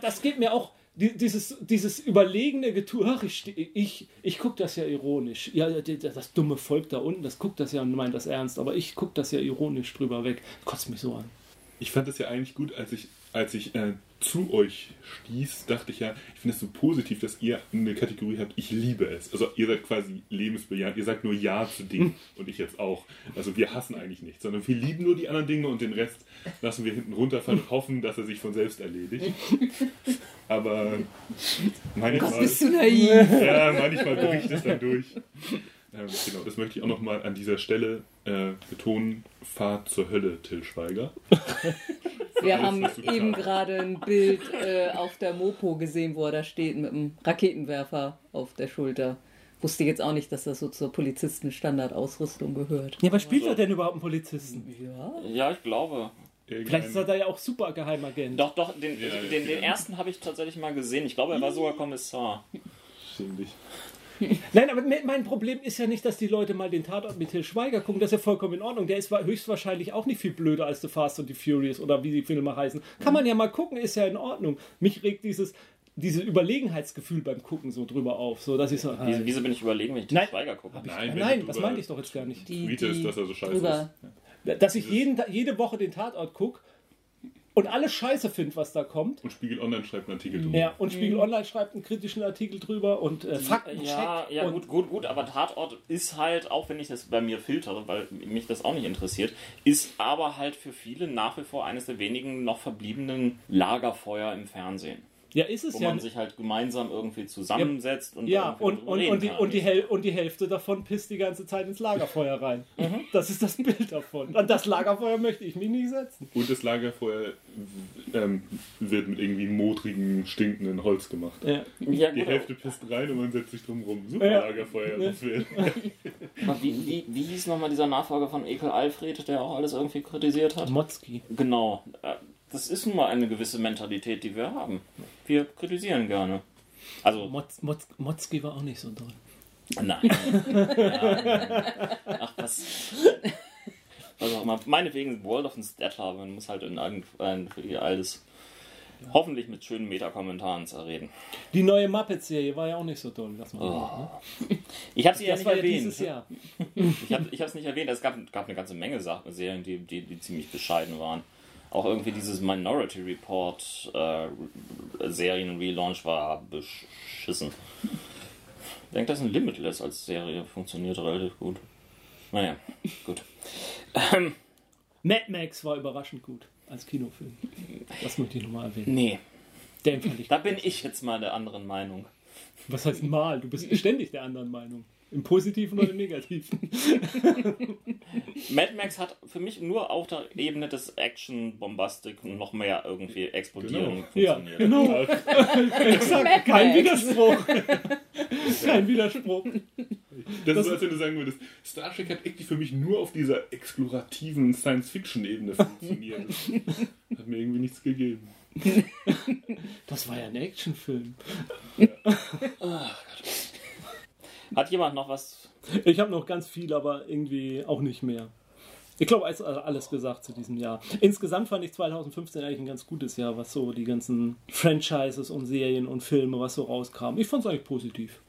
das geht mir auch, dieses, dieses überlegene Getue, ach, ich, ich, ich gucke das ja ironisch. Ja, das dumme Volk da unten, das guckt das ja und meint das ernst, aber ich gucke das ja ironisch drüber weg. Kotzt mich so an. Ich fand es ja eigentlich gut, als ich, als ich äh, zu euch stieß, dachte ich ja, ich finde es so positiv, dass ihr eine Kategorie habt, ich liebe es. Also ihr seid quasi lebensbejahend, ihr sagt nur Ja zu Dingen und ich jetzt auch. Also wir hassen eigentlich nichts, sondern wir lieben nur die anderen Dinge und den Rest lassen wir hinten runterfallen und hoffen, dass er sich von selbst erledigt. Aber manchmal, Gott, bist du naiv. ja, manchmal bricht es dann durch. Ähm, genau, das möchte ich auch nochmal an dieser Stelle äh, betonen. Fahrt zur Hölle, Till Schweiger. *laughs* Wir Alles, haben eben gerade ein Bild äh, auf der Mopo gesehen, wo er da steht mit einem Raketenwerfer auf der Schulter. Wusste jetzt auch nicht, dass das so zur Polizistenstandardausrüstung gehört. Ja, was spielt er denn überhaupt einen Polizisten? Ja. Ja, ich glaube. Vielleicht ist er da ja auch super Geheimagent. Doch, doch, den, Ja, den, den ja. ersten habe ich tatsächlich mal gesehen. Ich glaube, er war sogar Kommissar. Schäm dich. *laughs* Nein, aber me- mein Problem ist ja nicht, dass die Leute mal den Tatort mit Till Schweiger gucken. Das ist ja vollkommen in Ordnung. Der ist wa- höchstwahrscheinlich auch nicht viel blöder als The Fast and the Furious oder wie die Filme heißen. Kann man ja mal gucken, ist ja in Ordnung. Mich regt dieses, dieses Überlegenheitsgefühl beim Gucken so drüber auf. So, dass ich so. Wieso, wieso bin ich überlegen, wenn ich den Nein. Schweiger gucke? Nein, Nein, du das meinte ich doch jetzt gar nicht. Die, die dass er so scheiße drüber. Dass ich jeden, jede Woche den Tatort gucke und alles scheiße finde, was da kommt. Und Spiegel Online schreibt einen Artikel drüber. Ja, und Spiegel Online schreibt einen kritischen Artikel drüber und äh, Faktencheck. Ja, ja und gut, gut, gut, aber Tatort ist halt, auch wenn ich das bei mir filtere, weil mich das auch nicht interessiert, ist aber halt für viele nach wie vor eines der wenigen noch verbliebenen Lagerfeuer im Fernsehen. Ja, ist es Wo ja. man sich halt gemeinsam irgendwie zusammensetzt und Ja, irgendwie und, drüber und, reden und, die, und, die Häl und die Hälfte davon pisst die ganze Zeit ins Lagerfeuer rein. *laughs* Mhm. Das ist das Bild davon. An das Lagerfeuer möchte ich mich nicht setzen. Und das Lagerfeuer ähm, wird mit irgendwie modrigen, stinkenden Holz gemacht. Ja. ja, Die gut, Hälfte pisst rein und man setzt sich drum rum. Super Ja. Lagerfeuer. Ja. Das will. *laughs* wie, wie, wie hieß nochmal dieser Nachfolger von Ekel Alfred, der auch alles irgendwie kritisiert hat? Motzki. Genau. Das ist nun mal eine gewisse Mentalität, die wir haben. Wir kritisieren gerne. Also, Motz, Motz, Motzki war auch nicht so doll. Nein. ja. *laughs* Ach, was. Was auch immer. Meinetwegen World of Statler, man muss halt in ein, ein, alles hoffentlich mit schönen Meta-Kommentaren zerreden. Die neue Muppet-Serie war ja auch nicht so doll. Lass mal Oh. ne? Ich habe sie ja nicht war ja erwähnt. dieses Jahr. Ich habe es nicht erwähnt. Es gab, gab eine ganze Menge Sachen, Serien, die, die, die ziemlich bescheiden waren. Auch irgendwie dieses Minority Report äh, Serien-Relaunch war beschissen. Ich denke, das ist ein Limitless als Serie funktioniert relativ gut. Naja, gut. Ähm, Mad Max war überraschend gut als Kinofilm. Das möchte ich nochmal erwähnen. nee, Den fand ich da bin ich jetzt mal der anderen Meinung. Was heißt mal? Du bist *laughs* ständig der anderen Meinung. Im Positiven oder im Negativen. *laughs* Mad Max hat für mich nur auf der Ebene des Action-Bombastik noch mehr irgendwie explodieren Ja, funktioniert. genau. Exakt. *laughs* Kein. Widerspruch. *laughs* Kein Widerspruch. Das, Das- ist, als wenn du sagen würdest, Star Trek hat eigentlich für mich nur auf dieser explorativen Science-Fiction-Ebene funktioniert. Das hat mir irgendwie nichts gegeben. Das war ja ein Actionfilm. Hat jemand noch was? Ich habe noch ganz viel, aber irgendwie auch nicht mehr. Ich glaube, ist alles gesagt zu diesem Jahr. Insgesamt fand ich 2015 eigentlich ein ganz gutes Jahr, was so die ganzen Franchises und Serien und Filme, was so rauskam. Ich fand es eigentlich positiv.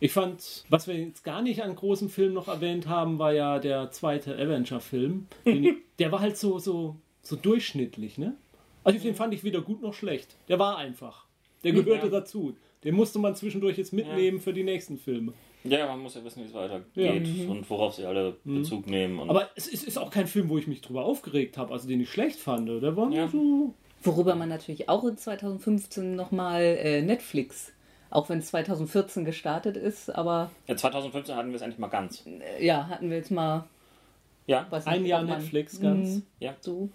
Ich fand, was wir jetzt gar nicht an großen Filmen noch erwähnt haben, war ja der zweite Avenger-Film. *laughs* Der war halt so, so, so durchschnittlich, ne? Also den fand ich weder gut noch schlecht. Der war einfach. Der gehörte Ja. dazu. Den musste man zwischendurch jetzt mitnehmen für die nächsten Filme. Ja, man muss ja wissen, wie es weitergeht Ja. Mhm. und worauf sie alle Bezug nehmen. Und Aber es ist, ist auch kein Film, wo ich mich drüber aufgeregt habe, also den ich schlecht fand. Der war Ja. so. Worüber man natürlich auch in 2015 nochmal äh, Netflix, auch wenn es 2014 gestartet ist, aber ja, 2015 hatten wir es endlich mal ganz. äh, ja, hatten wir jetzt mal Ja, Ein nicht, Jahr Netflix ganz. Mhm, ja, so.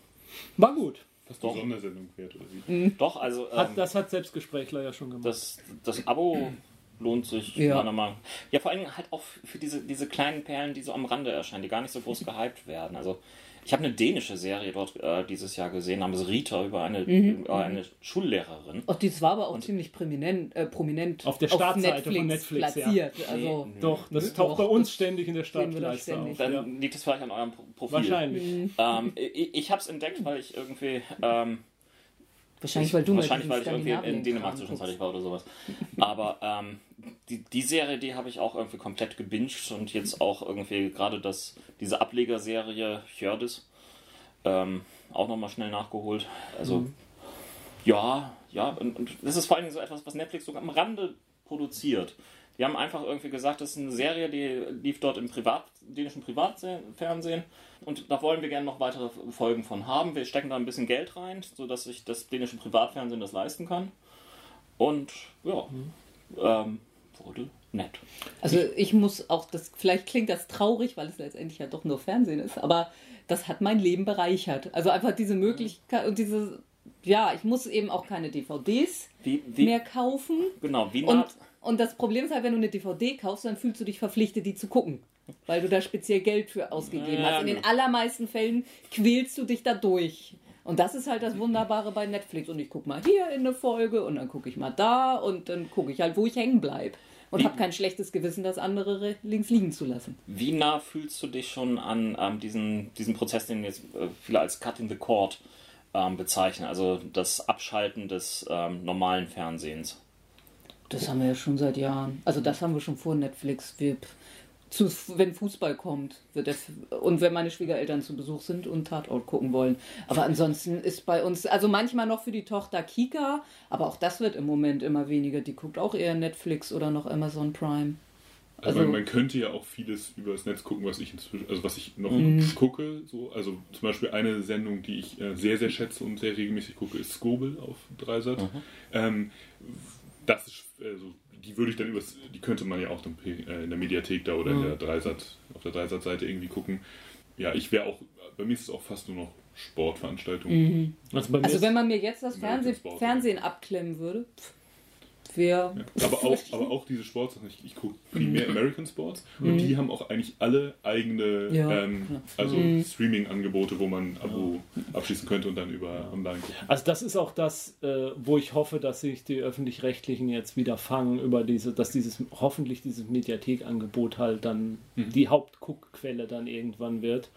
War gut. Fast eine Doch. Sondersendung wert oder wie? doch, also Hat, ähm, das hat Selbstgesprächler ja schon gemacht. das, das Abo lohnt sich Ja. meiner Meinung Ja, vor allem halt auch für diese, diese kleinen Perlen, die so am Rande erscheinen, die gar nicht so groß gehypt werden. Also Ich habe eine dänische Serie dort äh, dieses Jahr gesehen, namens Rita, über eine, über eine Schullehrerin. Oh, das war aber auch ziemlich prominent, äh, prominent Auf der Startseite von Netflix, ja. platziert. Also, Nee, Doch, das Doch, taucht bei uns ständig in der doch Startleiste auf. Dann Ja. liegt es vielleicht an eurem Pro- Profil. Wahrscheinlich. Ähm, ich ich habe es entdeckt, weil ich irgendwie. Ähm, wahrscheinlich, weil du mal wahrscheinlich, weil ich irgendwie in Dänemark zwischenzeitlich war oder sowas. Aber ähm, die, die Serie, die habe ich auch irgendwie komplett gebinged und jetzt auch irgendwie gerade das diese Ablegerserie Hjördis ähm, auch nochmal schnell nachgeholt. Also Mhm. ja, ja, und, und das ist vor allem so etwas, was Netflix sogar am Rande produziert. Die haben einfach irgendwie gesagt, das ist eine Serie, die lief dort im Privat, dänischen Privatfernsehen und da wollen wir gerne noch weitere Folgen von haben. Wir stecken da ein bisschen Geld rein, sodass sich das dänische Privatfernsehen das leisten kann. Und ja, ähm, wurde nett. Also ich muss auch, das vielleicht klingt das traurig, weil es letztendlich ja doch nur Fernsehen ist, aber das hat mein Leben bereichert. Also einfach diese Möglichkeit und diese, ja, ich muss eben auch keine DVDs Wie, wie, mehr kaufen. Genau, wie Und, und das Problem ist halt, wenn du eine DVD kaufst, dann fühlst du dich verpflichtet, die zu gucken. Weil du da speziell Geld für ausgegeben Ja, hast. In den gut. allermeisten Fällen quälst du dich da durch. Und das ist halt das Wunderbare bei Netflix. Und ich gucke mal hier in eine Folge und dann gucke ich mal da und dann gucke ich halt, wo ich hängen bleibe. Und habe kein schlechtes Gewissen, das andere re- links liegen zu lassen. wie nah fühlst du dich schon an ähm, diesen, diesen Prozess, den jetzt äh, viele als Cutting the Cord ähm, bezeichnen, also das Abschalten des ähm, normalen Fernsehens? Das haben wir ja schon seit Jahren. Also das haben wir schon vor Netflix. Wir, zu, wenn Fußball kommt wird der, und wenn meine Schwiegereltern zu Besuch sind und Tatort gucken wollen. Aber ansonsten ist bei uns, also manchmal noch für die Tochter Kika, aber auch das wird im Moment immer weniger. Die guckt auch eher Netflix oder noch Amazon Prime. Also, Also- man, könnte ja auch vieles übers Netz gucken, was ich inzwischen, also was ich noch Mhm. gucke. So, also zum Beispiel eine Sendung, die ich äh, sehr, sehr schätze und sehr regelmäßig gucke, ist Skobel auf Dreisat. Ähm, das ist, also, die würde ich dann übers, die könnte man ja auch dann äh, in der Mediathek da oder in der Dreisat, auf der Dreisat-Seite irgendwie gucken. Ja, ich wäre auch, bei mir ist es auch fast nur noch Sportveranstaltungen. Also bei mir Also ist- wenn man mir jetzt das Fernseh. Fernsehen abklemmen würde, wäre... Ja. Aber, auch, aber auch diese Sportsachen, ich, ich gucke primär American Sports und die haben auch eigentlich alle eigene Ja, ähm, also Streaming-Angebote, wo man ein Abo abschließen könnte und dann über online gucken. Also das ist auch das, äh, wo ich hoffe, dass sich die öffentlich-rechtlichen jetzt wieder fangen über diese, dass dieses hoffentlich dieses Mediathekangebot halt dann die Hauptguckquelle dann irgendwann wird.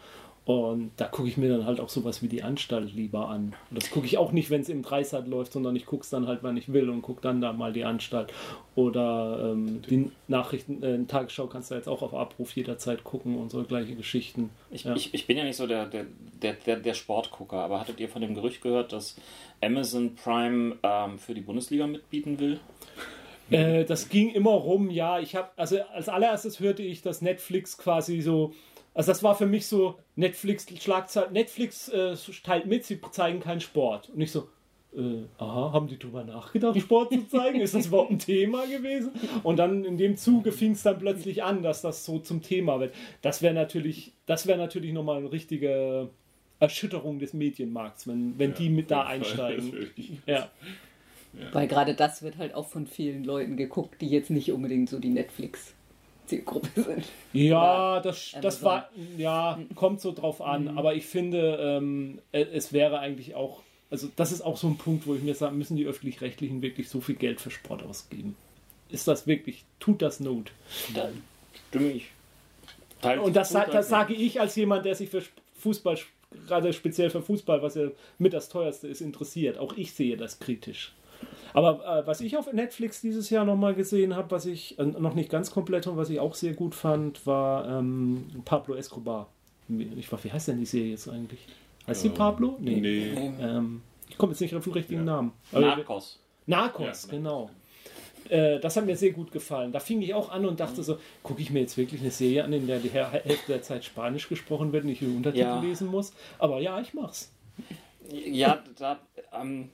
Und da gucke ich mir dann halt auch sowas wie die Anstalt lieber an. Und das gucke ich auch nicht, wenn es im Dreisat läuft, sondern ich gucke es dann halt, wann ich will und gucke dann da mal die Anstalt. Oder ähm, die Nachrichten, äh, Tagesschau kannst du jetzt auch auf Abruf jederzeit gucken und so gleiche Geschichten. Ich, Ja. ich, ich bin ja nicht so der, der, der, der, Sportgucker, aber hattet ihr von dem Gerücht gehört, dass Amazon Prime ähm, für die Bundesliga mitbieten will? Äh, das ging immer rum, ja. Ich habe, also als allererstes hörte ich, dass Netflix quasi so, also das war für mich so, Netflix Schlagzeilen, Netflix äh, teilt mit, sie zeigen keinen Sport. Und ich so, äh, aha, haben die drüber nachgedacht, Sport zu zeigen? Ist das überhaupt ein Thema gewesen? Und dann in dem Zuge fing es dann plötzlich an, dass das so zum Thema wird. Das wäre natürlich, das wäre natürlich nochmal eine richtige Erschütterung des Medienmarkts, wenn, wenn die mit da einsteigen. *laughs* richtig- Ja. Weil gerade das wird halt auch von vielen Leuten geguckt, die jetzt nicht unbedingt so die Netflix-Zielgruppe sind. Ja, das, das war, ja, kommt so drauf an. Aber ich finde, ähm, e- es wäre eigentlich auch, also das ist auch so ein Punkt, wo ich mir sage, müssen die Öffentlich-Rechtlichen wirklich so viel Geld für Sport ausgeben? Ist das wirklich, tut das Not? Da stimme ich. Teils Und das, gut, das sage ich als jemand, der sich für Fußball, gerade speziell für Fußball, was ja mit das teuerste ist, interessiert. Auch ich sehe das kritisch. Aber äh, was ich auf Netflix dieses Jahr nochmal gesehen habe, was ich äh, noch nicht ganz komplett und was ich auch sehr gut fand, war ähm, Pablo Escobar. Ich weiß, wie heißt denn die Serie jetzt eigentlich? Heißt sie Ähm, Pablo? Nee. Ähm, ich komme jetzt nicht auf den richtigen Ja. Namen. Aber- Narcos. Narcos, Ja, genau. Äh, das hat mir sehr gut gefallen. Da fing ich auch an und dachte so, gucke ich mir jetzt wirklich eine Serie an, in der die Hälfte der Zeit Spanisch gesprochen wird und ich die Untertitel Ja. lesen muss. Aber ja, ich mach's. Ja, da, ähm,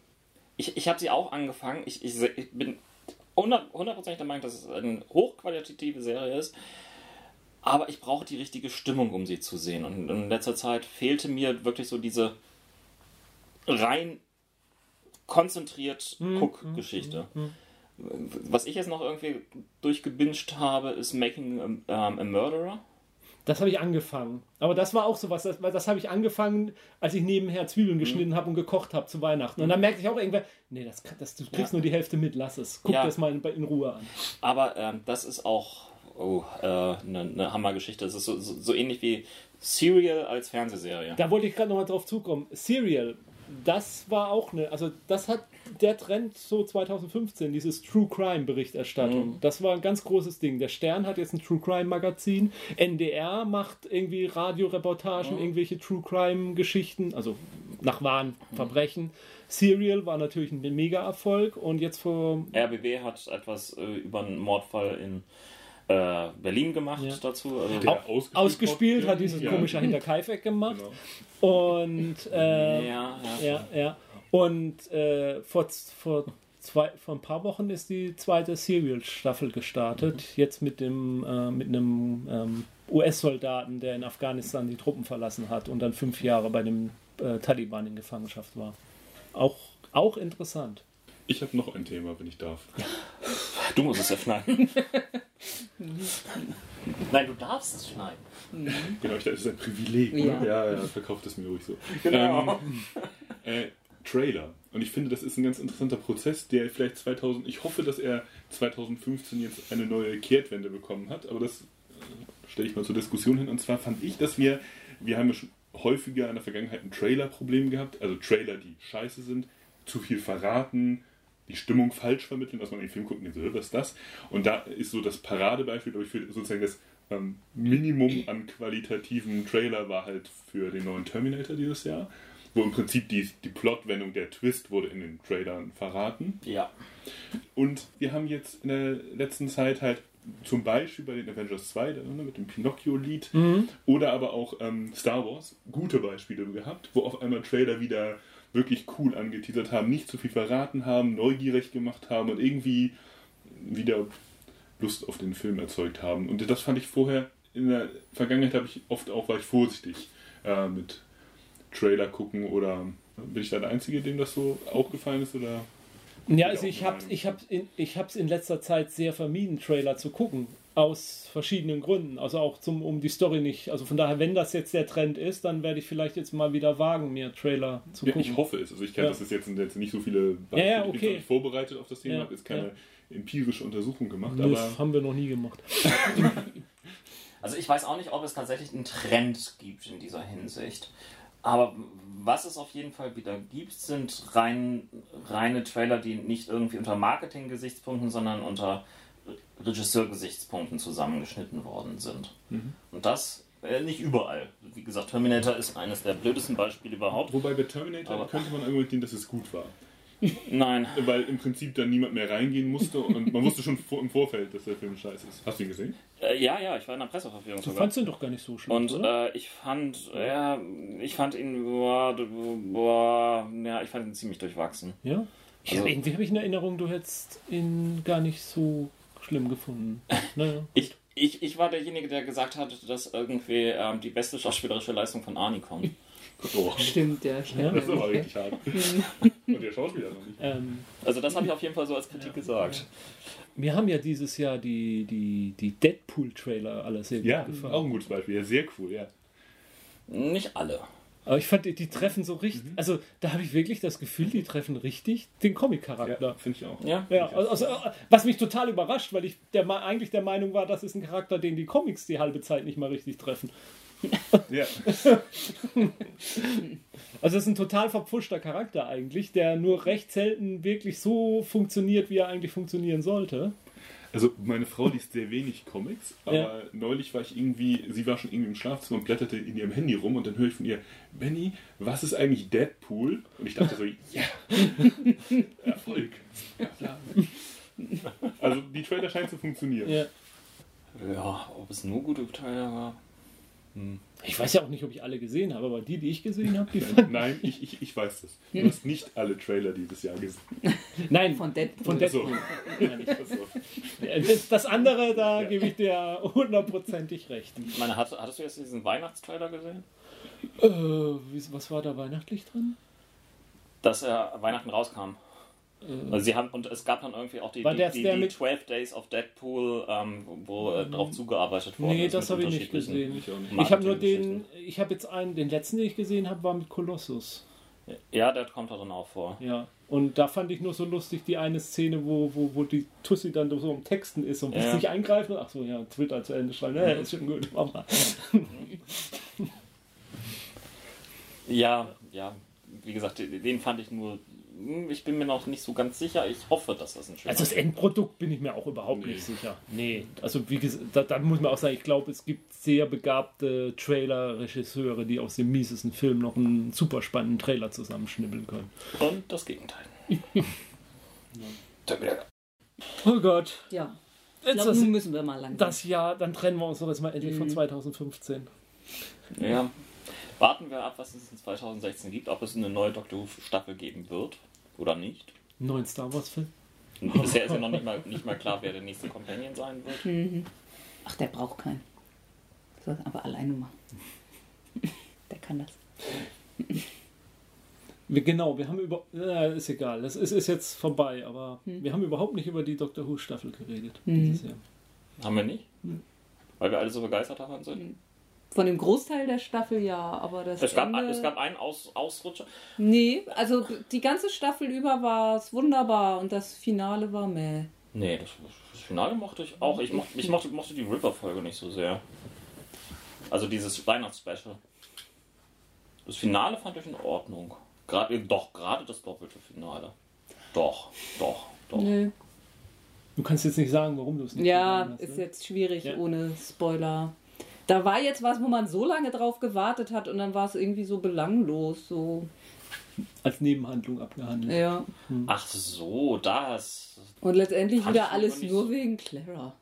ich, ich habe sie auch angefangen. Ich, ich, ich bin hundert- hundertprozentig der Meinung, dass es eine hochqualitative Serie ist. Aber ich brauche die richtige Stimmung, um sie zu sehen. Und in letzter Zeit fehlte mir wirklich so diese rein konzentriert Cook-Geschichte. Was ich jetzt noch irgendwie durchgebinged habe, ist Making a, ähm, a Murderer. Das habe ich angefangen. Aber das war auch sowas, das, das habe ich angefangen, als ich nebenher Zwiebeln geschnitten habe und gekocht habe zu Weihnachten. Und dann merkte ich auch irgendwann, nee, das, das, du kriegst Ja. nur die Hälfte mit, lass es. Guck Ja. das mal in, in Ruhe an. Aber ähm, das ist auch oh, äh, eine, eine Hammergeschichte. Das ist so, so, so ähnlich wie Serial als Fernsehserie. Da wollte ich gerade nochmal drauf zukommen. Serial, das war auch eine, also das hat der Trend so 2015, dieses True Crime Berichterstattung. Das war ein ganz großes Ding. Der Stern hat jetzt ein True Crime Magazin. NDR macht irgendwie Radioreportagen, irgendwelche True Crime Geschichten, also nach wahren Verbrechen. Serial war natürlich ein Mega-Erfolg und jetzt vor RBB hat etwas äh, über einen Mordfall in äh, Berlin gemacht Ja. dazu. Also, Der Au- ausgespielt hat dieses Ja. komische Hinterkaifeck gemacht. Genau. Und *laughs* äh, ja, ja. Ja, ja. Und äh, vor, vor, zwei, vor ein paar Wochen ist die zweite Serial-Staffel gestartet. Jetzt mit, dem, äh, mit einem ähm, US-Soldaten, der in Afghanistan die Truppen verlassen hat und dann fünf Jahre bei dem äh, Taliban in Gefangenschaft war. Auch, auch interessant. Ich habe noch ein Thema, wenn ich darf. Du musst es ja schneiden. Nein, du darfst es schneiden. Genau, ich dachte, das ist ein Privileg. Ja. Ne? Ja, ja, verkauft es mir ruhig so. Genau. Ähm, äh, Trailer. Und ich finde, das ist ein ganz interessanter Prozess, der vielleicht 2000, ich hoffe, dass er 2015 jetzt eine neue Kehrtwende bekommen hat, aber das äh, stelle ich mal zur Diskussion hin. Und zwar fand ich, dass wir, wir haben ja schon häufiger in der Vergangenheit ein Trailer-Problem gehabt, also Trailer, die scheiße sind, zu viel verraten, die Stimmung falsch vermitteln, dass man in den Film guckt und denkt, so, was ist das? Und da ist so das Paradebeispiel, glaube ich, für sozusagen das ähm, Minimum an qualitativen Trailer war halt für den neuen Terminator dieses Jahr, wo im Prinzip die, die Plotwendung, der Twist wurde in den Trailern verraten. Ja. Und wir haben jetzt in der letzten Zeit halt zum Beispiel bei den Avengers 2 da, ne, mit dem Pinocchio-Lied oder aber auch ähm, Star Wars gute Beispiele gehabt, wo auf einmal Trailer wieder wirklich cool angeteasert haben, nicht zu viel verraten haben, neugierig gemacht haben und irgendwie wieder Lust auf den Film erzeugt haben. Und das fand ich vorher, in der Vergangenheit habe ich oft auch, war ich vorsichtig äh, mit Trailer gucken oder bin ich da der Einzige, dem das so aufgefallen ist oder Ja, also ich habe Meinung ich hab's in, ich hab's in letzter Zeit sehr vermieden, Trailer zu gucken. Aus verschiedenen Gründen. Also auch zum, um die Story nicht. Also von daher, wenn das jetzt der Trend ist, dann werde ich vielleicht jetzt mal wieder wagen, mir Trailer zu Ja, gucken. ich hoffe es. Also ich kann Ja. das ist jetzt, jetzt nicht so viele Ja, ja, ich bin zwar okay. nicht vorbereitet auf das Thema, Ja, habe jetzt keine ja. empirische Untersuchung gemacht, das aber haben wir noch nie gemacht. *laughs* Also ich weiß auch nicht, ob es tatsächlich einen Trend gibt in dieser Hinsicht. Aber was es auf jeden Fall wieder gibt, sind rein, reine Trailer, die nicht irgendwie unter Marketing-Gesichtspunkten, sondern unter Regisseur-Gesichtspunkten zusammengeschnitten worden sind. Und das äh, nicht überall. Wie gesagt, Terminator ist eines der blödesten Beispiele überhaupt. wobei bei Terminator Aber- könnte man argumentieren, dass es gut war. *laughs* Nein. Weil im Prinzip dann niemand mehr reingehen musste und man wusste schon vor, im Vorfeld, dass der Film scheiße ist. Hast du ihn gesehen? Äh, ja, ja, ich war in der Presseverführung Du sogar. fandst ihn doch gar nicht so schlimm. Und oder? äh, ich fand, ja, ich fand ihn, boah, boah, ja, ich fand ihn ziemlich durchwachsen. ja? Ich also- irgendwie habe ich in Erinnerung, du hättest ihn gar nicht so schlimm gefunden. *laughs* Naja. Ich, ich, ich war derjenige, der gesagt hat, dass irgendwie ähm, die beste schauspielerische Leistung von Arnie kommt. *laughs* Oh, Stimmt, ja. Stimmt. das ist aber richtig hart. *laughs* und der Schauspieler noch nicht. Ähm, Also das habe ich auf jeden Fall so als Kritik gesagt. wir haben ja dieses Jahr die, die, die Deadpool-Trailer alle sehr Ja, gut gefallen. auch ein gutes Beispiel. Ja, sehr cool, ja. Nicht alle. Aber ich fand, die, die treffen so richtig. Mhm. Also, da habe ich wirklich das Gefühl, die treffen richtig den Ja, Comic-Charakter. finde ich auch. Ja. Ja, also, also, äh, was mich total überrascht, weil ich der, eigentlich der Meinung war, das ist ein Charakter, den die Comics die halbe Zeit nicht mal richtig treffen. Ja. *laughs* Also, es ist ein total verpfuschter Charakter eigentlich, der nur recht selten wirklich so funktioniert, wie er eigentlich funktionieren sollte. Also meine Frau liest sehr wenig Comics, aber Ja. neulich war ich irgendwie, sie war schon irgendwie im Schlafzimmer und blätterte in ihrem Handy rum und dann höre ich von ihr, Benny, was ist eigentlich Deadpool? Und ich dachte so, ja, *laughs* Erfolg. Ja, klar. Also die Trailer scheinen zu funktionieren. Ja. Ja, ob es nur gute Teile war. Ich weiß ja auch nicht, ob ich alle gesehen habe, aber die, die ich gesehen habe, die *laughs* fand Nein, ich, ich, ich weiß das. Du hast nicht alle Trailer dieses Jahr gesehen. *laughs* Nein, Von Deadpool. von. Deadpool. *laughs* Nein, ich- Achso. Das, das andere, da Ja. gebe ich dir hundertprozentig recht. Ich meine, hat, hattest du jetzt diesen Weihnachtstrailer gesehen? Äh, was war da weihnachtlich drin? Dass er Weihnachten rauskam. Also sie haben, und es gab dann irgendwie auch die, War die, der- die, die mit- 12 Days of Deadpool, ähm, wo äh, drauf zugearbeitet wurde. Nee, das habe ich nicht gesehen. Ich habe nur den, ich habe jetzt einen, den letzten, den ich gesehen habe, war mit Kolossus. Ja, der kommt da dann auch vor. Ja. Und da fand ich nur so lustig die eine Szene, wo, wo, wo die Tussi dann so am Texten ist und Ja. ja. nicht eingreifen. Ach so, ja, Twitter zu Ende schreiben. Ja, ist schon gut, mach mal. Ja, ja, wie gesagt, den fand ich nur. Hm, Ich bin mir noch nicht so ganz sicher. Ich hoffe, dass das ein schöner Also das Endprodukt bin ich mir auch überhaupt nicht sicher. Nee, also wie gesagt, da, da muss man auch sagen, ich glaube, es gibt sehr begabte Trailer-Regisseure, die aus dem miesesten Film noch einen super spannenden Trailer zusammenschnibbeln können. Und das Gegenteil. *laughs* Oh Gott. Ja. Ich Jetzt glaube, das, nun müssen wir mal langsam. das Jahr, dann trennen wir uns doch jetzt mal endlich Mhm. von 2015. Ja. Warten wir ab, was es in 2016 gibt, ob es eine neue Doctor Who Staffel geben wird oder nicht. Neuen Star Wars-Film. *laughs* Bisher ist ja noch nicht mal, nicht mal klar, wer der nächste Companion sein wird. Mhm. Ach, der braucht keinen. Soll es aber alleine machen. *laughs* Der kann das. Wir, genau, wir haben über. Ja, ist egal. Das ist, ist jetzt vorbei, aber wir haben überhaupt nicht über die Doctor Who-Staffel geredet dieses Jahr. Haben wir nicht? Weil wir alle so begeistert davon sind. Von dem Großteil der Staffel ja, aber das Es gab, Ende... es gab einen Aus, Ausrutscher. Nee, also die ganze Staffel über war es wunderbar und das Finale war meh. Nee, das, das Finale mochte ich auch. Ich mochte, ich mochte, mochte die River-Folge nicht so sehr. Also dieses Weihnachtsspecial. Das Finale fand ich in Ordnung. Gerade, doch, gerade das doppelte Finale. Doch, doch, doch. Nö. Du kannst jetzt nicht sagen, warum du es nicht Ja, hast, ist ne? jetzt schwierig Ja. ohne Spoiler. Da war jetzt was, wo man so lange drauf gewartet hat und dann war es irgendwie so belanglos. So, als Nebenhandlung abgehandelt. ja. Ach so, das. Und letztendlich wieder alles nur so- wegen Clara.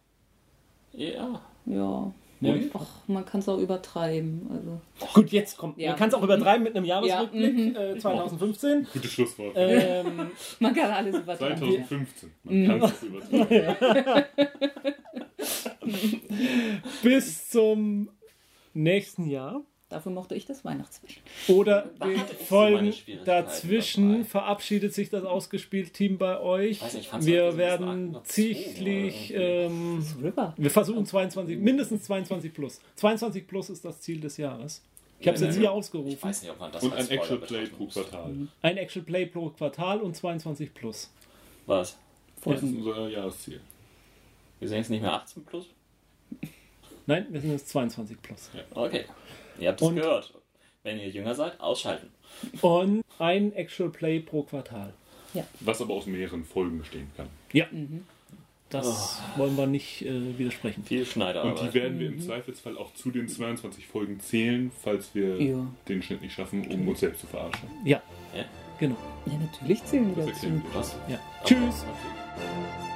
Ja. Ja. Ja. Ach, man kann es auch übertreiben. Also. Gut, jetzt kommt. Ja. Man kann es auch übertreiben mit einem Jahresrückblick Ja, äh, 2015. *laughs* Gutes Schlusswort. ähm, Man kann alles übertreiben. 2015. Man kann es übertragen. *laughs* bis zum nächsten Jahr. Dafür mochte ich das Weihnachtsspecial. Oder den ich Folgen dazwischen verabschiedet sich das Ausgespielt-Team bei euch. weiß nicht, ich wir bisschen werden ziemlich. Ähm, wir versuchen 22, mindestens 22 plus. 22 plus ist das Ziel des Jahres. Ich habe es jetzt hier Ich ausgerufen. weiß nicht, ob man das Und ein Actual Play pro. Quartal. Ein Actual Play pro Quartal und 22 plus. Was? Das ist unser Jahresziel. Wir sind jetzt nicht mehr 18 plus? Nein, wir sind jetzt 22 plus. Okay. Ihr habt es gehört. Wenn ihr jünger seid, ausschalten. Und ein Actual Play pro Quartal. Was aber aus mehreren Folgen bestehen kann. Ja. Das wollen wir nicht äh, widersprechen. Viel Und die werden wir im Zweifelsfall auch zu den 22 Folgen zählen, falls wir Ja. den Schnitt nicht schaffen, um uns selbst zu verarschen. Ja, Ja? genau. Ja, natürlich zählen wir Das dazu. Was? Ja. Tschüss. Okay.